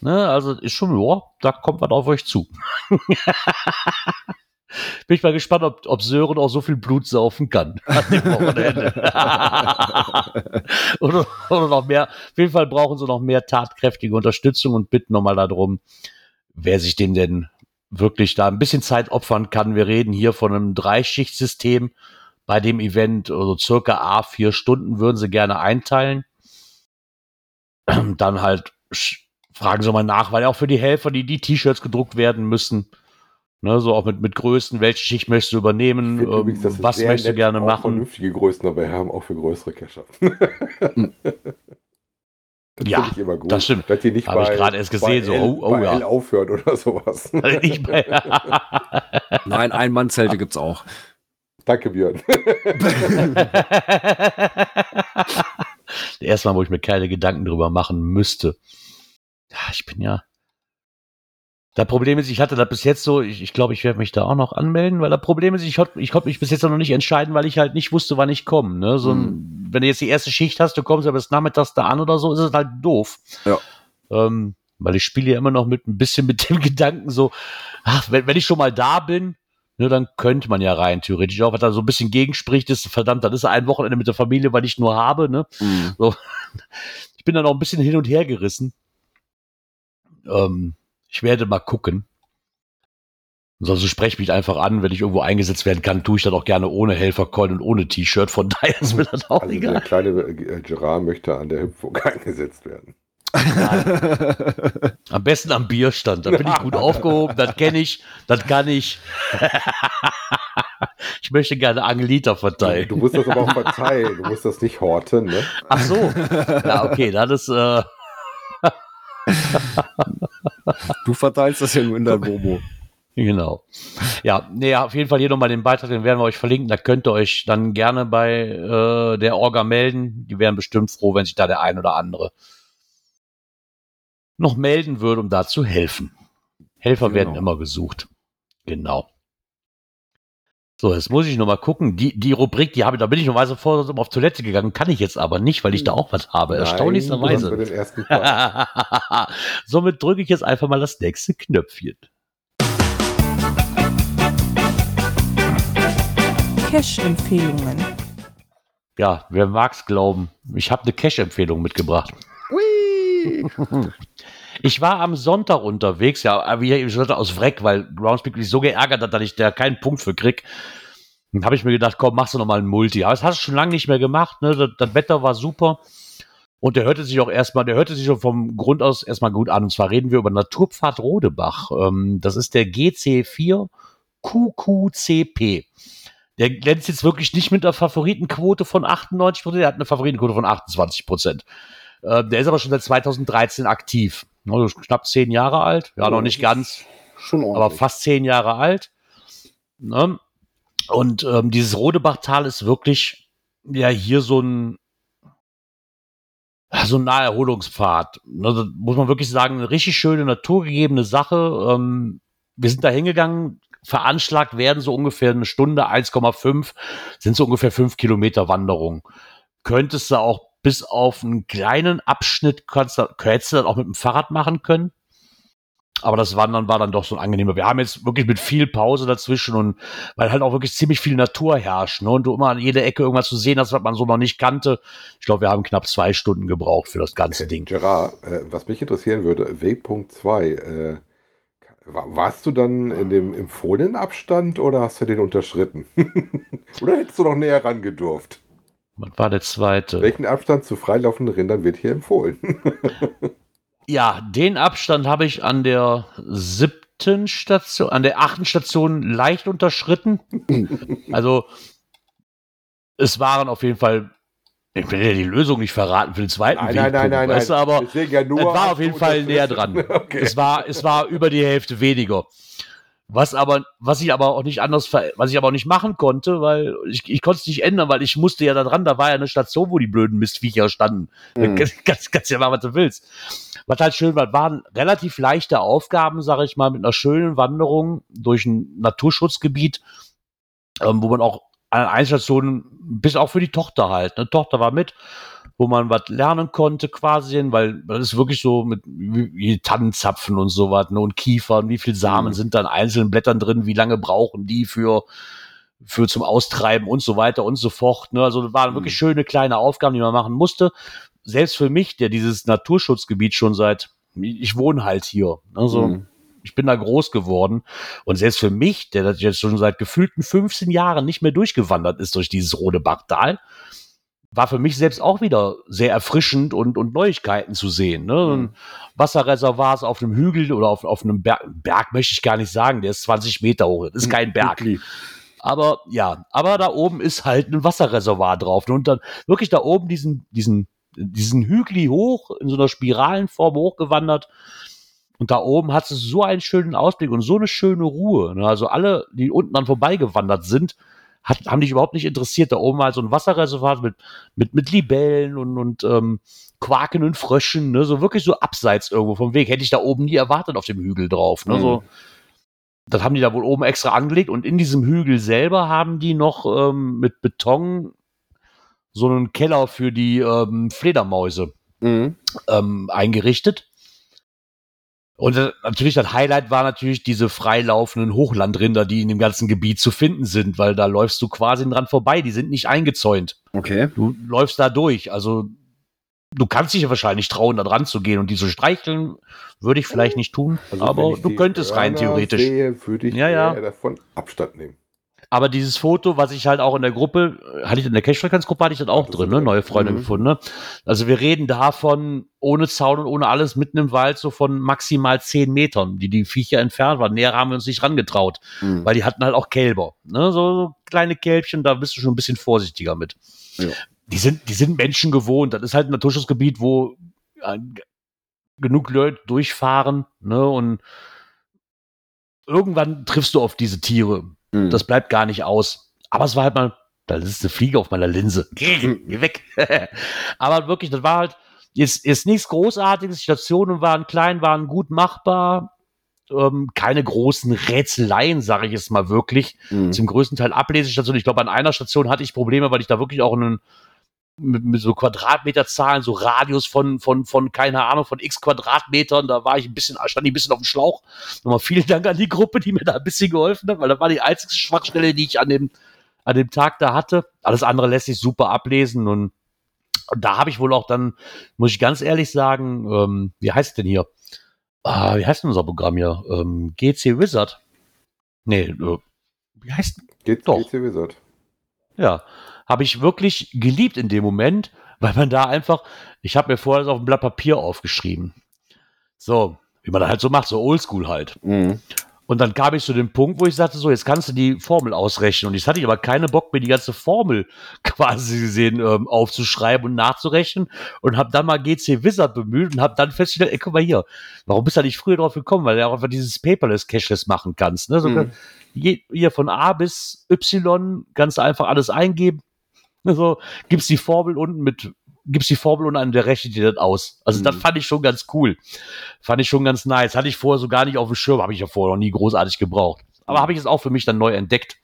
Ne, also ist schon, ja, da kommt was auf euch zu. [LAUGHS] Bin ich mal gespannt, ob, ob Sören auch so viel Blut saufen kann [LAUGHS] an dem Wochenende. [LAUGHS] oder, oder noch mehr. Auf jeden Fall brauchen sie noch mehr tatkräftige Unterstützung und bitten nochmal darum, wer sich dem denn wirklich da ein bisschen Zeit opfern kann. Wir reden hier von einem Dreischichtsystem bei dem Event, also circa A, vier Stunden würden sie gerne einteilen. Dann halt fragen sie mal nach, weil auch für die Helfer, die die T-Shirts gedruckt werden müssen, Ne, so auch mit, mit Größen, welche Schicht möchtest du übernehmen, ähm, übrigens, was möchtest du gerne machen. Vernünftige Größen dabei haben, auch für größere Cacher. [LAUGHS] Das Ja, finde ich immer gut. das stimmt. Dass die nicht Hab ich gerade erst gesehen, bei so, L, oh, oh bei ja. L aufhören oder sowas. [LAUGHS] Nicht bei- [LAUGHS] Nein, Ein-Mann-Zelte gibt's auch. Danke, Björn. [LAUGHS] Erstmal, wo ich mir keine Gedanken drüber machen müsste. Ja, ich bin ja. Das Problem ist, ich hatte das bis jetzt so, ich, ich glaube, ich werde mich da auch noch anmelden, weil das Problem ist, ich, ich konnte mich bis jetzt noch nicht entscheiden, weil ich halt nicht wusste, wann ich komme. Ne? So ein, Wenn du jetzt die erste Schicht hast, du kommst ja bis nachmittags da an oder so, ist es halt doof. Ja. Ähm, weil ich spiele ja immer noch mit ein bisschen mit dem [LAUGHS] Gedanken so, ach, wenn, wenn ich schon mal da bin, ne, dann könnte man ja rein, theoretisch auch, was da so ein bisschen gegenspricht, ist, verdammt, das ist ein Wochenende mit der Familie, weil ich nur habe, ne? Mhm. So. [LAUGHS] Ich bin dann auch ein bisschen hin und her gerissen. Ähm, ich werde mal gucken. Sonst spreche ich mich einfach an, wenn ich irgendwo eingesetzt werden kann, tue ich das auch gerne ohne Helfercoin und ohne T-Shirt. Von daher ist mir das auch Also der egal. kleine äh, Gerard möchte an der Hüpfburg [LAUGHS] eingesetzt werden. Am besten am Bierstand. Da bin ich gut [LAUGHS] aufgehoben. Das kenne ich. Das kann ich. [LAUGHS] ich möchte gerne Angeliter verteilen. Du musst das aber auch verteilen. Du musst das nicht horten, ne? Ach so. Ja, okay. Das ist. Äh, [LAUGHS] Du verteilst das ja nur in dein Bobo. Genau. Ja, nee, auf jeden Fall hier nochmal den Beitrag, den werden wir euch verlinken. Da könnt ihr euch dann gerne bei äh, der Orga melden. Die wären bestimmt froh, wenn sich da der ein oder andere noch melden würde, um da zu helfen. Helfer Genau. werden immer gesucht. Genau. So, jetzt muss ich noch mal gucken. Die, die Rubrik, die habe ich, da bin ich normalerweise vor um auf Toilette gegangen, kann ich jetzt aber nicht, weil ich da auch was habe. Nein, Erstaunlicherweise. [LAUGHS] Somit drücke ich jetzt einfach mal das nächste Knöpfchen. Cash-Empfehlungen. Ja, wer mag's glauben? Ich habe eine Cash-Empfehlung mitgebracht. [LAUGHS] Ich war am Sonntag unterwegs, ja, wie ich sagte, aus Wreck, weil Groundspeak mich so geärgert hat, dass ich da keinen Punkt für krieg. Dann habe ich mir gedacht, komm, machst du noch mal ein Multi. Aber das hast du schon lange nicht mehr gemacht, ne? Das, das Wetter war super. Und der hörte sich auch erstmal, der hörte sich schon vom Grund aus erstmal gut an. Und zwar reden wir über Naturpfad Rodebach. Ähm, das ist der GC4 QQCP. Der glänzt jetzt wirklich nicht mit einer Favoritenquote von 98 Prozent, der hat eine Favoritenquote von 28 Prozent. Äh, der ist aber schon seit 2013 aktiv. Also knapp zehn Jahre alt. Ja, noch nicht ganz, Schon aber fast zehn Jahre alt. Ne? Und ähm, dieses Rodebachtal ist wirklich ja hier so ein so ein Naherholungspfad. Ne, muss man wirklich sagen, eine richtig schöne naturgegebene Sache. Ähm, wir sind da hingegangen, veranschlagt werden so ungefähr eine Stunde, 1,5, sind so ungefähr fünf Kilometer Wanderung. Könntest du auch bis auf einen kleinen Abschnitt, kannst du, hättest du das auch mit dem Fahrrad machen können. Aber das Wandern war dann doch so ein angenehmer. Wir haben jetzt wirklich mit viel Pause dazwischen und weil halt auch wirklich ziemlich viel Natur herrscht ne? und du immer an jeder Ecke irgendwas zu sehen hast, was man so noch nicht kannte. Ich glaube, wir haben knapp zwei Stunden gebraucht für das ganze Ding. Gerard, äh, was mich interessieren würde, Wegpunkt 2, äh, wa- warst du dann in dem empfohlenen Abstand oder hast du den unterschritten? [LAUGHS] oder hättest du noch näher rangedurft? Was war der zweite? Welchen Abstand zu freilaufenden Rindern wird hier empfohlen? [LAUGHS] Ja, den Abstand habe ich an der siebten Station, an der achten Station leicht unterschritten. [LAUGHS] also es waren auf jeden Fall, ich will ja die Lösung nicht verraten für den zweiten nein, nein, nein, nein, weißt du, nein. aber Deswegen ja es war auf jeden du Fall näher dran. [LAUGHS] Okay. Es war, es war über die Hälfte weniger. Was aber, was ich aber auch nicht anders, was ich aber auch nicht machen konnte, weil ich, ich konnte es nicht ändern, weil ich musste ja da dran, da war ja eine Station, wo die blöden Mistviecher standen. Mhm. Kannst, kannst, kannst ja machen, was du willst. Was halt schön war, waren relativ leichte Aufgaben, sage ich mal, mit einer schönen Wanderung durch ein Naturschutzgebiet, ähm, wo man auch an Einstationen, bis auch für die Tochter halt, eine Tochter war mit, wo man was lernen konnte quasi, weil das ist wirklich so mit wie Tannenzapfen und sowas ne, und Kiefern, wie viel Samen Mhm. sind da in einzelnen Blättern drin, wie lange brauchen die für für zum Austreiben und so weiter und so fort. Ne? Also das waren wirklich schöne kleine Aufgaben, die man machen musste. Selbst für mich, der dieses Naturschutzgebiet schon seit, ich wohne halt hier. Also Mhm. Ich bin da groß geworden. Und selbst für mich, der das jetzt schon seit gefühlten 15 Jahren nicht mehr durchgewandert ist durch dieses Rodebachtal, war für mich selbst auch wieder sehr erfrischend und, und Neuigkeiten zu sehen. Ne? Mhm. Wasserreservoirs auf einem Hügel oder auf, auf einem Berg, Berg möchte ich gar nicht sagen, der ist 20 Meter hoch, das ist hm, kein Berg. Aber ja, aber da oben ist halt ein Wasserreservoir drauf. Ne? Und dann wirklich da oben diesen, diesen, diesen Hügel hoch, in so einer Spiralenform hochgewandert. Und da oben hat es so einen schönen Ausblick und so eine schöne Ruhe. Ne? Also alle, die unten dann vorbeigewandert sind, hat, haben dich überhaupt nicht interessiert. Da oben war so ein Wasserreservat mit, mit, mit Libellen und, und ähm, Quaken und Fröschen, ne? so wirklich so abseits irgendwo vom Weg. Hätte ich da oben nie erwartet auf dem Hügel drauf. Ne? Mhm. So, das haben die da wohl oben extra angelegt und in diesem Hügel selber haben die noch ähm, mit Beton so einen Keller für die ähm, Fledermäuse mhm. ähm, eingerichtet. Und äh, natürlich das Highlight war natürlich diese freilaufenden Hochlandrinder, die in dem ganzen Gebiet zu finden sind, weil da läufst du quasi dran vorbei, die sind nicht eingezäunt. Okay. Du läufst da durch, also du kannst dich ja wahrscheinlich trauen, da dran zu gehen und die zu streicheln, würde ich vielleicht nicht tun, also aber du könntest rein theoretisch. Sehe, würde ich ja, ja. davon Abstand nehmen. Aber dieses Foto, was ich halt auch in der Gruppe, hatte ich in der Cash-Frequenz-Gruppe, hatte ich das auch das drin, ne? neue Freunde mhm. gefunden. Ne? Also wir reden davon, ohne Zaun und ohne alles, mitten im Wald, so von maximal zehn Metern, die die Viecher entfernt waren. Näher haben wir uns nicht rangetraut, mhm. weil die hatten halt auch Kälber. Ne? So, so, kleine Kälbchen, da bist du schon ein bisschen vorsichtiger mit. Ja. Die, sind, die sind Menschen gewohnt. Das ist halt ein Naturschutzgebiet, wo äh, genug Leute durchfahren ne? und irgendwann triffst du auf diese Tiere Mhm. Das bleibt gar nicht aus. Aber es war halt mal, da ist eine Fliege auf meiner Linse. [LAUGHS] Geh, geh weg. [LAUGHS] Aber wirklich, das war halt, jetzt ist nichts Großartiges. Stationen waren klein, waren gut machbar. Ähm, keine großen Rätseleien, sage ich jetzt mal wirklich. Mhm. Zum größten Teil Ablesestationen. Ich glaube, an einer Station hatte ich Probleme, weil ich da wirklich auch einen mit, mit so Quadratmeterzahlen, so Radius von, von, von, keine Ahnung, von x Quadratmetern, da war ich ein bisschen, stand ich ein bisschen auf dem Schlauch. Nochmal vielen Dank an die Gruppe, die mir da ein bisschen geholfen hat, weil das war die einzige Schwachstelle, die ich an dem, an dem Tag da hatte. Alles andere lässt sich super ablesen und, da habe ich wohl auch dann, muss ich ganz ehrlich sagen, ähm, wie heißt denn hier? Ah, wie heißt denn unser Programm hier? Ähm, GC Wizard. Nee, äh, wie heißt G Doch. GC Wizard. Ja, habe ich wirklich geliebt in dem Moment, weil man da einfach, ich habe mir vorher das auf ein Blatt Papier aufgeschrieben. So, wie man das halt so macht, so oldschool halt. Mhm. Und dann kam ich zu dem Punkt, wo ich sagte, so, jetzt kannst du die Formel ausrechnen. Und jetzt hatte ich aber keine Bock, mir die ganze Formel [LAUGHS] quasi gesehen ähm, aufzuschreiben und nachzurechnen. Und habe dann mal GC Wizard bemüht und habe dann festgestellt, ey, guck mal hier, warum bist du da nicht früher drauf gekommen? Weil du auch einfach dieses Paperless Cashless machen kannst. Ne? So, mhm. Hier von A bis Y kannst du einfach alles eingeben, [LAUGHS] so, gibst die Formel unten mit, gibst die Formel unten an, der rechnet dir das aus. Also, mhm. das fand ich schon ganz cool. Fand ich schon ganz nice. Hatte ich vorher so gar nicht auf dem Schirm, habe ich ja vorher noch nie großartig gebraucht. Aber mhm. habe ich es auch für mich dann neu entdeckt.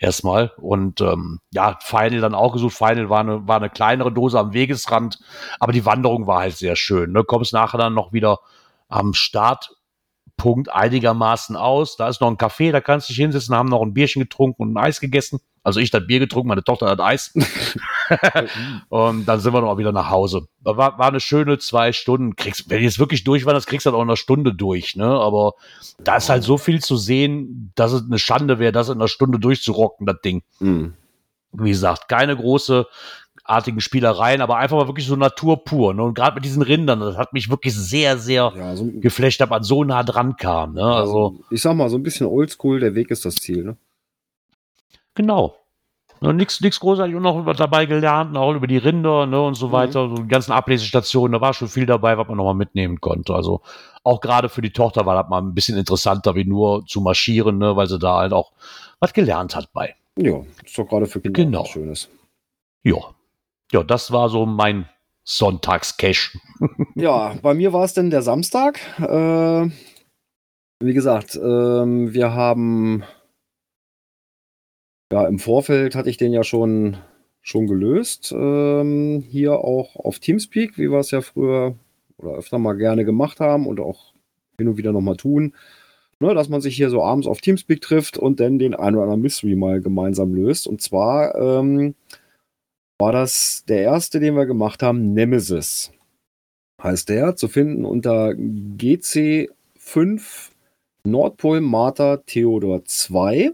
Erstmal. Und ähm, ja, Final dann auch gesucht. Final war eine, war eine kleinere Dose am Wegesrand, aber die Wanderung war halt sehr schön. Ne? Kommst nachher dann noch wieder am Startpunkt einigermaßen aus. Da ist noch ein Café, da kannst du dich hinsetzen, haben noch ein Bierchen getrunken und ein Eis gegessen. Also ich hat Bier getrunken, meine Tochter hat Eis. [LAUGHS] und dann sind wir noch wieder nach Hause. War, war eine schöne zwei Stunden. Kriegst, wenn jetzt wirklich durch warst, kriegst du dann auch eine Stunde durch. Ne? Aber da ist halt so viel zu sehen, dass es eine Schande wäre, das in einer Stunde durchzurocken, das Ding. Mhm. Wie gesagt, keine große artigen Spielereien, aber einfach mal wirklich so Natur pur. Ne? Und gerade mit diesen Rindern, das hat mich wirklich sehr, sehr ja, so, geflecht, dass man so nah dran kam. Ne? Also, ich sag mal, so ein bisschen oldschool, der Weg ist das Ziel. Ne? Genau. Nichts nix großartig und noch dabei gelernt, auch über die Rinder ne, und so mhm. weiter, so die ganzen Ablesestationen, da war schon viel dabei, was man nochmal mitnehmen konnte. Also auch gerade für die Tochter war das mal ein bisschen interessanter, wie nur zu marschieren, ne, weil sie da halt auch was gelernt hat bei. Ja, ist doch gerade für Kinder genau. was Schönes. Ja. Ja, das war so mein Sonntagscash. [LAUGHS] ja, bei mir war es denn der Samstag. Äh, wie gesagt, äh, wir haben ja, im Vorfeld hatte ich den ja schon, schon gelöst. Ähm, hier auch auf Teamspeak, wie wir es ja früher oder öfter mal gerne gemacht haben und auch hin und wieder nochmal tun. Ne, dass man sich hier so abends auf Teamspeak trifft und dann den ein oder anderen Mystery mal gemeinsam löst. Und zwar ähm, war das der erste, den wir gemacht haben, Nemesis. Heißt der, zu finden unter GC5 Nordpol Martha Theodor 2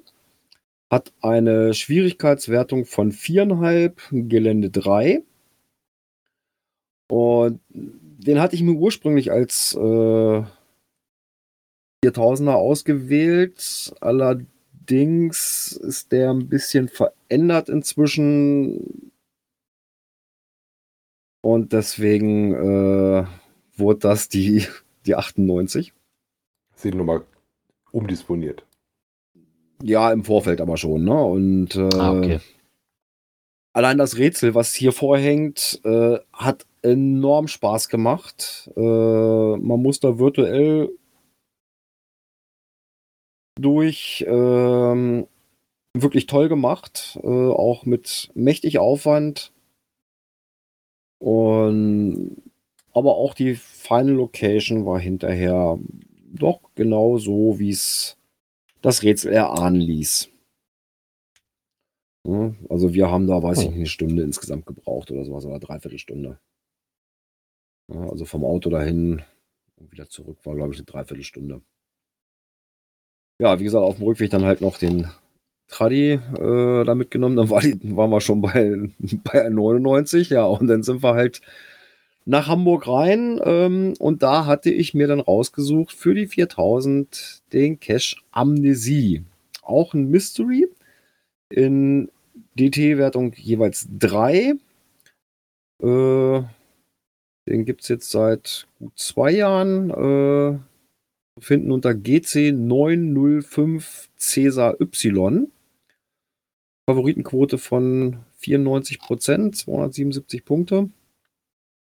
hat eine Schwierigkeitswertung von 4,5, Gelände 3. Und den hatte ich mir ursprünglich als äh, 4000er ausgewählt. Allerdings ist der ein bisschen verändert inzwischen. Und deswegen äh, wurde das die, die 98. Sind nochmal umdisponiert. Ja, im Vorfeld aber schon, ne? Und äh, Ah, okay. allein das Rätsel, was hier vorhängt, äh, hat enorm Spaß gemacht. Äh, man muss da virtuell durch. ähm, wirklich toll gemacht, äh, auch mit mächtig Aufwand. Und aber auch die Final Location war hinterher doch genau so, wie es das Rätsel erahnen ließ. Ja, also wir haben da, weiß ich nicht, eine Stunde insgesamt gebraucht oder sowas, oder dreiviertel Stunde. Ja, also vom Auto dahin und wieder zurück war, glaube ich, eine Dreiviertelstunde. Ja, wie gesagt, auf dem Rückweg dann halt noch den Tradi äh, da mitgenommen. Dann war die, waren wir schon bei, [LAUGHS] bei 99, ja, und dann sind wir halt nach Hamburg rein ähm, und da hatte ich mir dann rausgesucht für die 4000 den Cache Amnesie. Auch ein Mystery in DT-Wertung jeweils 3. Äh, den gibt es jetzt seit gut zwei Jahren. Äh, finden unter GC905 Cäsar Y. Favoritenquote von 94%, 277 Punkte.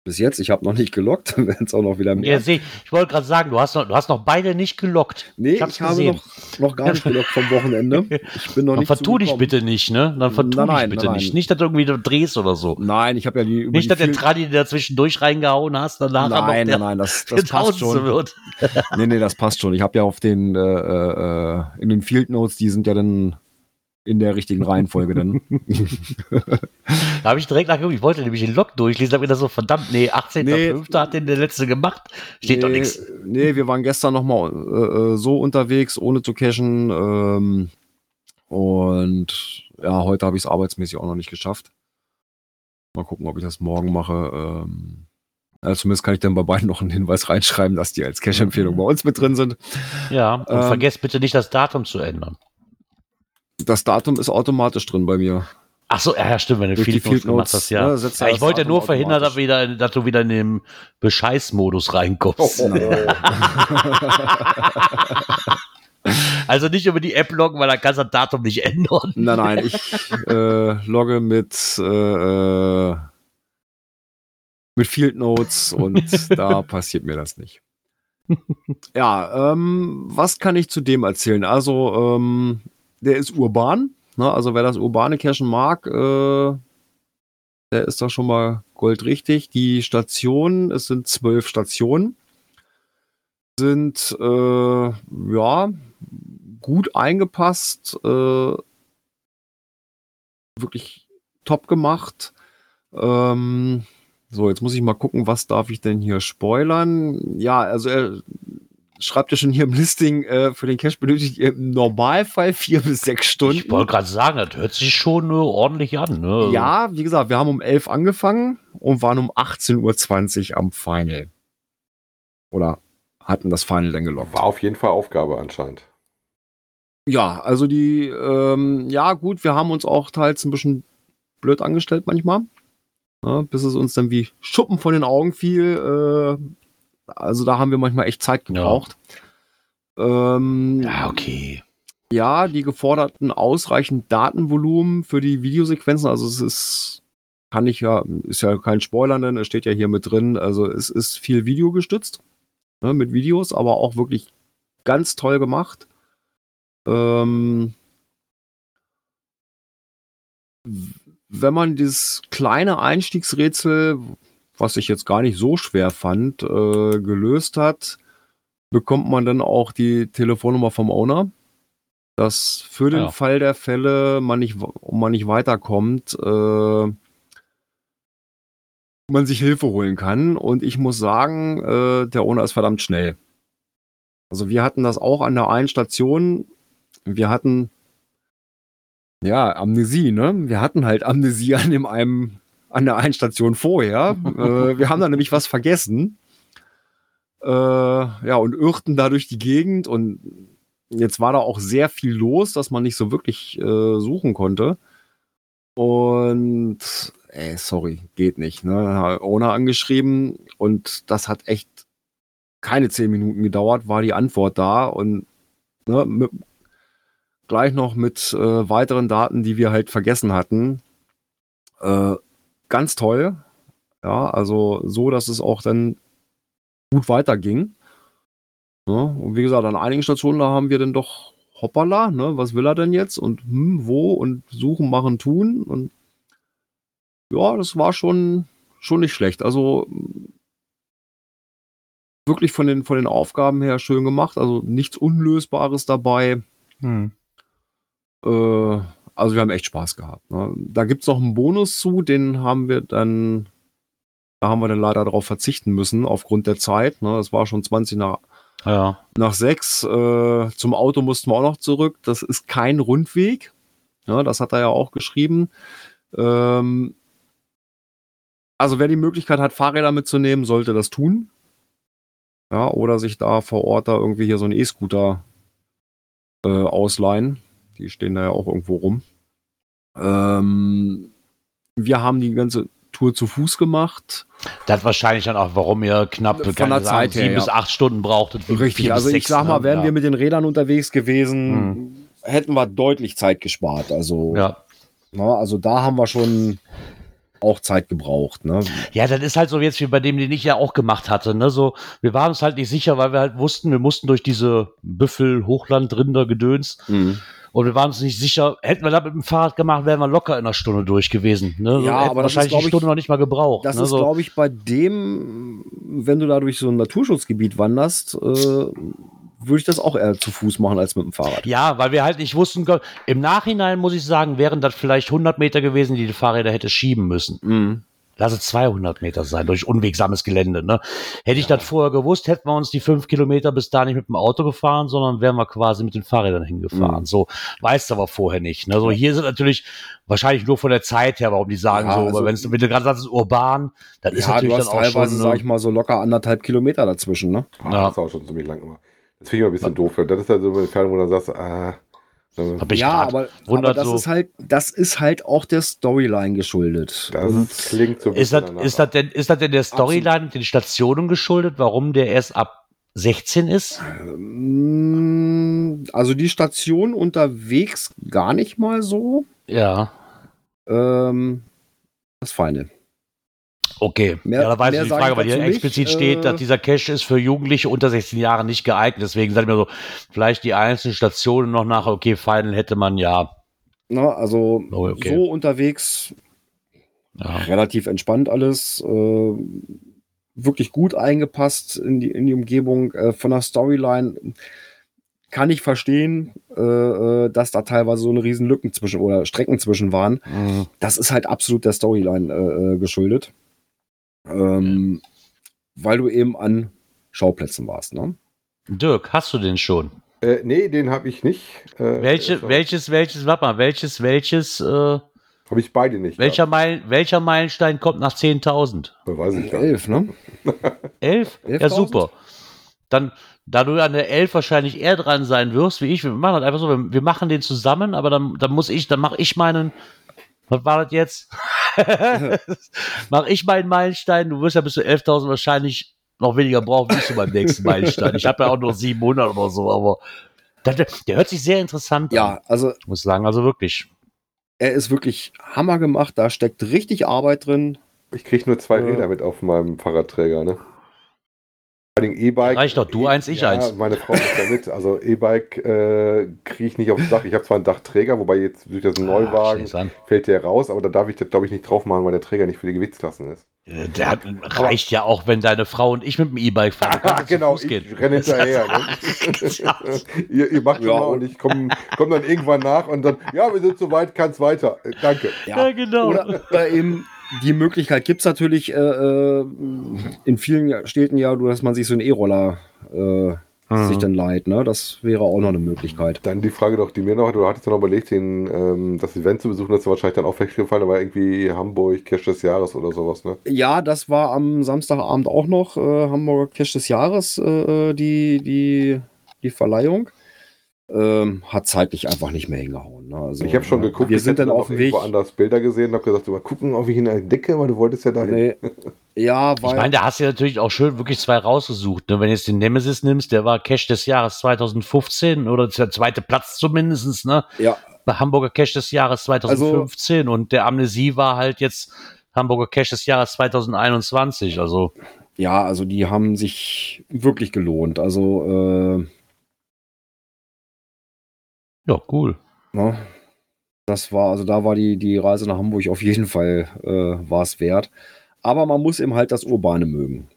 Bis jetzt, ich habe noch nicht gelockt, [LAUGHS] werden es auch noch wieder mehr. Ja, seh, ich wollte gerade sagen, du hast, noch, du hast noch beide nicht gelockt. nee, ich ich, habe noch, noch gar nicht gelockt vom Wochenende. Ich bin noch Dann nicht vertu dich bitte nicht, ne? Dann vertu Nein, dich nein, bitte nein. nicht. Nicht, dass du irgendwie drehst oder so. Nein, ich habe ja die über Nicht, die dass der Tradi dir dazwischendurch reingehauen hast, danach Nein, der, nein, das, der das [LAUGHS] passt schon. wird. Nee, nee, das passt schon. Ich habe ja auf den äh, äh, in den Field Notes, die sind ja dann in der richtigen Reihenfolge dann. [LAUGHS] Da habe ich direkt nachgeguckt, ich wollte nämlich den Log durchlesen, habe mir das so, verdammt, nee, 18.05. Nee. hat den der letzte gemacht. Steht doch nee, nichts. Nee, wir waren gestern noch mal äh, äh, so unterwegs, ohne zu cashen. Ähm, und ja, heute habe ich es arbeitsmäßig auch noch nicht geschafft. Mal gucken, ob ich das morgen mache. Ähm, ja, zumindest kann ich dann bei beiden noch einen Hinweis reinschreiben, dass die als Cash-Empfehlung bei uns mit drin sind. Ja, und Ähm, vergesst bitte nicht, das Datum zu ändern. Das Datum ist automatisch drin bei mir. Ach so, ja, ja, stimmt, wenn du Durch die Field Notes gemacht hast, ja. er ja ich wollte Datum nur verhindern, dass, wieder, dass du wieder in den Bescheißmodus reinkommst. Oh, [LAUGHS] Also nicht über die App loggen, weil dann kannst du das Datum nicht ändern. Nein, nein, ich äh, logge mit, äh, äh, mit Field Notes und [LAUGHS] da passiert mir das nicht. Ja, ähm, was kann ich zu dem erzählen? Also, ähm, der ist urban. Ne? Also, wer das urbane Cachen mag, äh, der ist da schon mal goldrichtig. Die Stationen, es sind zwölf Stationen, sind äh, ja gut eingepasst, äh, wirklich top gemacht. Ähm, so, jetzt muss ich mal gucken, was darf ich denn hier spoilern? Ja, also er schreibt ja schon hier im Listing, äh, für den Cache benötigt ihr im Normalfall vier bis sechs Stunden. Ich wollte gerade sagen, das hört sich schon äh, ordentlich an. Ne? Ja, wie gesagt, wir haben um 11 angefangen und waren um 18.20 Uhr am Final. Oder hatten das Final dann gelockt. War auf jeden Fall Aufgabe anscheinend. Ja, also die, ähm, ja gut, wir haben uns auch teils ein bisschen blöd angestellt manchmal. Ja, bis es uns dann wie Schuppen von den Augen fiel. Äh, also da haben wir manchmal echt Zeit gebraucht. Ähm, Ja, okay. Ja, die geforderten ausreichend Datenvolumen für die Videosequenzen. Also es ist, kann ich ja, ist ja kein Spoiler, denn es steht ja hier mit drin. Also es ist viel Video gestützt, ne, mit Videos, aber auch wirklich ganz toll gemacht. Ähm, wenn man dieses kleine Einstiegsrätsel, was ich jetzt gar nicht so schwer fand, äh, gelöst hat, bekommt man dann auch die Telefonnummer vom Owner dass für den Ja. Fall der Fälle man nicht, man nicht weiterkommt, äh, man sich Hilfe holen kann. Und ich muss sagen, äh, der Owner ist verdammt schnell. Also wir hatten das auch an der einen Station. Wir hatten Ja, Amnesie, ne? Wir hatten halt Amnesie an dem einem, an der einen Station vorher. äh, wir haben da nämlich was vergessen. Äh, ja, und irrten da durch die Gegend und jetzt war da auch sehr viel los, dass man nicht so wirklich äh, suchen konnte. Und ey, sorry, geht nicht. Ne? Owner angeschrieben und das hat echt keine zehn Minuten gedauert, war die Antwort da und ne, mit, gleich noch mit äh, weiteren Daten, die wir halt vergessen hatten. Äh, ganz toll. Ja, also so, dass es auch dann gut weiterging. Ja, und wie gesagt, an einigen Stationen da haben wir dann doch hoppala, ne, was will er denn jetzt und hm, wo und suchen, machen, tun und ja, das war schon, schon nicht schlecht. Also wirklich von den, von den Aufgaben her schön gemacht, also nichts Unlösbares dabei. Hm. Äh, also wir haben echt Spaß gehabt. Ne? Da gibt es noch einen Bonus zu, den haben wir dann, da haben wir dann leider darauf verzichten müssen, aufgrund der Zeit. Ne? Das war schon 20 nach, ja. nach 6. Äh, zum Auto mussten wir auch noch zurück. Das ist kein Rundweg. Ja, das hat er ja auch geschrieben. Ähm, also wer die Möglichkeit hat, Fahrräder mitzunehmen, sollte das tun. Ja, oder sich da vor Ort da irgendwie hier so einen E-Scooter äh, ausleihen. Die stehen da ja auch irgendwo rum. Ähm, wir haben die ganze Tour zu Fuß gemacht. Das wahrscheinlich dann auch, warum ihr knapp von der Zeit sieben her, bis acht Stunden brauchtet. Richtig, also ich sag mal, ne? wären ja. wir mit den Rädern unterwegs gewesen, hm. hätten wir deutlich Zeit gespart. Also, ja. na, also da haben wir schon auch Zeit gebraucht. Ne? Ja, das ist halt so jetzt wie bei dem, den ich ja auch gemacht hatte. Ne? So, wir waren uns halt nicht sicher, weil wir halt wussten, wir mussten durch diese Büffel, Hochland, Rinder, Gedöns. Mhm. Und wir waren uns nicht sicher, hätten wir das mit dem Fahrrad gemacht, wären wir locker in einer Stunde durch gewesen. Ne? Ja, aber wahrscheinlich ist, die Stunde ich, noch nicht mal gebraucht. Das ne? ist, so. glaube ich, bei dem, wenn du da durch so ein Naturschutzgebiet wanderst, äh, würde ich das auch eher zu Fuß machen als mit dem Fahrrad. Ja, weil wir halt nicht wussten, im Nachhinein muss ich sagen, wären das vielleicht 100 Meter gewesen, die die Fahrräder hätte schieben müssen. Mhm. Lass es 200 Meter sein, durch unwegsames Gelände. Ne? Hätte ich ja. das vorher gewusst, hätten wir uns die fünf Kilometer bis da nicht mit dem Auto gefahren, sondern wären wir quasi mit den Fahrrädern hingefahren. Mhm. So weißt du aber vorher nicht. Ne? So hier sind natürlich wahrscheinlich nur von der Zeit her, warum die sagen ja, so, also, wenn es wenn du gerade sagst, urban, dann ja, ist natürlich du hast dann auch teilweise, schon, sag ich mal, so locker anderthalb Kilometer dazwischen. Ne? Ah, ja. Das ist auch schon ziemlich lang immer. Das finde ich immer ein bisschen doof. Das ist halt so eine Entfernung, wo du dann sagst, ah, ja, aber, aber das, so. ist halt, das ist halt auch der Storyline geschuldet. Das und klingt so. Ist das, ist, das denn, ist das denn der Storyline und den Stationen geschuldet, warum der erst ab 16 ist? Ähm, also die Station unterwegs gar nicht mal so. Ja. Ähm, das Feine. Okay, mehr, ja, da weiß ich die Frage, weil hier explizit nicht, steht, äh, dass dieser Cache ist für Jugendliche unter 16 Jahren nicht geeignet. Deswegen sage ich mir so, vielleicht die einzelnen Stationen noch nach, okay, Final hätte man ja. Na, also oh, okay. so unterwegs ja. relativ entspannt alles. Äh, wirklich gut eingepasst in die, in die Umgebung. Äh, von der Storyline kann ich verstehen, äh, äh, dass da teilweise so eine riesen Lücken zwischen oder Strecken zwischen waren. Mhm. Das ist halt absolut der Storyline äh, äh geschuldet. Ähm, weil du eben an Schauplätzen warst, ne? Dirk, hast du den schon? Äh, nee, den habe ich nicht. Äh, Welche, also, welches, welches, warte mal, welches, welches, äh, habe ich beide nicht. Welcher, Meil, welcher Meilenstein kommt nach 10.000? Weiß ich Elf, ne? [LAUGHS] Elf? ja, super. Dann, da du an der Elf wahrscheinlich eher dran sein wirst, wie ich, wir machen das einfach so, wir, wir machen den zusammen, aber dann, dann muss ich, dann mache ich meinen, was war das jetzt? [LAUGHS] Mach ich meinen Meilenstein. Du wirst ja bis zu 11.000 wahrscheinlich noch weniger brauchen, bis zu meinem nächsten Meilenstein. Ich habe ja auch nur 700 oder so, aber der, der hört sich sehr interessant ja, an. Ja, also. Ich muss sagen, also wirklich. Er ist wirklich Hammer gemacht. Da steckt richtig Arbeit drin. Ich kriege nur zwei äh, Räder mit auf meinem Fahrradträger, ne? E-Bike. Reicht doch, du e eins, ich ja, eins. Meine Frau ist da mit. Also E-Bike äh, kriege ich nicht aufs Dach. Ich habe zwar einen Dachträger, wobei jetzt durch das Neuwagen Ach, fällt der raus, aber da darf ich das, glaube ich, nicht drauf machen, weil der Träger nicht für die Gewichtsklassen ist. Äh, der hat, reicht ja auch, wenn deine Frau und ich mit dem E-Bike fahren. Ah, [LAUGHS] genau, ich renne hinterher. [LAUGHS] ne? [LAUGHS] ihr, ihr, macht ja, mal und ich komme komm dann irgendwann nach und dann, ja, wir sind soweit, kann es weiter. Äh, danke. Ja, ja genau. Oder, oder eben die Möglichkeit gibt es natürlich äh, äh, in vielen Städten ja, dass man sich so einen E-Roller äh, Mhm. sich dann leiht. Ne? Das wäre auch noch eine Möglichkeit. Dann die Frage doch, die mir noch, du hattest ja noch überlegt, den, ähm, das Event zu besuchen, das ist wahrscheinlich dann auch weggefallen, da war irgendwie Hamburg Cash des Jahres oder sowas, ne? Ja, das war am Samstagabend auch noch äh, Hamburger Cash des Jahres, äh, die, die, die Verleihung. Ähm, hat zeitlich einfach nicht mehr hingehauen. Ne? Also, ich habe schon äh, geguckt, wir ich sind dann auf dem Weg. woanders Bilder gesehen und habe gesagt, mal gucken, ob ich ihn entdecke, weil du wolltest ja dahin. Nee. Ja, Ich weil meine, da hast du ja natürlich auch schön wirklich zwei rausgesucht. Ne? Wenn du jetzt den Nemesis nimmst, der war Cash des Jahres 2015 oder der zweite Platz zumindest, ne? ja, Bei Hamburger Cash des Jahres 2015 und der Amnesie war halt jetzt Hamburger Cash des Jahres 2021. Also, ja, also die haben sich wirklich gelohnt. Also äh, ja, cool. Ne? Das war, also da war die, die Reise nach Hamburg auf jeden Fall äh, war es wert. Aber man muss eben halt das Urbane mögen.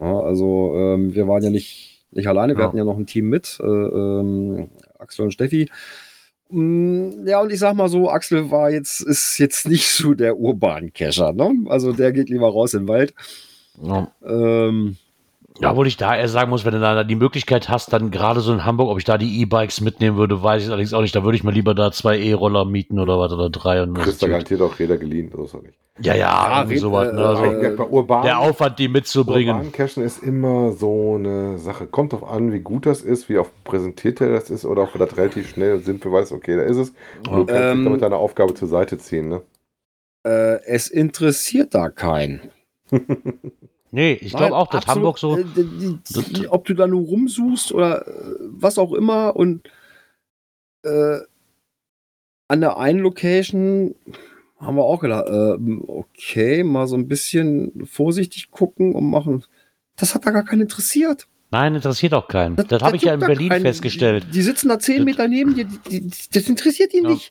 Ja, also ähm, wir waren ja nicht, nicht alleine, wir Ja. hatten ja noch ein Team mit, äh, ähm, Axel und Steffi. Mm, Ja, und ich sag mal so, Axel war jetzt, ist jetzt nicht so der urban Cacher, ne? Also der geht lieber raus in den Wald. Ja. Ähm, Ja, obwohl ich da eher sagen muss, wenn du da die Möglichkeit hast, dann gerade so in Hamburg, ob ich da die E-Bikes mitnehmen würde, weiß ich allerdings auch nicht. Da würde ich mir lieber da zwei E-Roller mieten oder was oder drei. Und Kriegst da garantiert auch Räder geliehen, das ist ja nicht. ja, ja, Ja, sowas. äh, Ne? Also, äh, Urban, der Aufwand, die mitzubringen. Urban Cashen ist immer so eine Sache. Kommt drauf an, wie gut das ist, wie auch präsentiert er das ist oder ob du das relativ schnell und simpel weißt, okay, da ist es. Und du kannst Ähm, dich damit deine Aufgabe zur Seite ziehen, ne? äh, es interessiert da keinen. [LAUGHS] Nee, ich glaube auch, dass Hamburg so. äh, die, die, die, ob du da nur rumsuchst oder äh, was auch immer und äh, an der einen Location haben wir auch gedacht, äh, okay, mal so ein bisschen vorsichtig gucken und machen. Das hat da gar keinen interessiert. Nein, interessiert auch keinen. Das, habe ich ja in Berlin keinen. festgestellt. Die, sitzen da zehn Das- Meter neben dir, das interessiert ihn Ja. nicht.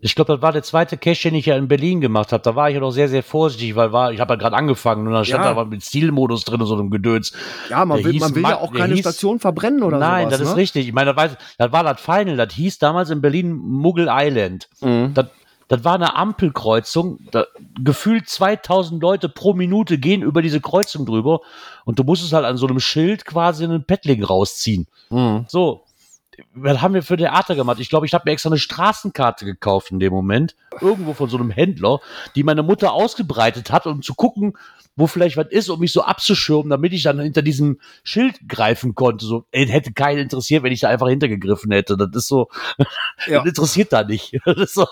Ich glaube, das war der zweite Cache, den ich ja in Berlin gemacht habe. Da war ich ja noch sehr, sehr vorsichtig, weil war, ich habe ja gerade angefangen und da stand Ja. da mit Zielmodus drin und so einem Gedöns. Ja, man Der will, man will Ma- ja auch keine hieß- Station verbrennen oder Nein, sowas. das ist ne? richtig. Ich meine, das war, das war das Final. Das hieß damals in Berlin Muggel Island. Mhm. Das, das war eine Ampelkreuzung. Da, gefühlt 2000 Leute pro Minute gehen über diese Kreuzung drüber und du musstest halt an so einem Schild quasi einen Paddling rausziehen. Mhm. So, was haben wir für Theater gemacht? Ich glaube, ich habe mir extra eine Straßenkarte gekauft in dem Moment, irgendwo von so einem Händler, die meine Mutter ausgebreitet hat, um zu gucken, wo vielleicht was ist, um mich so abzuschirmen, damit ich dann hinter diesem Schild greifen konnte. So, ey, hätte keinen interessiert, wenn ich da einfach hintergegriffen hätte. Das ist so, [LAUGHS] Ja. das interessiert da nicht. [LAUGHS] Das ist so,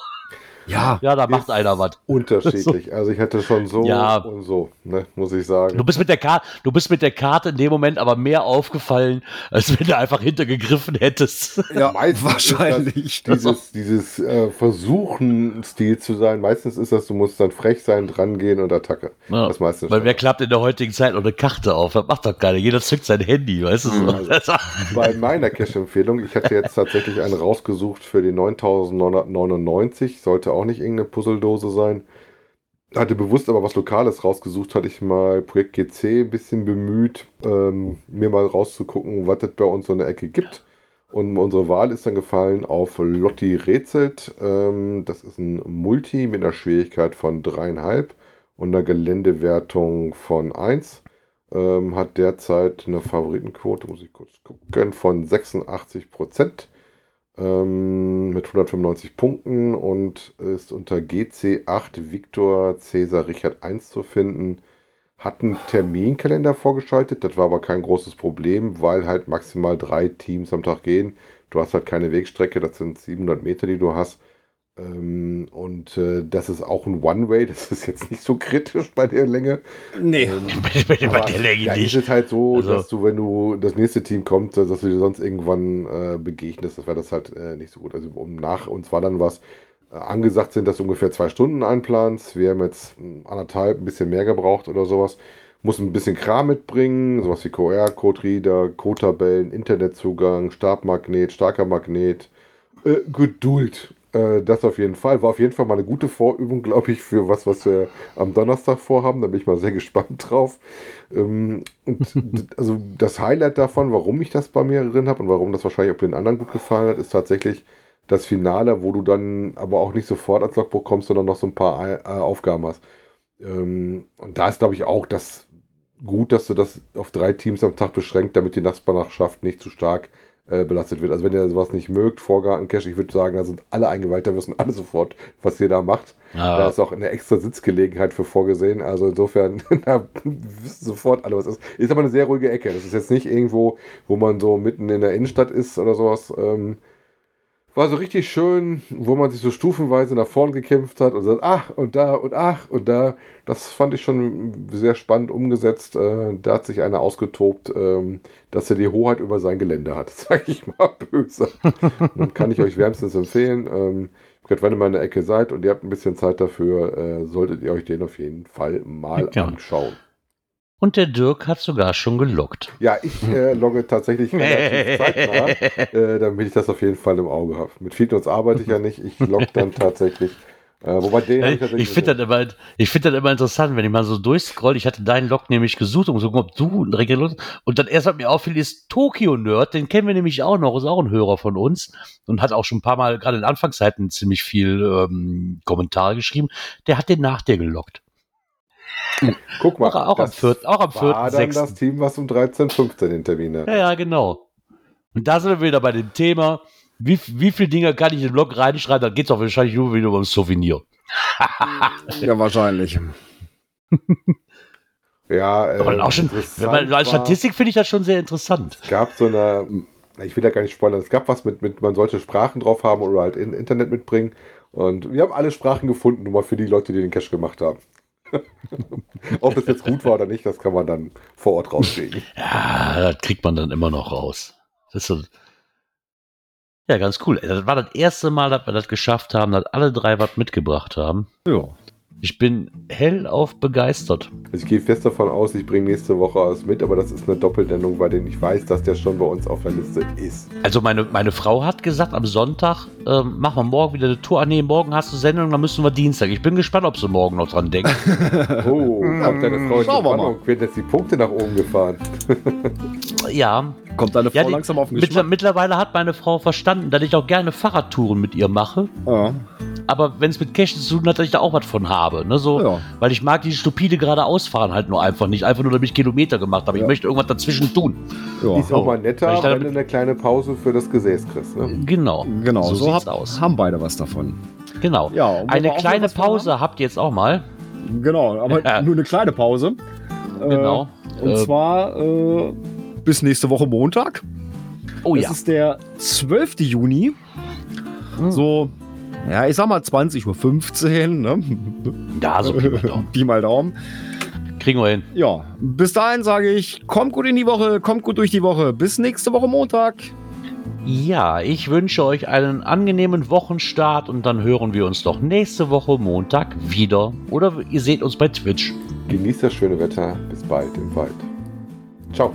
Ja, ja, da macht einer was. Unterschiedlich. [LAUGHS] Also ich hatte schon so Ja. und so, ne, muss ich sagen. Du bist mit der Karte, du bist mit der Karte in dem Moment aber mehr aufgefallen, als wenn du einfach hintergegriffen hättest. ja [LAUGHS] Meistens wahrscheinlich. Dieses dieses äh, Versuchen-Stil zu sein. Meistens ist das, du musst dann frech sein, dran gehen und Attacke. Ja, Das meistens. Weil wer klappt in der heutigen Zeit noch eine Karte auf? Das macht doch keiner. Jeder zückt sein Handy, weißt du so. Mhm. [LAUGHS] Bei meiner Cache-Empfehlung, ich hatte jetzt tatsächlich einen rausgesucht für die 9999. Sollte auch nicht irgendeine Puzzledose sein. Hatte bewusst aber was Lokales rausgesucht, hatte ich mal Projekt GC ein bisschen bemüht, ähm, mir mal rauszugucken, was es bei uns so in der Ecke gibt. Und unsere Wahl ist dann gefallen auf Lotti Rätselt. Ähm, das ist ein Multi mit einer Schwierigkeit von dreieinhalb und einer Geländewertung von 1 ähm, hat derzeit eine Favoritenquote, muss ich kurz gucken, von 86 Prozent ähm, mit 195 Punkten und ist unter GC8 Victor Cäsar Richard 1 zu finden. Hat einen Terminkalender vorgeschaltet, das war aber kein großes Problem, weil halt maximal drei Teams am Tag gehen. Du hast halt keine Wegstrecke, das sind 700 Meter, die du hast. Ähm, und äh, das ist auch ein One-Way, das ist jetzt nicht so kritisch bei der Länge. Nee. Ähm, [LAUGHS] Bei der aber Länge da nicht. ist es halt so, Also- dass du, wenn du das nächste Team kommt, dass du dir sonst irgendwann äh, begegnest, das wäre das halt äh, nicht so gut. Also um nach uns war dann was äh, angesagt sind, dass du ungefähr zwei Stunden einplanst. Wir haben jetzt mh, anderthalb, ein bisschen mehr gebraucht oder sowas. Muss ein bisschen Kram mitbringen, sowas wie QR-Code-Reader, Code-Tabellen, Internetzugang, Stabmagnet, starker Magnet, äh, Geduld. Äh, das auf jeden Fall. War auf jeden Fall mal eine gute Vorübung, [LAUGHS] glaube ich, für was, was wir am Donnerstag vorhaben. Da bin ich mal sehr [LAUGHS] gespannt drauf. Ähm, und [LAUGHS] also das Highlight davon, warum ich das bei mir drin habe und warum das wahrscheinlich auch den anderen gut gefallen hat, ist tatsächlich das Finale, wo du dann aber auch nicht sofort als Logbuch kommst, sondern noch so ein paar äh, Aufgaben hast. Ähm, und da ist, glaube ich, auch das gut, dass du das auf drei Teams am Tag beschränkt, damit die Nachbarschaft nicht zu stark äh, belastet wird. Also wenn ihr sowas nicht mögt, Vorgarten-Cache, ich würde sagen, da sind alle eingeweiht, da wissen alle sofort, was ihr da macht. Ja. Da ist auch eine extra Sitzgelegenheit für vorgesehen. Also insofern, [LAUGHS] da wissen sofort alle, was ist. Ist aber eine sehr ruhige Ecke. Das ist jetzt nicht irgendwo, wo man so mitten in der Innenstadt ist oder sowas. Ähm, war so richtig schön, wo man sich so stufenweise nach vorn gekämpft hat und sagt, ach und da und ach und da. Das fand ich schon sehr spannend umgesetzt. Äh, da hat sich einer ausgetobt, ähm, dass er die Hoheit über sein Gelände hat. [LAUGHS] Sag ich mal böse. kann ich euch wärmstens empfehlen. Ähm, gerade wenn ihr mal in der Ecke seid und ihr habt ein bisschen Zeit dafür, äh, solltet ihr euch den auf jeden Fall mal Ja. anschauen. Und der Dirk hat sogar schon gelockt. Ja, ich äh, logge tatsächlich [LAUGHS] relativ zeitnah, äh, damit ich das auf jeden Fall im Auge habe. Mit Feednotes arbeite ich ja nicht, ich logge dann [LAUGHS] tatsächlich. Äh, wobei den Ich, tatsächlich finde das, immer- ich find das immer interessant, wenn ich mal so durchscroll. Ich hatte deinen Log nämlich gesucht, um zu gucken, ob du einen Region Und dann erst, was mir auffiel, ist Tokyo Nerd. Den kennen wir nämlich auch noch, ist auch ein Hörer von uns und hat auch schon ein paar Mal, gerade in Anfangszeiten, ziemlich viel ähm, Kommentare geschrieben. Der hat den nach dir gelockt. Guck mal, Auch, auch am das 4., auch am 4., war dann das 6. Team, was um 13, 15 den Termin hat. Ja, ja, genau. Und da sind wir wieder bei dem Thema, wie, wie viele Dinge kann ich in den Blog reinschreiben, dann geht es auch wahrscheinlich nur wieder um Souvenir. [LAUGHS] Ja, wahrscheinlich. [LAUGHS] Ja, äh, Aber dann auch schon, wenn man, als Statistik finde ich das schon sehr interessant. Es gab so eine, ich will da gar nicht spoilern, es gab was mit, mit man sollte Sprachen drauf haben oder halt in, Internet mitbringen. Und wir haben alle Sprachen gefunden, nur mal für die Leute, die den Cache gemacht haben. [LAUGHS] Ob es jetzt gut war oder nicht, das kann man dann vor Ort rauskriegen. Ja, das kriegt man dann immer noch raus. Das ist so, ja, ganz cool. Das war das erste Mal, dass wir das geschafft haben, dass alle drei was mitgebracht haben. Ja. Ich bin hellauf begeistert. Also ich gehe fest davon aus, ich bringe nächste Woche was mit, aber das ist eine Doppelnennung, weil ich weiß, dass der schon bei uns auf der Liste ist. Also meine, meine Frau hat gesagt, am Sonntag ähm, machen wir morgen wieder eine Tour. Ah, nee, morgen hast du Sendung, dann müssen wir Dienstag. Ich bin gespannt, ob sie morgen noch dran denkt. [LAUGHS] Oh, ob deine Frau Schauen wir mal. Werden jetzt die Punkte nach oben gefahren. ja, Kommt deine Frau Ja, die- langsam auf den mittler, Geschmack? mittlerweile hat meine Frau verstanden, dass ich auch gerne Fahrradtouren mit ihr mache. Ja. Aber wenn es mit Cash zu tun hat, dass ich da auch was von habe. Ne? So, Ja. Weil ich mag die stupide geradeausfahren halt nur einfach nicht. Einfach nur, damit ich Kilometer gemacht habe. Ich möchte irgendwas dazwischen tun. ja. Ist auch mal netter, wenn du eine kleine Pause für das Gesäß kriegst. Ne? Genau. Genau, So, so, sieht's hab, aus. haben beide was davon. Genau. Eine kleine Pause habt ihr jetzt auch mal. Genau, aber [LAUGHS] Ja. nur eine kleine Pause. Äh, Genau. Und Äh, zwar äh, bis nächste Woche Montag. Oh das ja. ist der 12. Juni. Hm. So, ja, ich sag mal 20.15 Uhr. Ne? Ja, so Pi mal Daumen. [LAUGHS] Pi mal Daumen. kriegen wir hin. Ja, bis dahin sage ich, kommt gut in die Woche, kommt gut durch die Woche. Bis nächste Woche Montag. Ja, ich wünsche euch einen angenehmen Wochenstart und dann hören wir uns doch nächste Woche Montag wieder. Oder ihr seht uns bei Twitch. Genießt das schöne Wetter. Bis bald im Wald. Ciao.